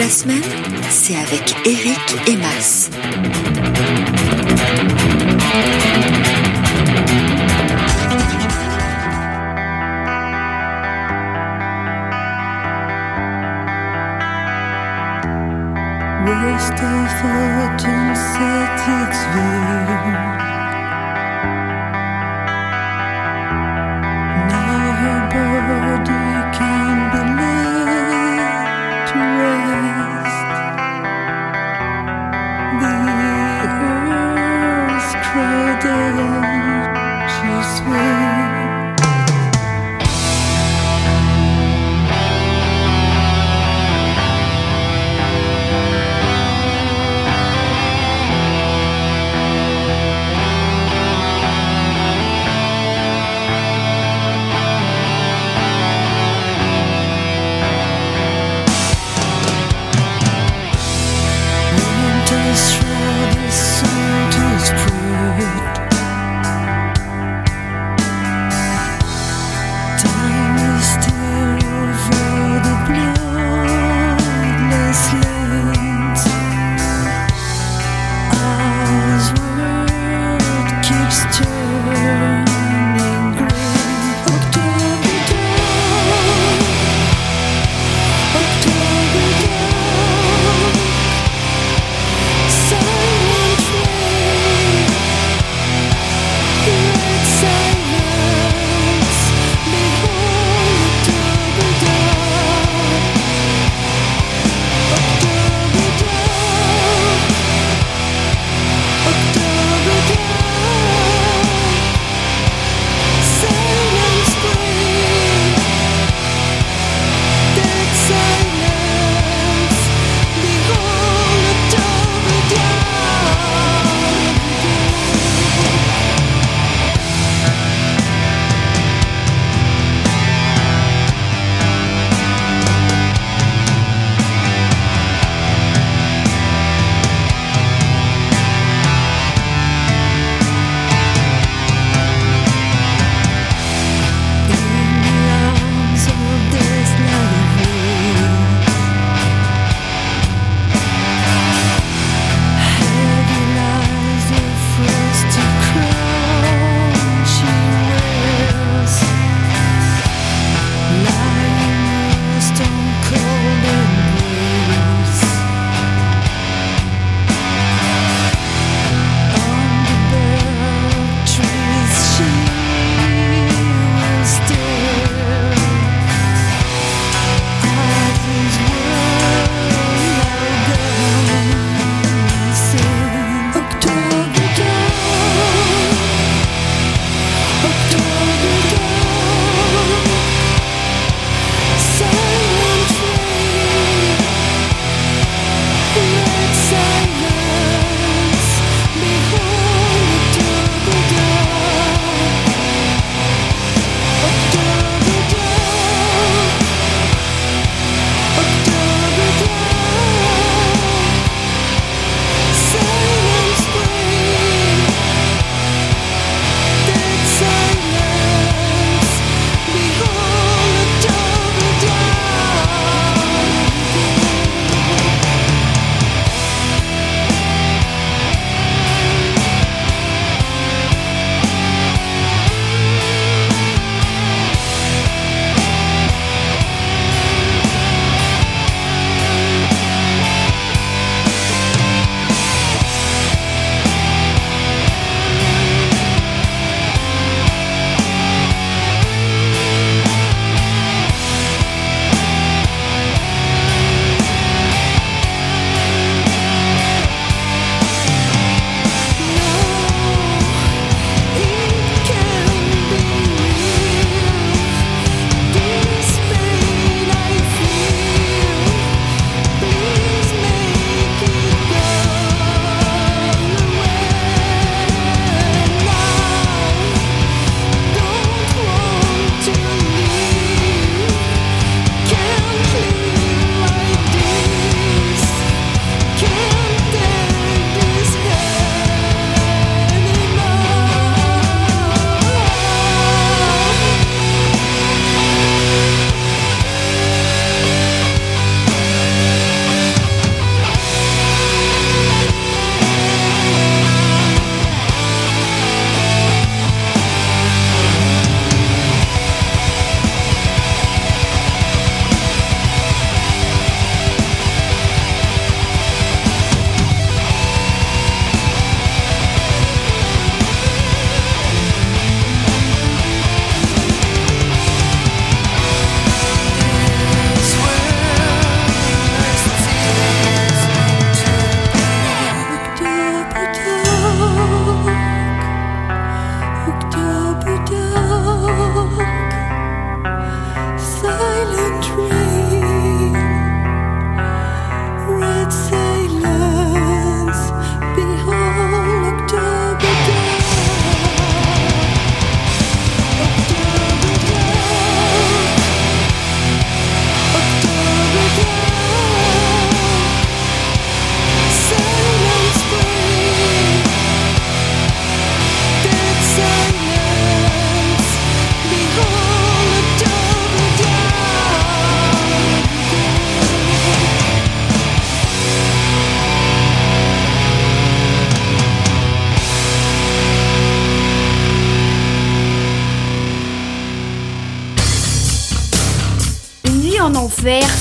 L'album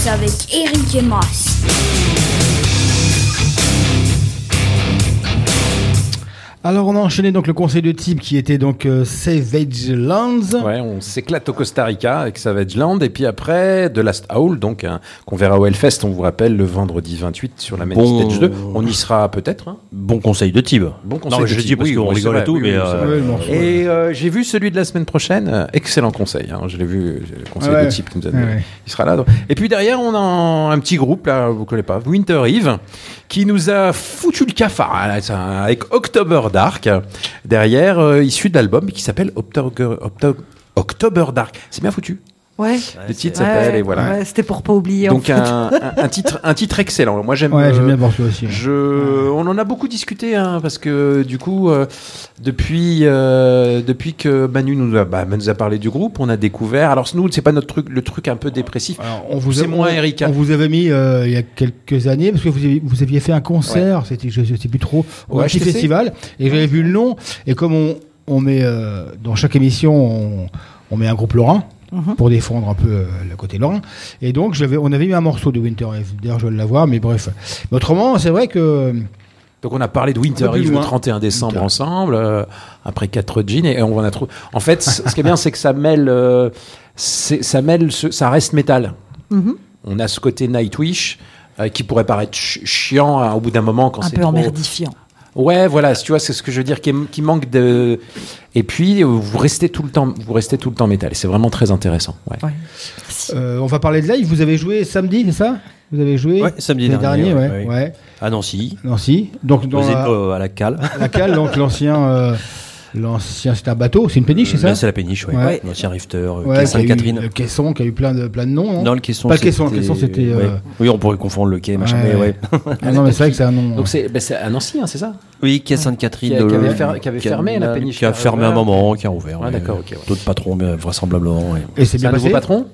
enfer, c'est avec enchaîné donc le conseil de type qui était donc euh, Savage Lands. Ouais, on s'éclate au Costa Rica avec Savage Land et puis après The Last Howl, donc hein, qu'on verra au Hellfest, on vous rappelle le vendredi 28 sur la main Bon- stage 2. On y sera peut-être. hein. Bon conseil de Tib. Bon Non, conseil. mais de je type. dis parce Oui, qu'on oui, rigole et tout, mais, euh. Et euh, j'ai vu celui de la semaine prochaine. euh, excellent conseil. hein, je l'ai vu. euh, Le conseil Ouais. de type qui nous a donné. Ouais. Il sera là. donc. Et puis derrière, on a un, un petit groupe là, vous connaissez pas, Winter Eve, qui nous a foutu le cafard hein, avec October Dark derrière, euh, issu de l'album qui s'appelle October, Octo- October Dark. C'est bien foutu. Ouais. Le titre Ouais, s'appelle et voilà. ouais, C'était pour pas oublier. en Donc fait. un, un- un titre, un titre excellent. Moi j'aime. Ouais, j'aime euh, bien aussi. ouais. je, on en a beaucoup discuté hein, parce que du coup, euh, depuis euh, depuis que Manu nous a, bah, nous a parlé du groupe, on a découvert. Alors nous, c'est pas notre truc, le truc un peu dépressif. Alors, on vous a- moins on- Erika. On vous avait mis euh, il y a quelques années parce que vous aviez, vous aviez fait un concert, c'était je, je sais plus trop, au Ouais, petit festival et j'avais vu le nom et comme on, on met euh, dans chaque émission on, on met un groupe lorrain Mhm. pour défendre un peu euh, le côté lorrain et donc j'avais on avait mis un morceau de Winter Eve. D'ailleurs je vais l'avoir mais bref. Mais autrement c'est vrai que Donc on a parlé de Winter Un peu Eve le loin. 31 décembre Winter. ensemble, euh, après quatre jeans et on en a trouvé. En fait, ce qui est bien, c'est que ça mêle, euh, c'est- ça mêle, ce- ça reste métal. Mhm. On a ce côté Nightwish. euh, qui pourrait paraître ch- chiant hein, au bout d'un moment quand un c'est peu trop, emmerdifiant. Ouais, voilà, tu vois, c'est ce que je veux dire, qui, est- qui manque de. Et puis, euh, vous restez tout le temps, vous restez tout le temps métal. C'est vraiment très intéressant. Ouais. Ouais. euh, on va parler de live. Vous avez joué samedi c'est ça? Vous avez joué Ouais, samedi dernier, ouais, ouais, ouais. ouais. À Nancy, Nancy. Donc dans euh, à la cale. la cale donc l'ancien euh, l'ancien c'est un bateau c'est une péniche c'est ça Là, c'est la péniche, ouais. Ouais. L'ancien rifter, euh, Ouais, Sainte-Catherine. Le caisson qui a eu plein de, plein de noms. non Non, le caisson. Pas le caisson, le caisson, c'était, euh. Oui, on pourrait confondre le quai, machin, Ouais. mais ouais. Ah non, mais c'est vrai que c'est un nom. Donc c'est ben, c'est à Nancy, hein, c'est ça Oui, quai Sainte-Catherine. Qui euh, avait fer- qui avait fermé, la péniche Qui a fermé un moment, qui a rouvert. Ah, d'accord, ok, ouais. D'autres patrons, vraisemblablement. Et c'est bien un nouveau passé. patron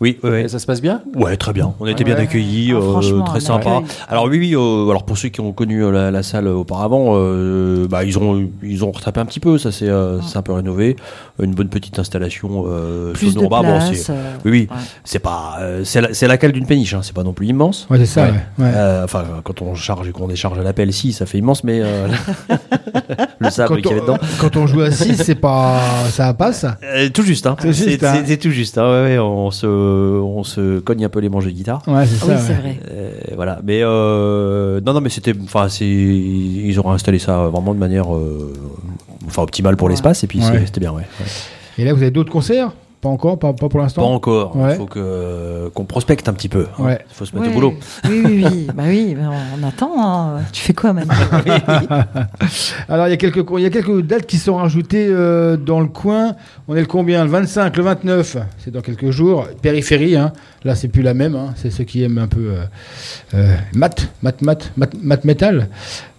Oui, oui, Et oui. ça se passe bien? Ouais, très bien. On a été bien Ouais. accueillis, Ah, euh, très sympa. Alors oui, oui. euh, alors pour ceux qui ont connu euh, la, la salle auparavant, euh, bah ils ont ils ont retapé un petit peu. Ça c'est euh, c'est un peu rénové. Une bonne petite installation euh, Plus de sonore. Bah, bon, place. c'est- oui, oui. ouais. C'est pas euh, c'est la, cale d'une péniche. Hein. C'est pas non plus immense. Ouais, c'est ça, Ouais. ouais. ouais. Euh, enfin, quand on charge et qu'on décharge à l'appel, si, ça fait immense, mais euh, le sable Quand qu'il y avait on, dedans. quand on joue à 6, c'est pas. Ça passe. Euh, tout juste, hein. C'est hein. c'est- c'est tout juste. Hein. Ouais, ouais, on se on se cogne un peu les manches de guitare. Ouais, c'est ça. Oui, ouais. c'est vrai. Euh, voilà, mais euh, non, non, mais c'était, enfin, c'est, ils auraient installé ça vraiment de manière, euh, enfin, optimale pour Ouais. l'espace, et puis c'était bien, ouais. ouais. Et là, vous avez d'autres concerts? Pas encore Pas, pas pour Pas l'instant encore. Il Ouais. faut que qu'on prospecte un petit peu. Ouais. Il faut se mettre Oui, au boulot. Oui, oui, oui. bah oui, bah on attend. hein. Tu fais quoi maintenant Alors, il y, a quelques, il y a quelques dates qui sont rajoutées euh, dans le coin. On est le combien? Le 25, le 29, c'est dans quelques jours. Périphérie, hein. là, c'est plus la même. hein. C'est ceux qui aiment un peu euh, euh, mat, mat, mat, mat, mat metal.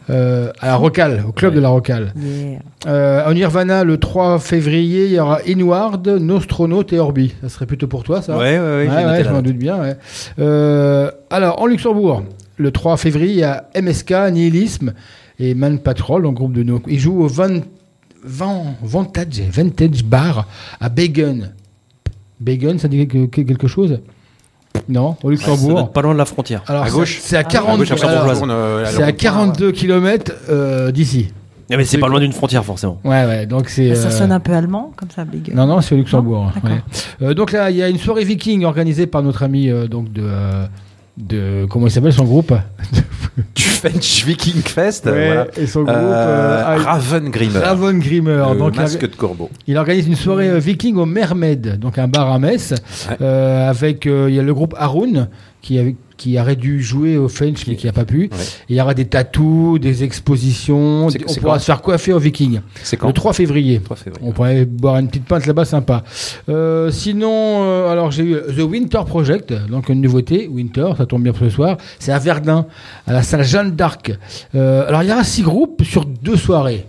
Euh, à la Rocale, au club de la Rocale. Yeah. Euh, au Nirvana, le 3 février, il y aura Inward, Nostronaut et Orbi. Ça serait plutôt pour toi, ça Ouais, ouais, ouais. Ouais, je m'en doute bien. ouais. Euh, alors, en Luxembourg, le 3 février, il y a MSK, Nihilisme et Man Patrol, en groupe de nos. Ils jouent au Van, Van- Vantage, Vantage Bar à Bacon. Bacon, ça dit quelque, quelque chose? Non, au Luxembourg. être pas loin de la frontière. Alors, À c'est- gauche C'est à Ah, 40 À gauche, après, on alors, tourne, euh, la c'est à rond-point, 42 km d'ici. Ah, mais c'est pas loin d'une frontière, forcément. Ouais, ouais, donc c'est. Ça euh, sonne un peu allemand, comme ça, Big. Non, non, c'est au Luxembourg. d'accord. ouais. Euh, donc là, il y a une soirée viking organisée par notre ami euh, donc de, euh, de comment il s'appelle son groupe? Du French Viking Fest. Ouais, voilà. Et son groupe Euh, euh, Raven Grimmer. Raven Grimmer. le Donc il, masque de corbeau. il organise une soirée euh, viking au Mermaid, donc un bar à Metz, Ouais. euh, avec euh, il y a le groupe Haroun qui avait qui aurait dû jouer au French mais qui n'a pas pu. Ouais. Il y aura des tatous, des expositions. On pourra se faire coiffer au Viking. C'est quand Le 3 février. 3 février. On pourrait boire une petite pinte là-bas, sympa. Euh, sinon, euh, alors j'ai eu The Winter Project, donc une nouveauté, Winter, ça tombe bien pour ce soir. C'est à Verdun, à la salle Jeanne d'Arc. Euh, alors il y aura six groupes sur deux soirées.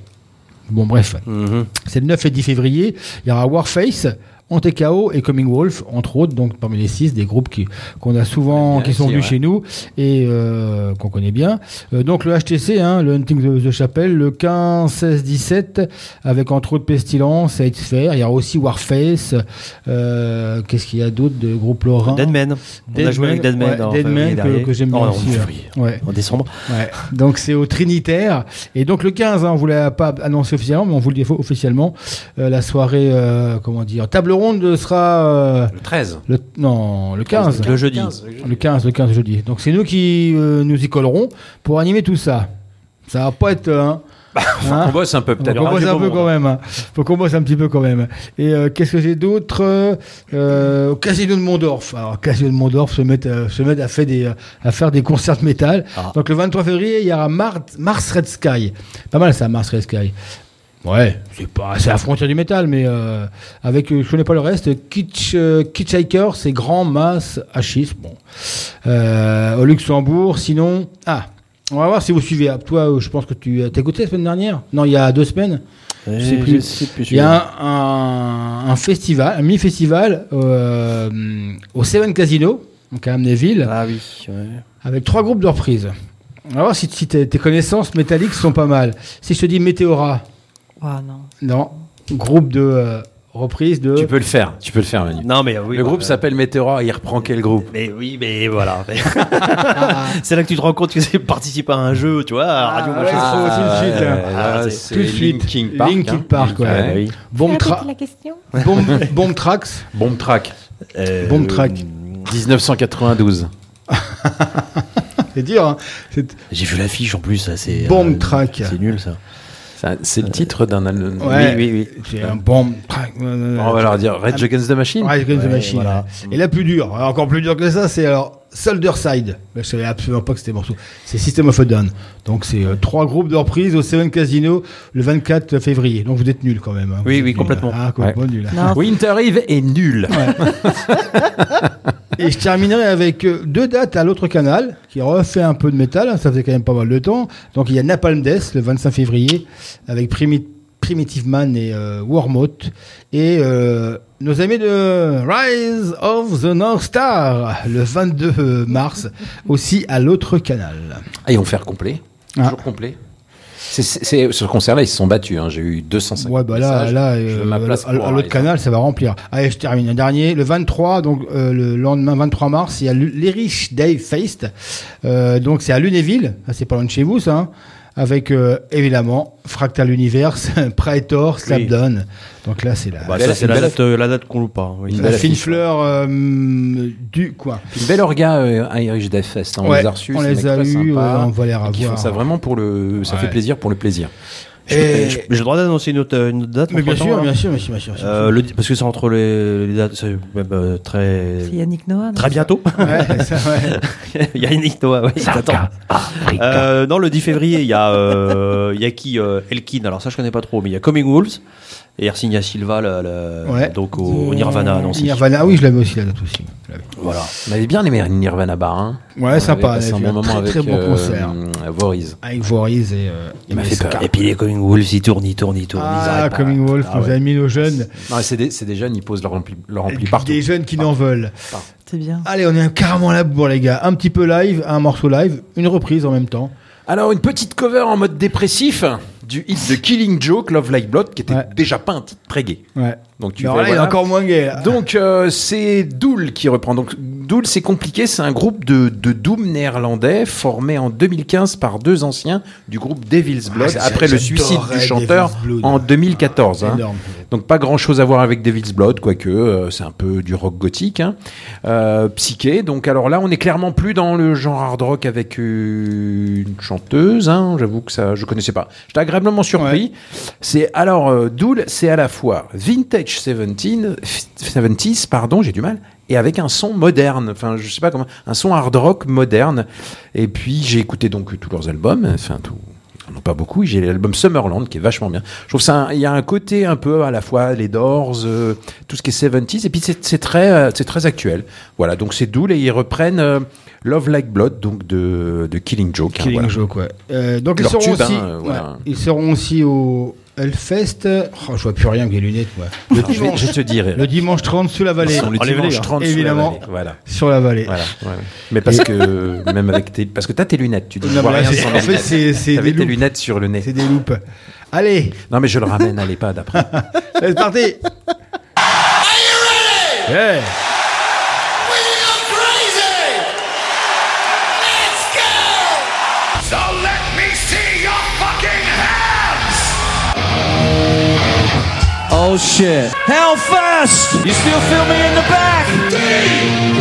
Bon, bref, Mhm. c'est le 9 et 10 février. Il y aura Warface, TKO et Coming Wolf, entre autres, donc parmi les six, des groupes qui qu'on a souvent, bien qui sont venus ouais. chez nous et euh, qu'on connaît bien. Euh, donc le HTC, hein, le Hunting the, the Chapel, le 15, 16, 17, avec entre autres Pestilence, Eight Sphere, il y a aussi Warface, euh, qu'est-ce qu'il y a d'autre de groupes lorrains Deadman. On a joué avec Deadman ouais, en Deadman que, que j'aime Oh, bien en aussi. ouais. février. Ouais. En décembre. Donc c'est au Trinitaire. Et donc le 15, hein, on vous l'a pas annoncé officiellement, mais on vous le dit officiellement. la soirée, comment dire, table ronde sera euh, Le 13. le, non, le 15. Le jeudi. Le 15, le 15 jeudi. Donc c'est nous qui euh, nous y collerons pour animer tout ça. Ça va pas être. hein, hein On bosse un peu Faut peut-être. qu'on bosse un peu quand même. hein. Faut qu'on bosse un petit peu quand même. Et euh, qu'est-ce que j'ai d'autre euh, euh, Au Casino de Mondorf. Alors, Casino de Mondorf se met, à- se met à, faire des, à faire des concerts de métal. Ah. Donc le 23 février, il y aura Mar- Mars Red Sky. Pas mal ça, Mars Red Sky. Ouais, c'est pas, c'est la frontière du métal, mais euh, avec, euh, je connais pas le reste. Kitsch, euh, Hitchhiker, c'est Grand Mass Achis. Bon, euh, au Luxembourg. Sinon, ah, on va voir si vous suivez. Ah, Toi, euh, je pense que tu as écouté la semaine dernière? Non, il y a deux semaines? Je sais plus. Il y a un, un- un festival, un mini-festival euh, au Seven Casino, donc à Amnéville, Ah oui. ouais. avec trois groupes de reprises. On va voir si, si tes, tes connaissances métalliques sont pas mal. Si je te dis Météora, Ah non. non, groupe de euh, reprises de. Tu peux le faire, tu peux le faire, Manu. Non, mais oui. le bah, groupe s'appelle Météora, il reprend quel groupe? Mais oui, mais voilà. c'est là que tu te rends compte que c'est participer à un jeu, tu vois, à Radio Ah, ouais, Machin. faut tout de suite, hein. Ah, là, c'est- tout de suite. Linkin Park. Linkin hein. Park, ouais. Ah, oui. Bomb, tra la question? Bomb, bomb Tracks. Bomb Track, Euh, Bomb track. 1992. C'est dur, hein. J'ai vu l'affiche en plus, c'est. Bomb euh, track. C'est nul ça. C'est le titre d'un album. Ouais. Oui, oui, oui. C'est un track. On va leur dire Red Against the Machine. Ouais, Against the Ouais, Machine. voilà. Et la plus dure, alors encore plus dure que ça, c'est alors Soldier Side. Je savais absolument pas que c'était morceau. C'est System of a Down. Donc c'est euh, trois groupes de reprises au Seven Casino le 24 février. Donc vous êtes nuls quand même. hein. Oui, oui, complètement. Ah, complètement nuls. Non, Winter Eve est nul. Et je terminerai avec euh, deux dates à l'autre canal qui refait un peu de métal. hein, ça faisait quand même pas mal de temps. Donc il y a Napalm Death le 25 février avec Primi- Primitive Man et euh, Wormoth. Et euh, nos amis de Rise of the North Star le 22 mars aussi à l'autre canal. Ah, ils vont faire complet. Ah. Toujours complet. C'est- c'est- ce concert-là, ils se sont battus. hein. J'ai eu 250 Ouais, bah là, messages. là, Je veux euh, ma place à, l'autre canal, ça va remplir. Allez, je termine un dernier. Le 23, donc euh, le lendemain 23 mars, il y a l'Irish Day Feast. Euh, donc c'est à Lunéville, Ah, c'est pas loin de chez vous, ça. hein. Avec euh, évidemment Fractal Universe, Praetor, Slapdown. Donc là, c'est la, Bah, ça, c'est la date, euh, la date qu'on loupe pas. oui. Une la fine fleur euh, du coin. Une belle orga euh, à Irish Death Fest. hein. On Ouais, les a reçus. on les a eus, euh, on va les revoir. ça vraiment pour le. Ça Ouais. fait plaisir pour le plaisir. Et- J'ai le droit d'annoncer une autre, une autre date Mais bien entre-temps, sûr, là bien sûr, bien sûr, bien sûr. bien sûr. Euh, le- parce que c'est entre les, les dates, c'est même, euh, très C'est Yannick Noah. non très bientôt. Ouais, ça, ouais. il y a Yannick Noah, oui. Euh, non, le 10 février, il y a, euh, il y a qui euh, Elkin, alors ça je connais pas trop, mais il y a Coming Wolves et Ersinia Silva, le- le- Ouais. donc au. Nirvana à Nancy. Nirvana, ah oui, je l'avais aussi la date aussi. Voilà. On avait bien aimé Nirvana Bar. Hein. Ouais, On sympa, avait un bon moment très, avec très bon concert. euh, Voriz. Avec Voriz et. Euh, Il m'a fait peur. Et puis les Coming Wolves, ils tournent, ils tournent, ils tournent. ils Ah. Coming Wolf, Ah vous ouais. avez mis nos jeunes. Non, c'est des, jeunes, ils posent leur ampli, leur ampli partout. Des jeunes qui n'en veulent. C'est bien. Allez, on est carrément là pour les gars. Un petit peu live, un morceau live, une reprise en même temps. Alors, une petite cover en mode dépressif du hit de Killing Joke, Love Like Blood, qui était Ouais. déjà pas un titre très gay. Ouais. Donc, tu alors fais, là, il est voilà. encore moins gay. là. Donc euh, c'est Dool qui reprend. Donc Dool c'est compliqué, c'est un groupe de, de doom néerlandais formé en 2015 par deux anciens du groupe Devil's Blood Ah, après le suicide du chanteur en 2014. hein. Donc pas grand chose à voir avec Devil's Blood, quoique euh, c'est un peu du rock gothique, hein. Euh, psyché. Donc alors là on est clairement plus dans le genre hard rock avec euh, une chanteuse. hein. J'avoue que ça je connaissais pas. J'étais agréablement surpris. C'est alors euh, Dool, c'est à la fois vintage 17, 70s, pardon, j'ai du mal, et avec un son moderne. Enfin je sais pas comment, un son hard rock moderne. Et puis j'ai écouté donc tous leurs albums, enfin tout. Non, pas beaucoup. J'ai l'album Summerland qui est vachement bien. Je trouve ça, il y a un côté un peu à la fois les Doors, euh, tout ce qui est 70s, et puis c'est très, euh, c'est très actuel. Voilà, donc c'est Dool et ils reprennent euh, Love Like Blood, donc de, de Killing Joke. hein, Killing voilà. Joke, ouais. Donc ils seront, tube, aussi, hein, voilà. ouais, ils seront aussi au, Hellfest. Oh, je vois plus rien avec les lunettes, moi. Le Alors, je vais- dimanche, je vais te dire, Eric. Le dimanche 30 sous la vallée. Sont le dimanche 30 sous la évidemment. vallée, voilà. Sur la vallée. Voilà, ouais, ouais. Mais parce Et- que même avec tes parce que t'as tes lunettes, tu dis Non, vois rien c'est- sans en les fait, lunettes. c'est- des tes loupes. lunettes sur le nez. C'est des loupes. Allez, Non mais je le ramène à l'EHPAD après. c'est parti. Yeah. Oh shit. Hellfest! You still feel me in the back?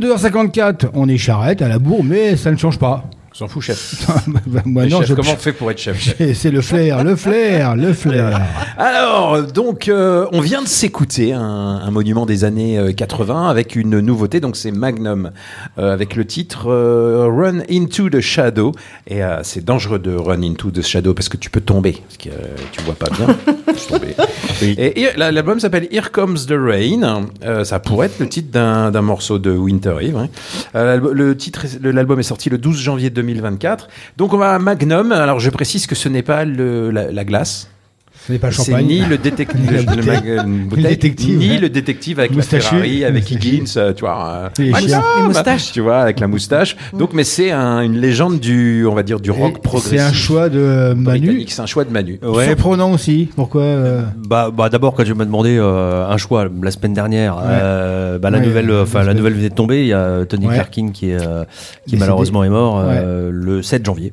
22h54, on est charrette à la bourre, mais ça ne change pas. S'en fout, chef. Bah, moi, Mais non, chef, je- comment on fait pour être chef, chef C'est le flair, le flair, le flair. Alors, donc, euh, on vient de s'écouter un, un monument des années euh, 80 avec une nouveauté, donc c'est Magnum, euh, avec le titre euh, Run into the Shadow. Et euh, c'est dangereux de Run into the Shadow parce que tu peux tomber, parce que euh, tu vois pas bien. Je suis tombé. Et, et la- l'album s'appelle Here Comes the Rain. Euh, ça pourrait être le titre d'un morceau de Winter Eve. hein. Euh, le titre, l'album est sorti le 12 janvier 2024. Donc on va à Magnum. Alors je précise que ce n'est pas le- la glace. Ce n'est pas le C'est champagne. ni le détective, Ni la le Le bouteille, détective, ni ouais. le détective avec Moustachu. la Ferrari, avec. Higgins, euh, tu vois. euh, moustaches. Tu vois, avec la moustache. Donc, mais c'est un- une légende du, on va dire, du rock Et progressif. C'est un choix de Manu. C'est un choix de Manu. Ouais. Surprenant aussi. Pourquoi euh, Bah, bah d'abord quand je m'as demandé euh, un choix la semaine dernière, euh, bah, la Ouais, nouvelle, euh, enfin la nouvelle venait de tomber. Il y a Tony Ouais. Clarkin qui est, euh, qui malheureusement est mort euh, le 7 janvier.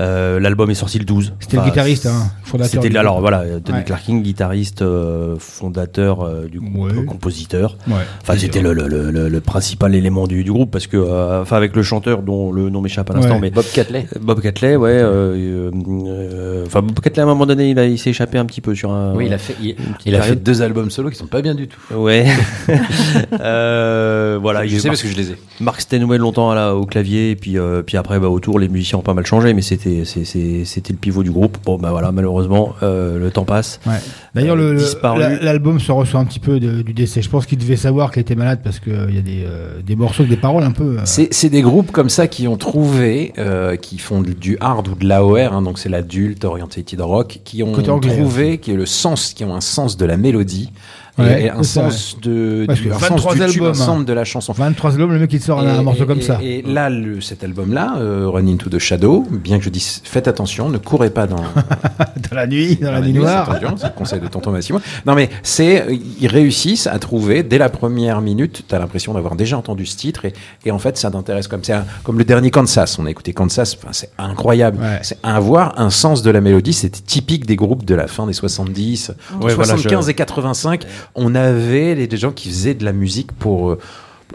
Euh, L'album est sorti le 12. C'était le guitariste, hein, fondateur C'était alors voilà Tony Ouais. Clarkin, guitariste, euh, fondateur euh, du groupe, Ouais. compositeur. Ouais. Enfin, c'était le, le, le, le- le principal élément du, du groupe parce que, euh, enfin, avec le chanteur dont le nom m'échappe à l'instant, Ouais. mais Bob Catley. Bob Catley, ouais. euh, euh, Enfin, Bob Catley à un moment donné, il, s'est échappé un petit peu sur un. Oui, il a fait, il, a fait deux albums solo qui sont pas bien du tout. Ouais. euh, voilà. Je sais Mark- parce que je les ai. Mark Stenway longtemps à la- au clavier, et puis, euh, puis après, bah, autour, les musiciens ont pas mal changé, mais c'était, c'est- c'était le pivot du groupe. Bon, bah voilà, malheureusement, euh, le temps passe. Ouais. D'ailleurs, Euh, l'album se reçoit un petit peu de- du décès. Je pense qu'il devait savoir qu'il était malade parce qu'il y a des, euh, des morceaux, des paroles un peu. euh, C'est des groupes comme ça qui ont trouvé, euh, qui font du hard ou de l'AOR, hein, donc c'est l'adulte, oriented rock, qui ont Côté anglais, trouvé, qui est le sens, qui ont un sens de la mélodie. Et- Ouais, et, un c'est ça, sens de du, un 23 sens du tube, albums, un sens hein. de la chanson 23 albums, le mec il te sort un Et- morceau et- comme et- ça. Et là, le- cet album-là, euh, Run Into the Shadow, bien que je dise, faites attention, ne courez pas dans, Dans la nuit, dans, la nuit nuit, noire. c'est le conseil de tonton Massimo. Non, mais c'est, ils réussissent à trouver, dès la première minute, tu as l'impression d'avoir déjà entendu ce titre, et, et en fait, ça t'intéresse comme, c'est un- comme le dernier Kansas. On a écouté Kansas, enfin, c'est incroyable. Ouais. C'est avoir un sens de la mélodie, c'était typique des groupes de la fin des 70, entre Ouais, voilà, 75 je- et 85. On avait les, des gens qui faisaient de la musique pour, euh,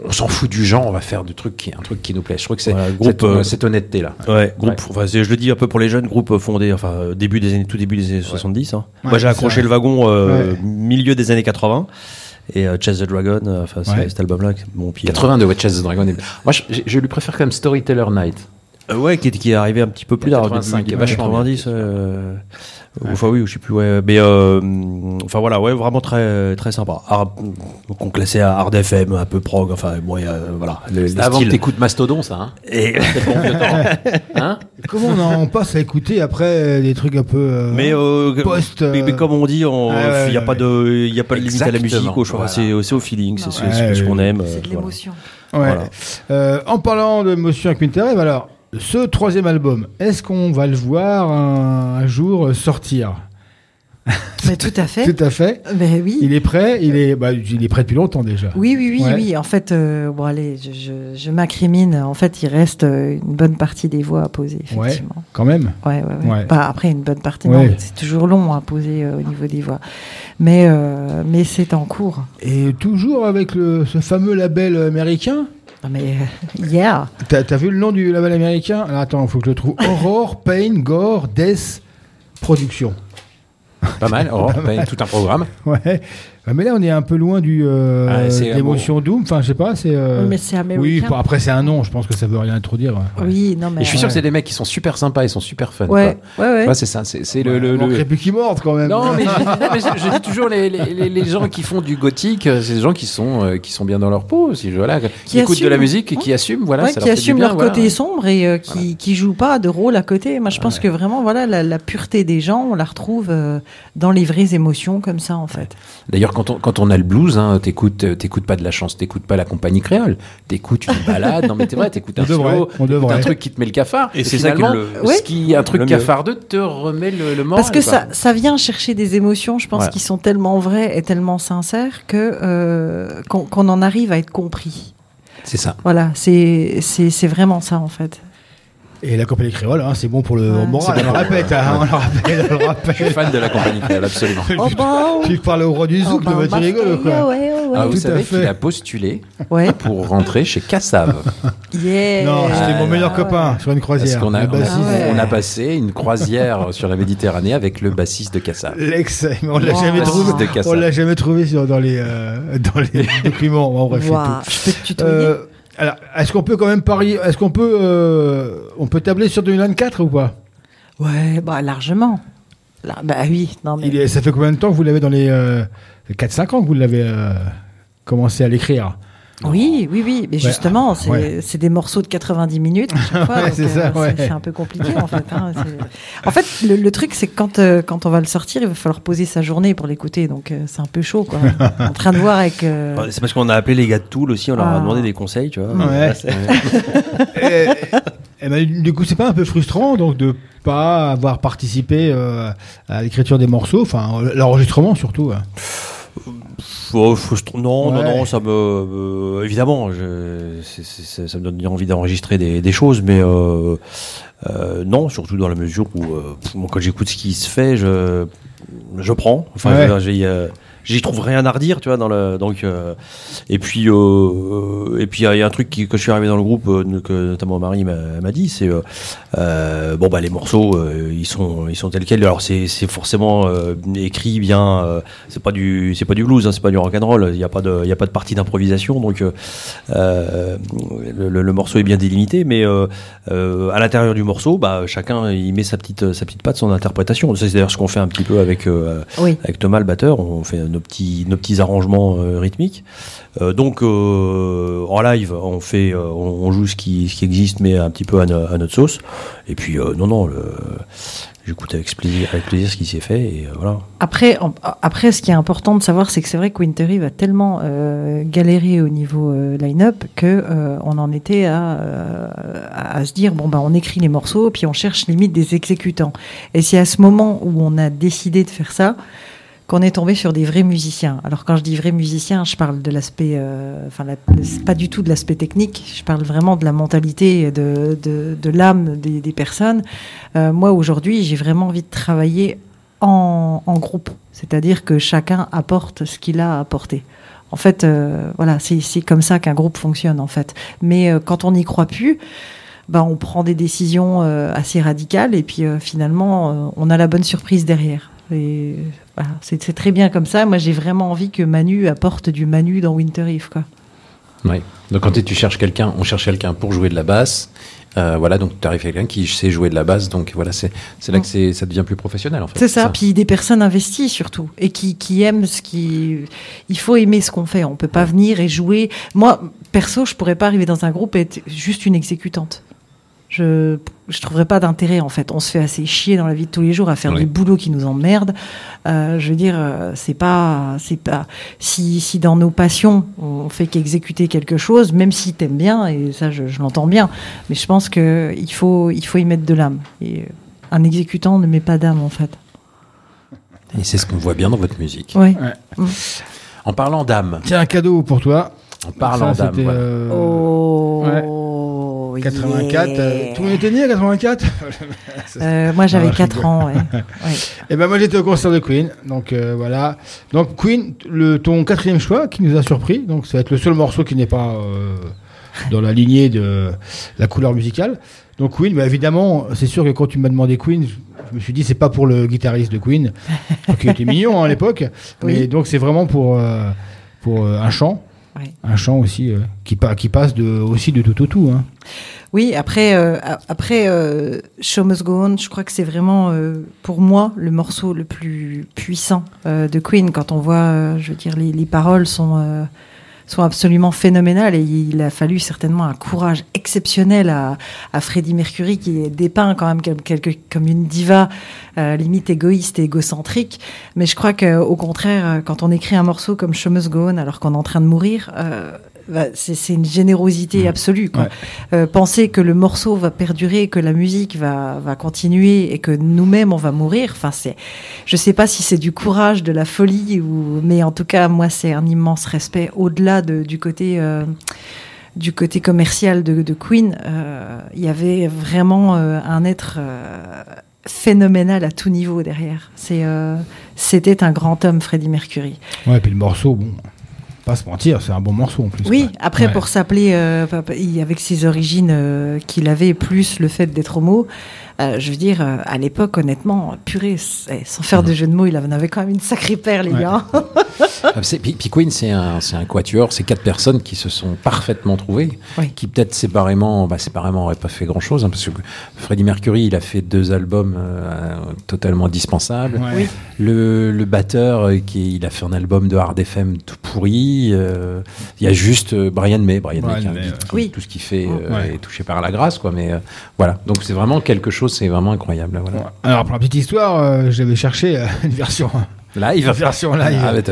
on s'en fout du genre, on va faire du truc qui, un truc qui nous plaît. Je trouve que c'est Voilà, groupe, cette, euh, cette honnêteté-là. Ouais, groupe, Ouais. enfin, c'est- je le dis un peu pour les jeunes, groupe fondé, enfin, euh, début des années, tout début des années 70. hein. Ouais, Moi, j'ai accroché le wagon euh, Ouais. milieu des années 80. Et euh, Chase the Dragon, euh, enfin, cet album-là, puis, euh, 82, ouais, Chase the Dragon. Moi, je, je lui préfère quand même Storyteller Night. Euh, ouais, qui est, qui est arrivé un petit peu plus tard, 85, début, vachement 90. euh, Enfin oui, je sais plus. Ouais, mais euh, enfin voilà, ouais, vraiment très très sympa. Hard- donc on classait à hard FM, un peu prog. Enfin bon, il y a, voilà. Le, le C'était avant style. que t'écoutes Mastodon, ça. Hein Et bon vieux temps. Hein Comment on en passe à écouter après euh, des trucs un peu. euh, mais, euh, post, mais, mais euh, comme on dit, il ouais, ouais, n'y a ouais. pas de, il y a pas de limite à la musique. Au choix, voilà. c'est c'est au feeling, c'est Ouais, ce ouais, qu'on aime. euh, C'est de voilà. l'émotion. Ouais. Voilà. Euh, en parlant de Motion avec Winter Eve, alors, ce troisième album, est-ce qu'on va le voir un, un jour sortir Mais tout à fait. Tout à fait. Mais oui. Il est prêt, il est, bah, il est prêt depuis longtemps déjà. Oui, oui, oui, Ouais. oui. En fait, euh, bon, allez, je, je, je m'acrimine. En fait, il reste euh, une bonne partie des voix à poser, Ouais, quand même. Ouais, ouais, ouais. Pas après une bonne partie. C'est toujours long à poser euh, au niveau des voix. Mais, euh, mais c'est en cours. Et toujours avec le, ce fameux label américain? Mais euh, yeah. T'as as vu le nom du label américain? Alors attends, il faut que je le trouve. Horror, Pain, Gore, Death Production. Pas mal, Aurore, Pas mal. tout un programme. Ouais. Ouais, Mais là, on est un peu loin du euh, Ah, l'émotion Doom. Enfin, je sais pas. C'est. euh, Mais c'est américain. Oui. après, c'est un nom. Je pense que ça veut rien trop dire. ouais. Oui, non, mais. Et je suis sûr Ouais. que c'est des mecs qui sont super sympas, ils sont super fun. Ouais, quoi. ouais, ouais. Ouais, c'est ça, c'est c'est le. le, le- plus qu'ils mordent quand même. Non, mais, je, non, mais je- je dis toujours les, les, les- les gens qui font du gothique, euh, c'est des gens qui sont euh, qui sont bien dans leur peau, aussi, voilà, qui, Qui écoutent de la musique et qui assument, voilà, Ouais, ça qui leur assument bien, leur voilà. côté sombre et euh, qui, qui jouent pas de rôle à côté. Moi, je pense que vraiment, voilà, la, la pureté des gens, on la retrouve dans les vraies émotions comme ça, en fait. D'ailleurs, quand on, quand on a le blues, hein, t'écoutes, euh, t'écoutes pas de la chance, t'écoutes pas la compagnie créole, t'écoutes une balade. non, mais t'es vrai, t'écoutes un truc qui te met le cafard. Et c'est ça qui le- Ouais. ce qui un truc cafardeux te remet le, le moral. Parce que ça, ça vient chercher des émotions, je pense, Voilà. qui sont tellement vraies et tellement sincères que euh, qu'on qu'on en arrive à être compris. C'est ça. Voilà, c'est c'est c'est vraiment ça, en fait. Et la compagnie créole, hein, c'est bon pour le Ouais. moral. C'est On bon le répète, hein, on le rappelle, on le Je suis rappelle. fan de la compagnie créole, absolument. Oh bah, Tu parles au roi du oh zouk, bah, le tu rigoles quoi. ouais, ouais, ouais. Ah, vous Tout savez qu'il a postulé Ouais. pour rentrer chez Cassav. Yeah. Non, c'était mon Ah, meilleur ouais. copain sur une Parce croisière. a, on a- bassiste. Ah ouais. on a passé une croisière sur la Méditerranée avec le bassiste de Cassav. L'ex, mais on l'a Wow. jamais trouvé. Bassiste de Cassav. On l'a jamais trouvé sur- dans les euh, dans les documents. Bon, bref, c'est Waouh, tout. Je peux te tutoyer Euh, alors, est-ce qu'on peut quand même parier Est-ce qu'on peut euh, on peut tabler sur 2024 ou pas? Ouais, bah largement. Là, bah oui, non mais. Il est- Ça fait combien de temps que vous l'avez dans les euh, 4-5 ans que vous l'avez euh, commencé à l'écrire? Oui, oui, oui, mais Ouais, justement, c'est ouais. c'est des morceaux de 90 minutes à chaque fois. Ouais, donc, c'est ça, c'est- ouais. c'est un peu compliqué en fait. hein, en fait, le, le truc, c'est que quand, euh, quand on va le sortir, il va falloir poser sa journée pour l'écouter, donc euh, c'est un peu chaud. Quoi. en train de voir avec. euh, Ouais, C'est parce qu'on a appelé les gars de Toul aussi, on leur a Ah. demandé des conseils, tu vois. Ouais. Là, c'est- et, et ben, du coup, c'est pas un peu frustrant donc de pas avoir participé euh, à l'écriture des morceaux, enfin l'enregistrement surtout. hein. Oh, Non, non, Ouais. non, ça me. euh, évidemment, je, ça me donne envie d'enregistrer des, des choses, mais euh, euh, non, surtout dans la mesure où, euh, quand j'écoute ce qui se fait, je, je prends. Enfin, Ouais. je j'y trouve rien à redire, tu vois, dans le. Donc, euh, et puis, euh, euh, et puis, il y, a- il y a un truc qui, que je suis arrivé dans le groupe, euh, que notamment Marie m'a, dit, c'est bon, bah, les morceaux, ils sont, ils sont tels quels. Alors, c'est, c'est forcément écrit bien. c'est pas du, c'est pas du blues, hein, c'est pas du rock and roll. Il y a pas de, il y a pas de partie d'improvisation, donc le, le- le morceau est bien délimité, mais à l'intérieur du morceau, bah, chacun il met sa petite, sa petite patte, son interprétation. C'est d'ailleurs ce qu'on fait un petit peu avec, Oui. avec Thomas le batteur. On fait nos petits, nos petits arrangements euh, rythmiques. Euh, donc euh, en live, on fait, on, joue ce qui, ce qui existe, mais un petit peu à, no- à notre sauce. Et puis non, non, le- j'écoute avec plaisir, avec plaisir ce qui s'est fait et voilà. Après, après, ce qui est important de savoir, c'est que c'est vrai que Wintery va tellement galérer au niveau line-up que euh, on en était à, à, à se dire bon bah on écrit les morceaux puis on cherche limite des exécutants. Et c'est à ce moment où on a décidé de faire ça qu'on est tombé sur des vrais musiciens. Alors quand je dis vrais musiciens, je parle de l'aspect, euh, enfin pas du tout de l'aspect technique. Je parle vraiment de la mentalité, de, de, de l'âme des, des personnes. Euh, moi aujourd'hui, j'ai vraiment envie de travailler en, en groupe, c'est-à-dire que chacun apporte ce qu'il a à apporter. En fait, euh, voilà, c'est comme ça qu'un groupe fonctionne en fait. Mais quand on n'y croit plus, ben, on prend des décisions assez radicales et puis finalement, on a la bonne surprise derrière. Voilà, c'est très bien comme ça. Moi, j'ai vraiment envie que Manu apporte du Manu dans Winter Eve, quoi. Ouais. Donc quand tu cherches quelqu'un, on cherche quelqu'un pour jouer de la basse. Euh, voilà, donc tu arrives à quelqu'un qui sait jouer de la basse. Donc voilà, c'est là que c'est- ça devient plus professionnel en fait. C'est ça. Puis des personnes investies surtout et qui, qui aiment ce qui. Il faut aimer ce qu'on fait. On peut pas venir et jouer. Moi, perso, je pourrais pas arriver dans un groupe et être juste une exécutante. Je je trouverais pas d'intérêt en fait. On se fait assez chier dans la vie de tous les jours à faire Oui. des boulots qui nous emmerdent. Euh, je veux dire, euh, c'est pas c'est pas si si dans nos passions on fait qu'exécuter quelque chose, même si t'aimes bien et ça je, je l'entends bien, mais je pense que il faut il faut y mettre de l'âme. Et euh, un exécutant ne met pas d'âme en fait. Et c'est ce qu'on voit bien dans votre musique. Ouais. Ouais. En parlant d'âme, Tiens, un cadeau pour toi. en parlant d'âme, voilà. euh, Oh. 84. yeah. euh, tout le monde était né à 84 Euh, moi j'avais Ah, je 4 rigole. ans. Ouais. Ouais. Et ben moi j'étais au concert de Queen, donc euh, voilà. Donc Queen, le, ton quatrième choix qui nous a surpris, donc ça va être le seul morceau qui n'est pas dans la lignée de la couleur musicale. Donc Queen, bah, évidemment, c'est sûr que quand tu m'as demandé Queen, je, me suis dit c'est pas pour le guitariste de Queen, qui était mignon hein, à l'époque, mais Oui. donc c'est vraiment pour pour un chant, Ouais. un chant aussi euh, qui, pa- qui passe de aussi de tout au tout. Hein. Oui, après, euh, après euh, Show Must Go On, je crois que c'est vraiment euh, pour moi le morceau le plus puissant de Queen. Quand on voit, je veux dire, les, les paroles sont sont absolument phénoménales et il a fallu certainement un courage exceptionnel à, à Freddie Mercury qui est dépeint quand même comme, quelque, comme une diva euh, limite égoïste et égocentrique. Mais je crois que au contraire, quand on écrit un morceau comme Show Must alors qu'on est en train de mourir, euh, bah, c'est une générosité absolue. Quoi. Ouais. Euh, penser que le morceau va perdurer, que la musique va, va continuer et que nous-mêmes on va mourir. Enfin, c'est, je sais pas si c'est du courage, de la folie ou, mais en tout cas, moi, c'est un immense respect au-delà de, du côté. euh, du côté commercial de, de Queen, euh, il y avait vraiment un être phénoménal à tout niveau derrière. C'est, euh, c'était un grand homme, Freddie Mercury. Ouais, puis le morceau, bon, pas se mentir, c'est un bon morceau en plus. Oui, quoi. après Ouais. pour s'appeler, euh, avec ses origines euh, qu'il avait, plus le fait d'être homo, euh, je veux dire, euh, à l'époque, honnêtement, purée, sans faire de jeu de mots, il en avait quand même une sacrée paire, les Ouais. gars. Ah, c'est- Puis, puis Queen, c'est un, c'est un quatuor, c'est quatre personnes qui se sont parfaitement trouvées, qui peut-être séparément, bah, séparément n'auraient pas fait grand-chose, hein, parce que Freddie Mercury, il a fait deux albums euh, totalement indispensables. Ouais. Oui. Le, le batteur, euh, qui, il a fait un album de hard FM tout pourri. euh, Il y a juste euh, Brian May, Brian, Brian May, qui, May, qui- ouais. qui- Oui. tout ce qu'il fait euh, est touché par la grâce, quoi. Mais euh, voilà, donc c'est vraiment quelque chose, c'est vraiment incroyable. Voilà. Alors, pour la petite histoire, euh, j'avais cherché euh, une version. Live Une version live. Ah, mais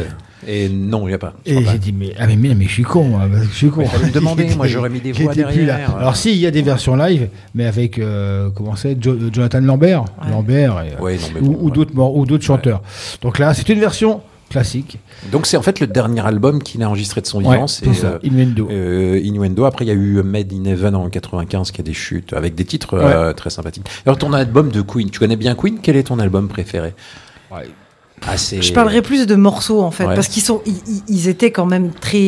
et non, il n'y a pas. Et j'ai dit, mais, ah, mais, mais, mais je suis con, que je suis con. Me demander, moi, j'aurais mis des voix J'étais plus là. derrière. Alors, si, il y a des versions live, mais avec, euh, comment c'est, Jo- Jonathan Lambert, Lambert, et, euh, Ouais, non, mais ou, bon, ou d'autres mor- ou d'autres chanteurs. Donc là, c'est une version classique. Donc c'est en fait le dernier album qu'il a enregistré de son vivant, c'est euh, Innuendo. euh, Innuendo. Après il y a eu Made in Heaven en 95 qui a des chutes avec des titres euh, très sympathiques. Alors ton album de Queen, tu connais bien Queen? Quel est ton album préféré? Je parlerai plus de morceaux en fait, Ouais. parce qu'ils sont, ils, étaient quand même très.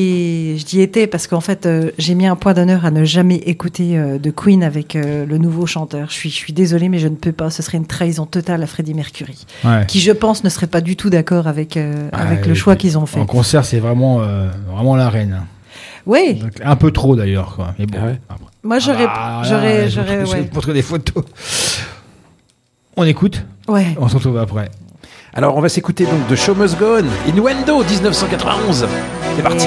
Je dis étais parce qu'en fait, euh, j'ai mis un point d'honneur à ne jamais écouter euh, de Queen avec euh, le nouveau chanteur. Je suis, je suis désolée, mais je ne peux pas. Ce serait une trahison totale à Freddie Mercury, Ouais. qui je pense ne serait pas du tout d'accord avec euh, avec Ah, le choix qu'ils ont fait. En concert, c'est vraiment, euh, vraiment la reine. Oui. Donc, un peu trop d'ailleurs, quoi. Mais bon. après. Moi, j'aurais, Ah, j'aurais, je j'aurais, vous- je ouais. des photos. On écoute Ouais. On se retrouve après. Alors on va s'écouter donc de Show Must Go On, Innuendo 1991. C'est parti.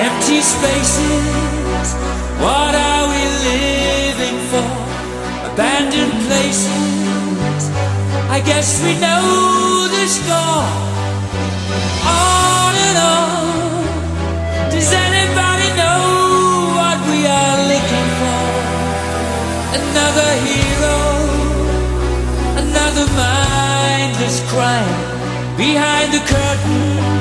Empty spaces, what are we living for? Abandoned places, I guess we know the score. On and on, does anybody know what we are looking for? Another hero, another mindless crime behind the curtain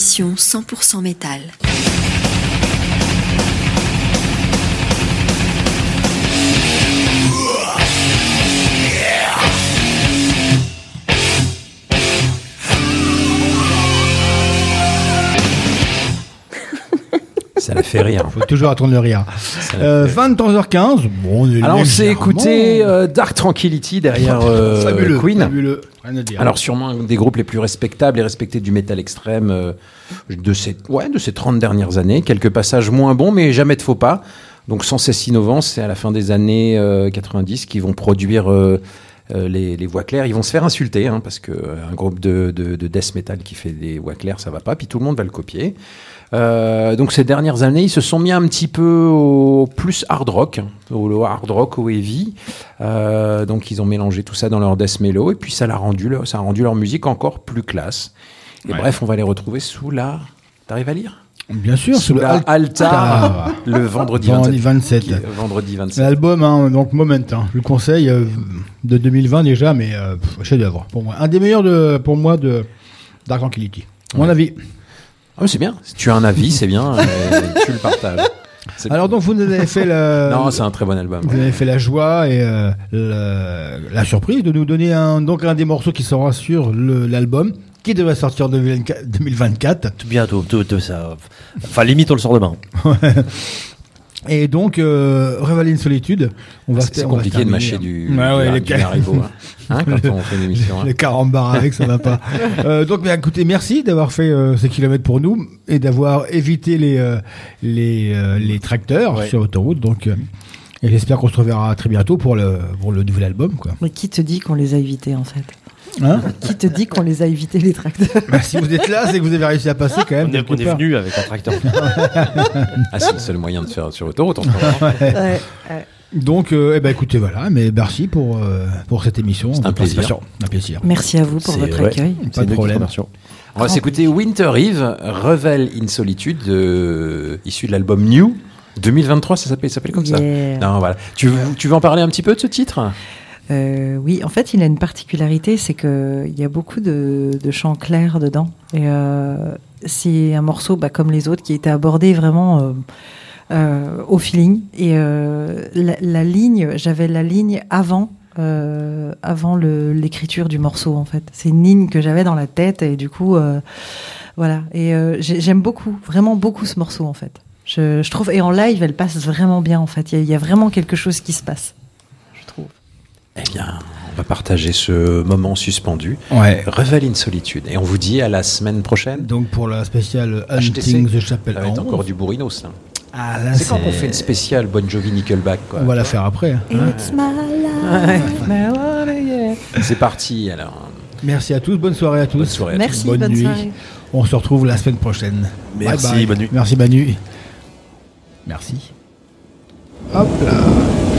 100% métal. Ça la fait rire. Faut toujours attendre le rire. Euh, 23h15. Bon, on Alors on s'est écouté euh, Dark Tranquility derrière euh, Queen. Fabuleux. Alors sûrement un des groupes les plus respectables et respectés du métal extrême euh, de ces ouais, de ces 30 dernières années. Quelques passages moins bons, mais jamais de faux pas. Donc sans cesse innovant, c'est à la fin des années euh, 90 qu'ils vont produire euh, euh, les, voix claires. Ils vont se faire insulter hein, parce que euh, un groupe de, de, de death metal qui fait des voix claires, ça va pas. Puis tout le monde va le copier. Euh, donc ces dernières années, ils se sont mis un petit peu au plus hard rock, au hard rock, au heavy. Euh, donc ils ont mélangé tout ça dans leur death mellow et puis ça l'a rendu, ça a rendu leur musique encore plus classe. Et Ouais. bref, on va les retrouver sous la. T'arrives à lire? Bien sûr, sous le la Alt- altar Ah. le vendredi Vendredi 27. 27. Qui- euh, Vendredi 27. L'album, hein, donc Moment, hein, je le conseille, euh, de 2020 déjà, mais chef-d'œuvre pour moi. Un des meilleurs de, pour moi de Dark Tranquility. Mon avis. Ah, c'est bien. Si tu as un avis, c'est bien. et tu le partages. C'est Alors donc vous nous avez fait la, Non, c'est un très bon album. vous avez fait la joie et euh, le- la surprise de nous donner un, donc un des morceaux qui sera sur le- l'album qui devrait sortir en 2024 2024. Tout bientôt, tout, tout ça. Enfin, limite, on le sort demain. Et donc, euh, Reveille une solitude. On va C'est se- c'est va compliqué de mâcher du, Ouais, ouais, du, les du Haribo, hein. Hein, quand on fait une émission. hein. Avec, ça va pas. Euh, donc, mais écoutez, merci d'avoir fait euh, ces kilomètres pour nous et d'avoir évité les euh, les, euh, les tracteurs Ouais. sur l'autoroute. Donc, euh, et j'espère qu'on se reverra très bientôt pour le pour le nouvel album, quoi. Mais qui te dit qu'on les a évités en fait? Hein Qui te dit qu'on les a évités les tracteurs Bah, si vous êtes là, c'est que vous avez réussi à passer quand même. On est, on est venu avec un tracteur. Ah, c'est le seul moyen de faire sur l'autoroute. en ce moment. Ouais. Ouais, ouais. Donc, euh, eh ben, écoutez, voilà, mais merci pour euh, pour cette émission. C'est un plaisir. Un plaisir. Merci à vous pour votre ouais. accueil. Pas de problème. On va s'écouter Winter Eve, Revel in Solitude, euh, issu de l'album New. 2023, ça s'appelle, comme ça. Non, voilà. Tu, veux- tu veux en parler un petit peu de ce titre? Euh, oui, en fait, il a une particularité, c'est que il y a beaucoup de, chants clairs dedans. Et euh, c'est un morceau, bah, comme les autres, qui été abordé vraiment euh, euh, au feeling. Et euh, la, ligne, j'avais la ligne avant. euh, avant l'écriture du morceau en fait c'est une ligne que j'avais dans la tête et du coup euh, voilà et euh, j'ai- j'aime beaucoup vraiment beaucoup ce morceau en fait je, trouve et en live elle passe vraiment bien en fait il y a- vraiment quelque chose qui se passe Eh bien, on va partager ce moment suspendu. Ouais. Revel in Solitude. Et on vous dit à la semaine prochaine. Donc pour la spéciale HTC. Hunting the Chapel Ça va être 11. encore du bourrinos, là. Ah, C'est quand qu'on fait une spéciale Bon Jovi Nickelback, quoi. On va la faire après. hein. It's my life. C'est parti, alors. Merci à tous, bonne soirée à tous. Bonne soirée à Merci, bonne, bonne nuit. soirée. On se retrouve la semaine prochaine. Merci, Bye bye. bonne nuit. Merci Manu. Merci. Hop là.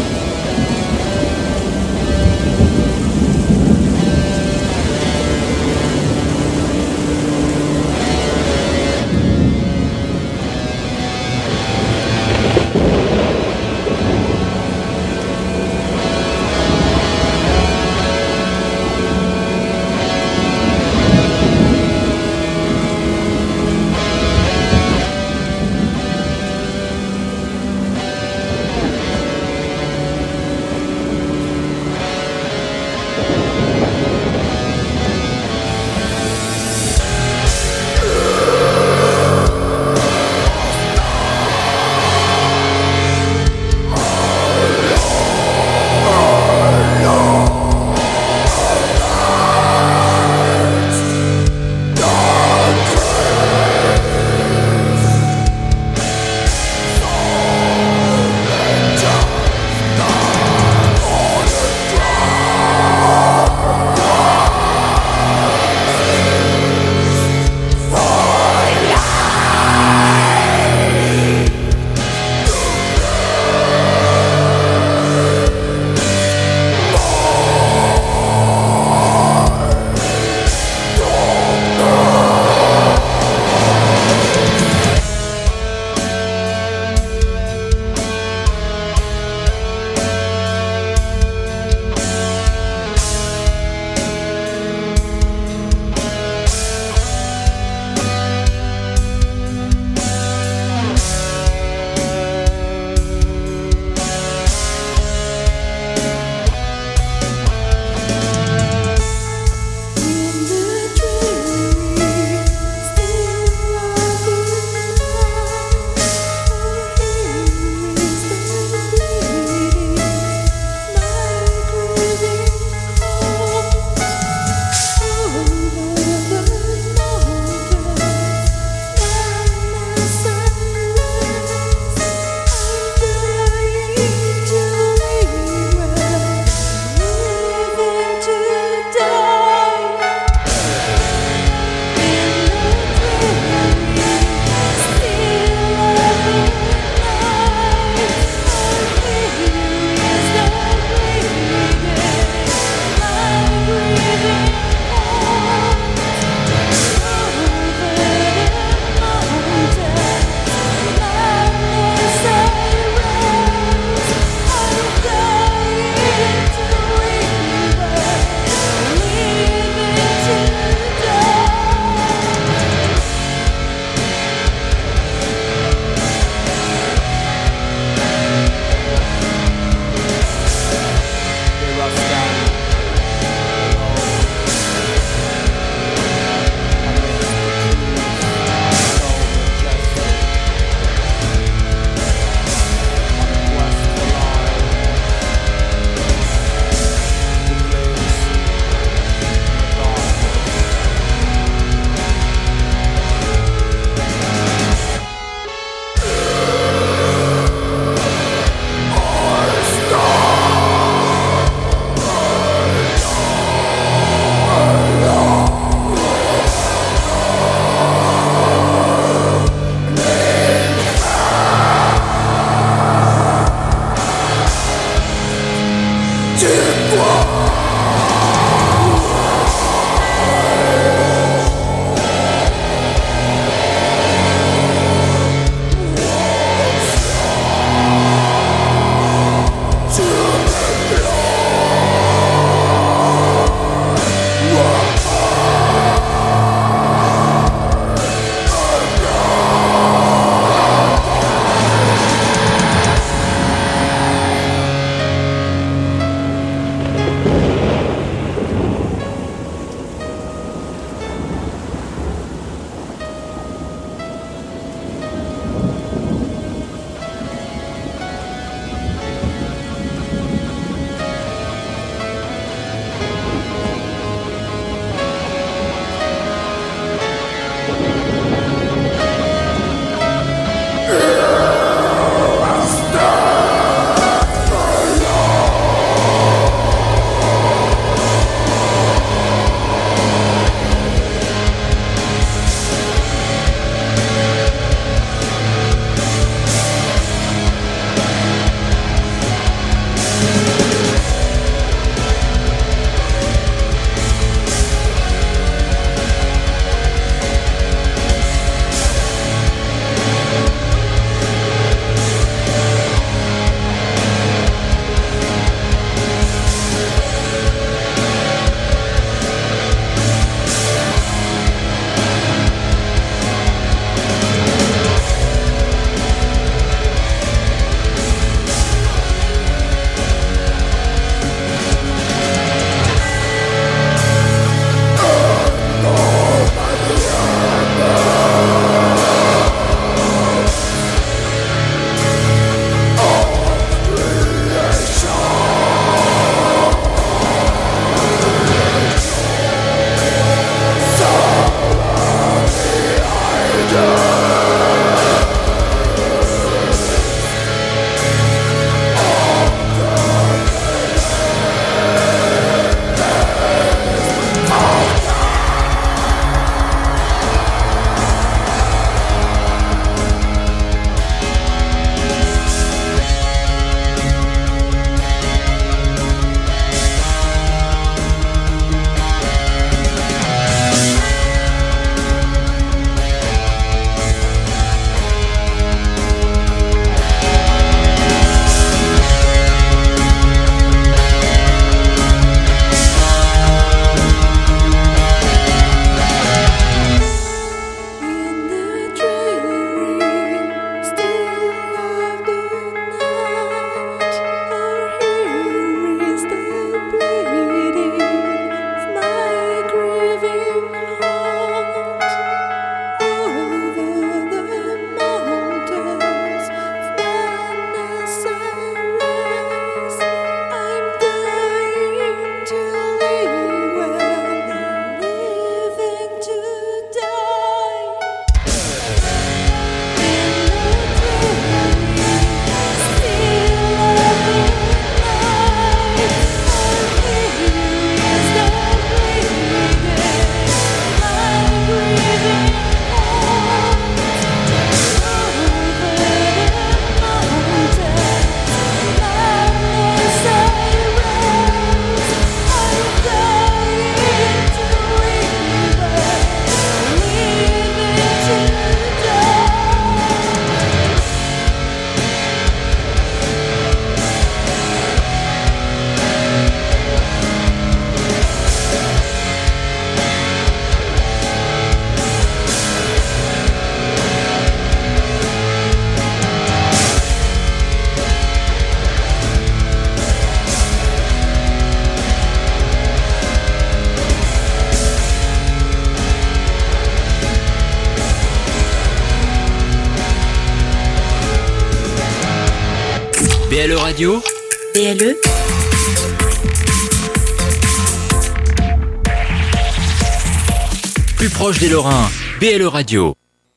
Des Lorrains, BLE Radio.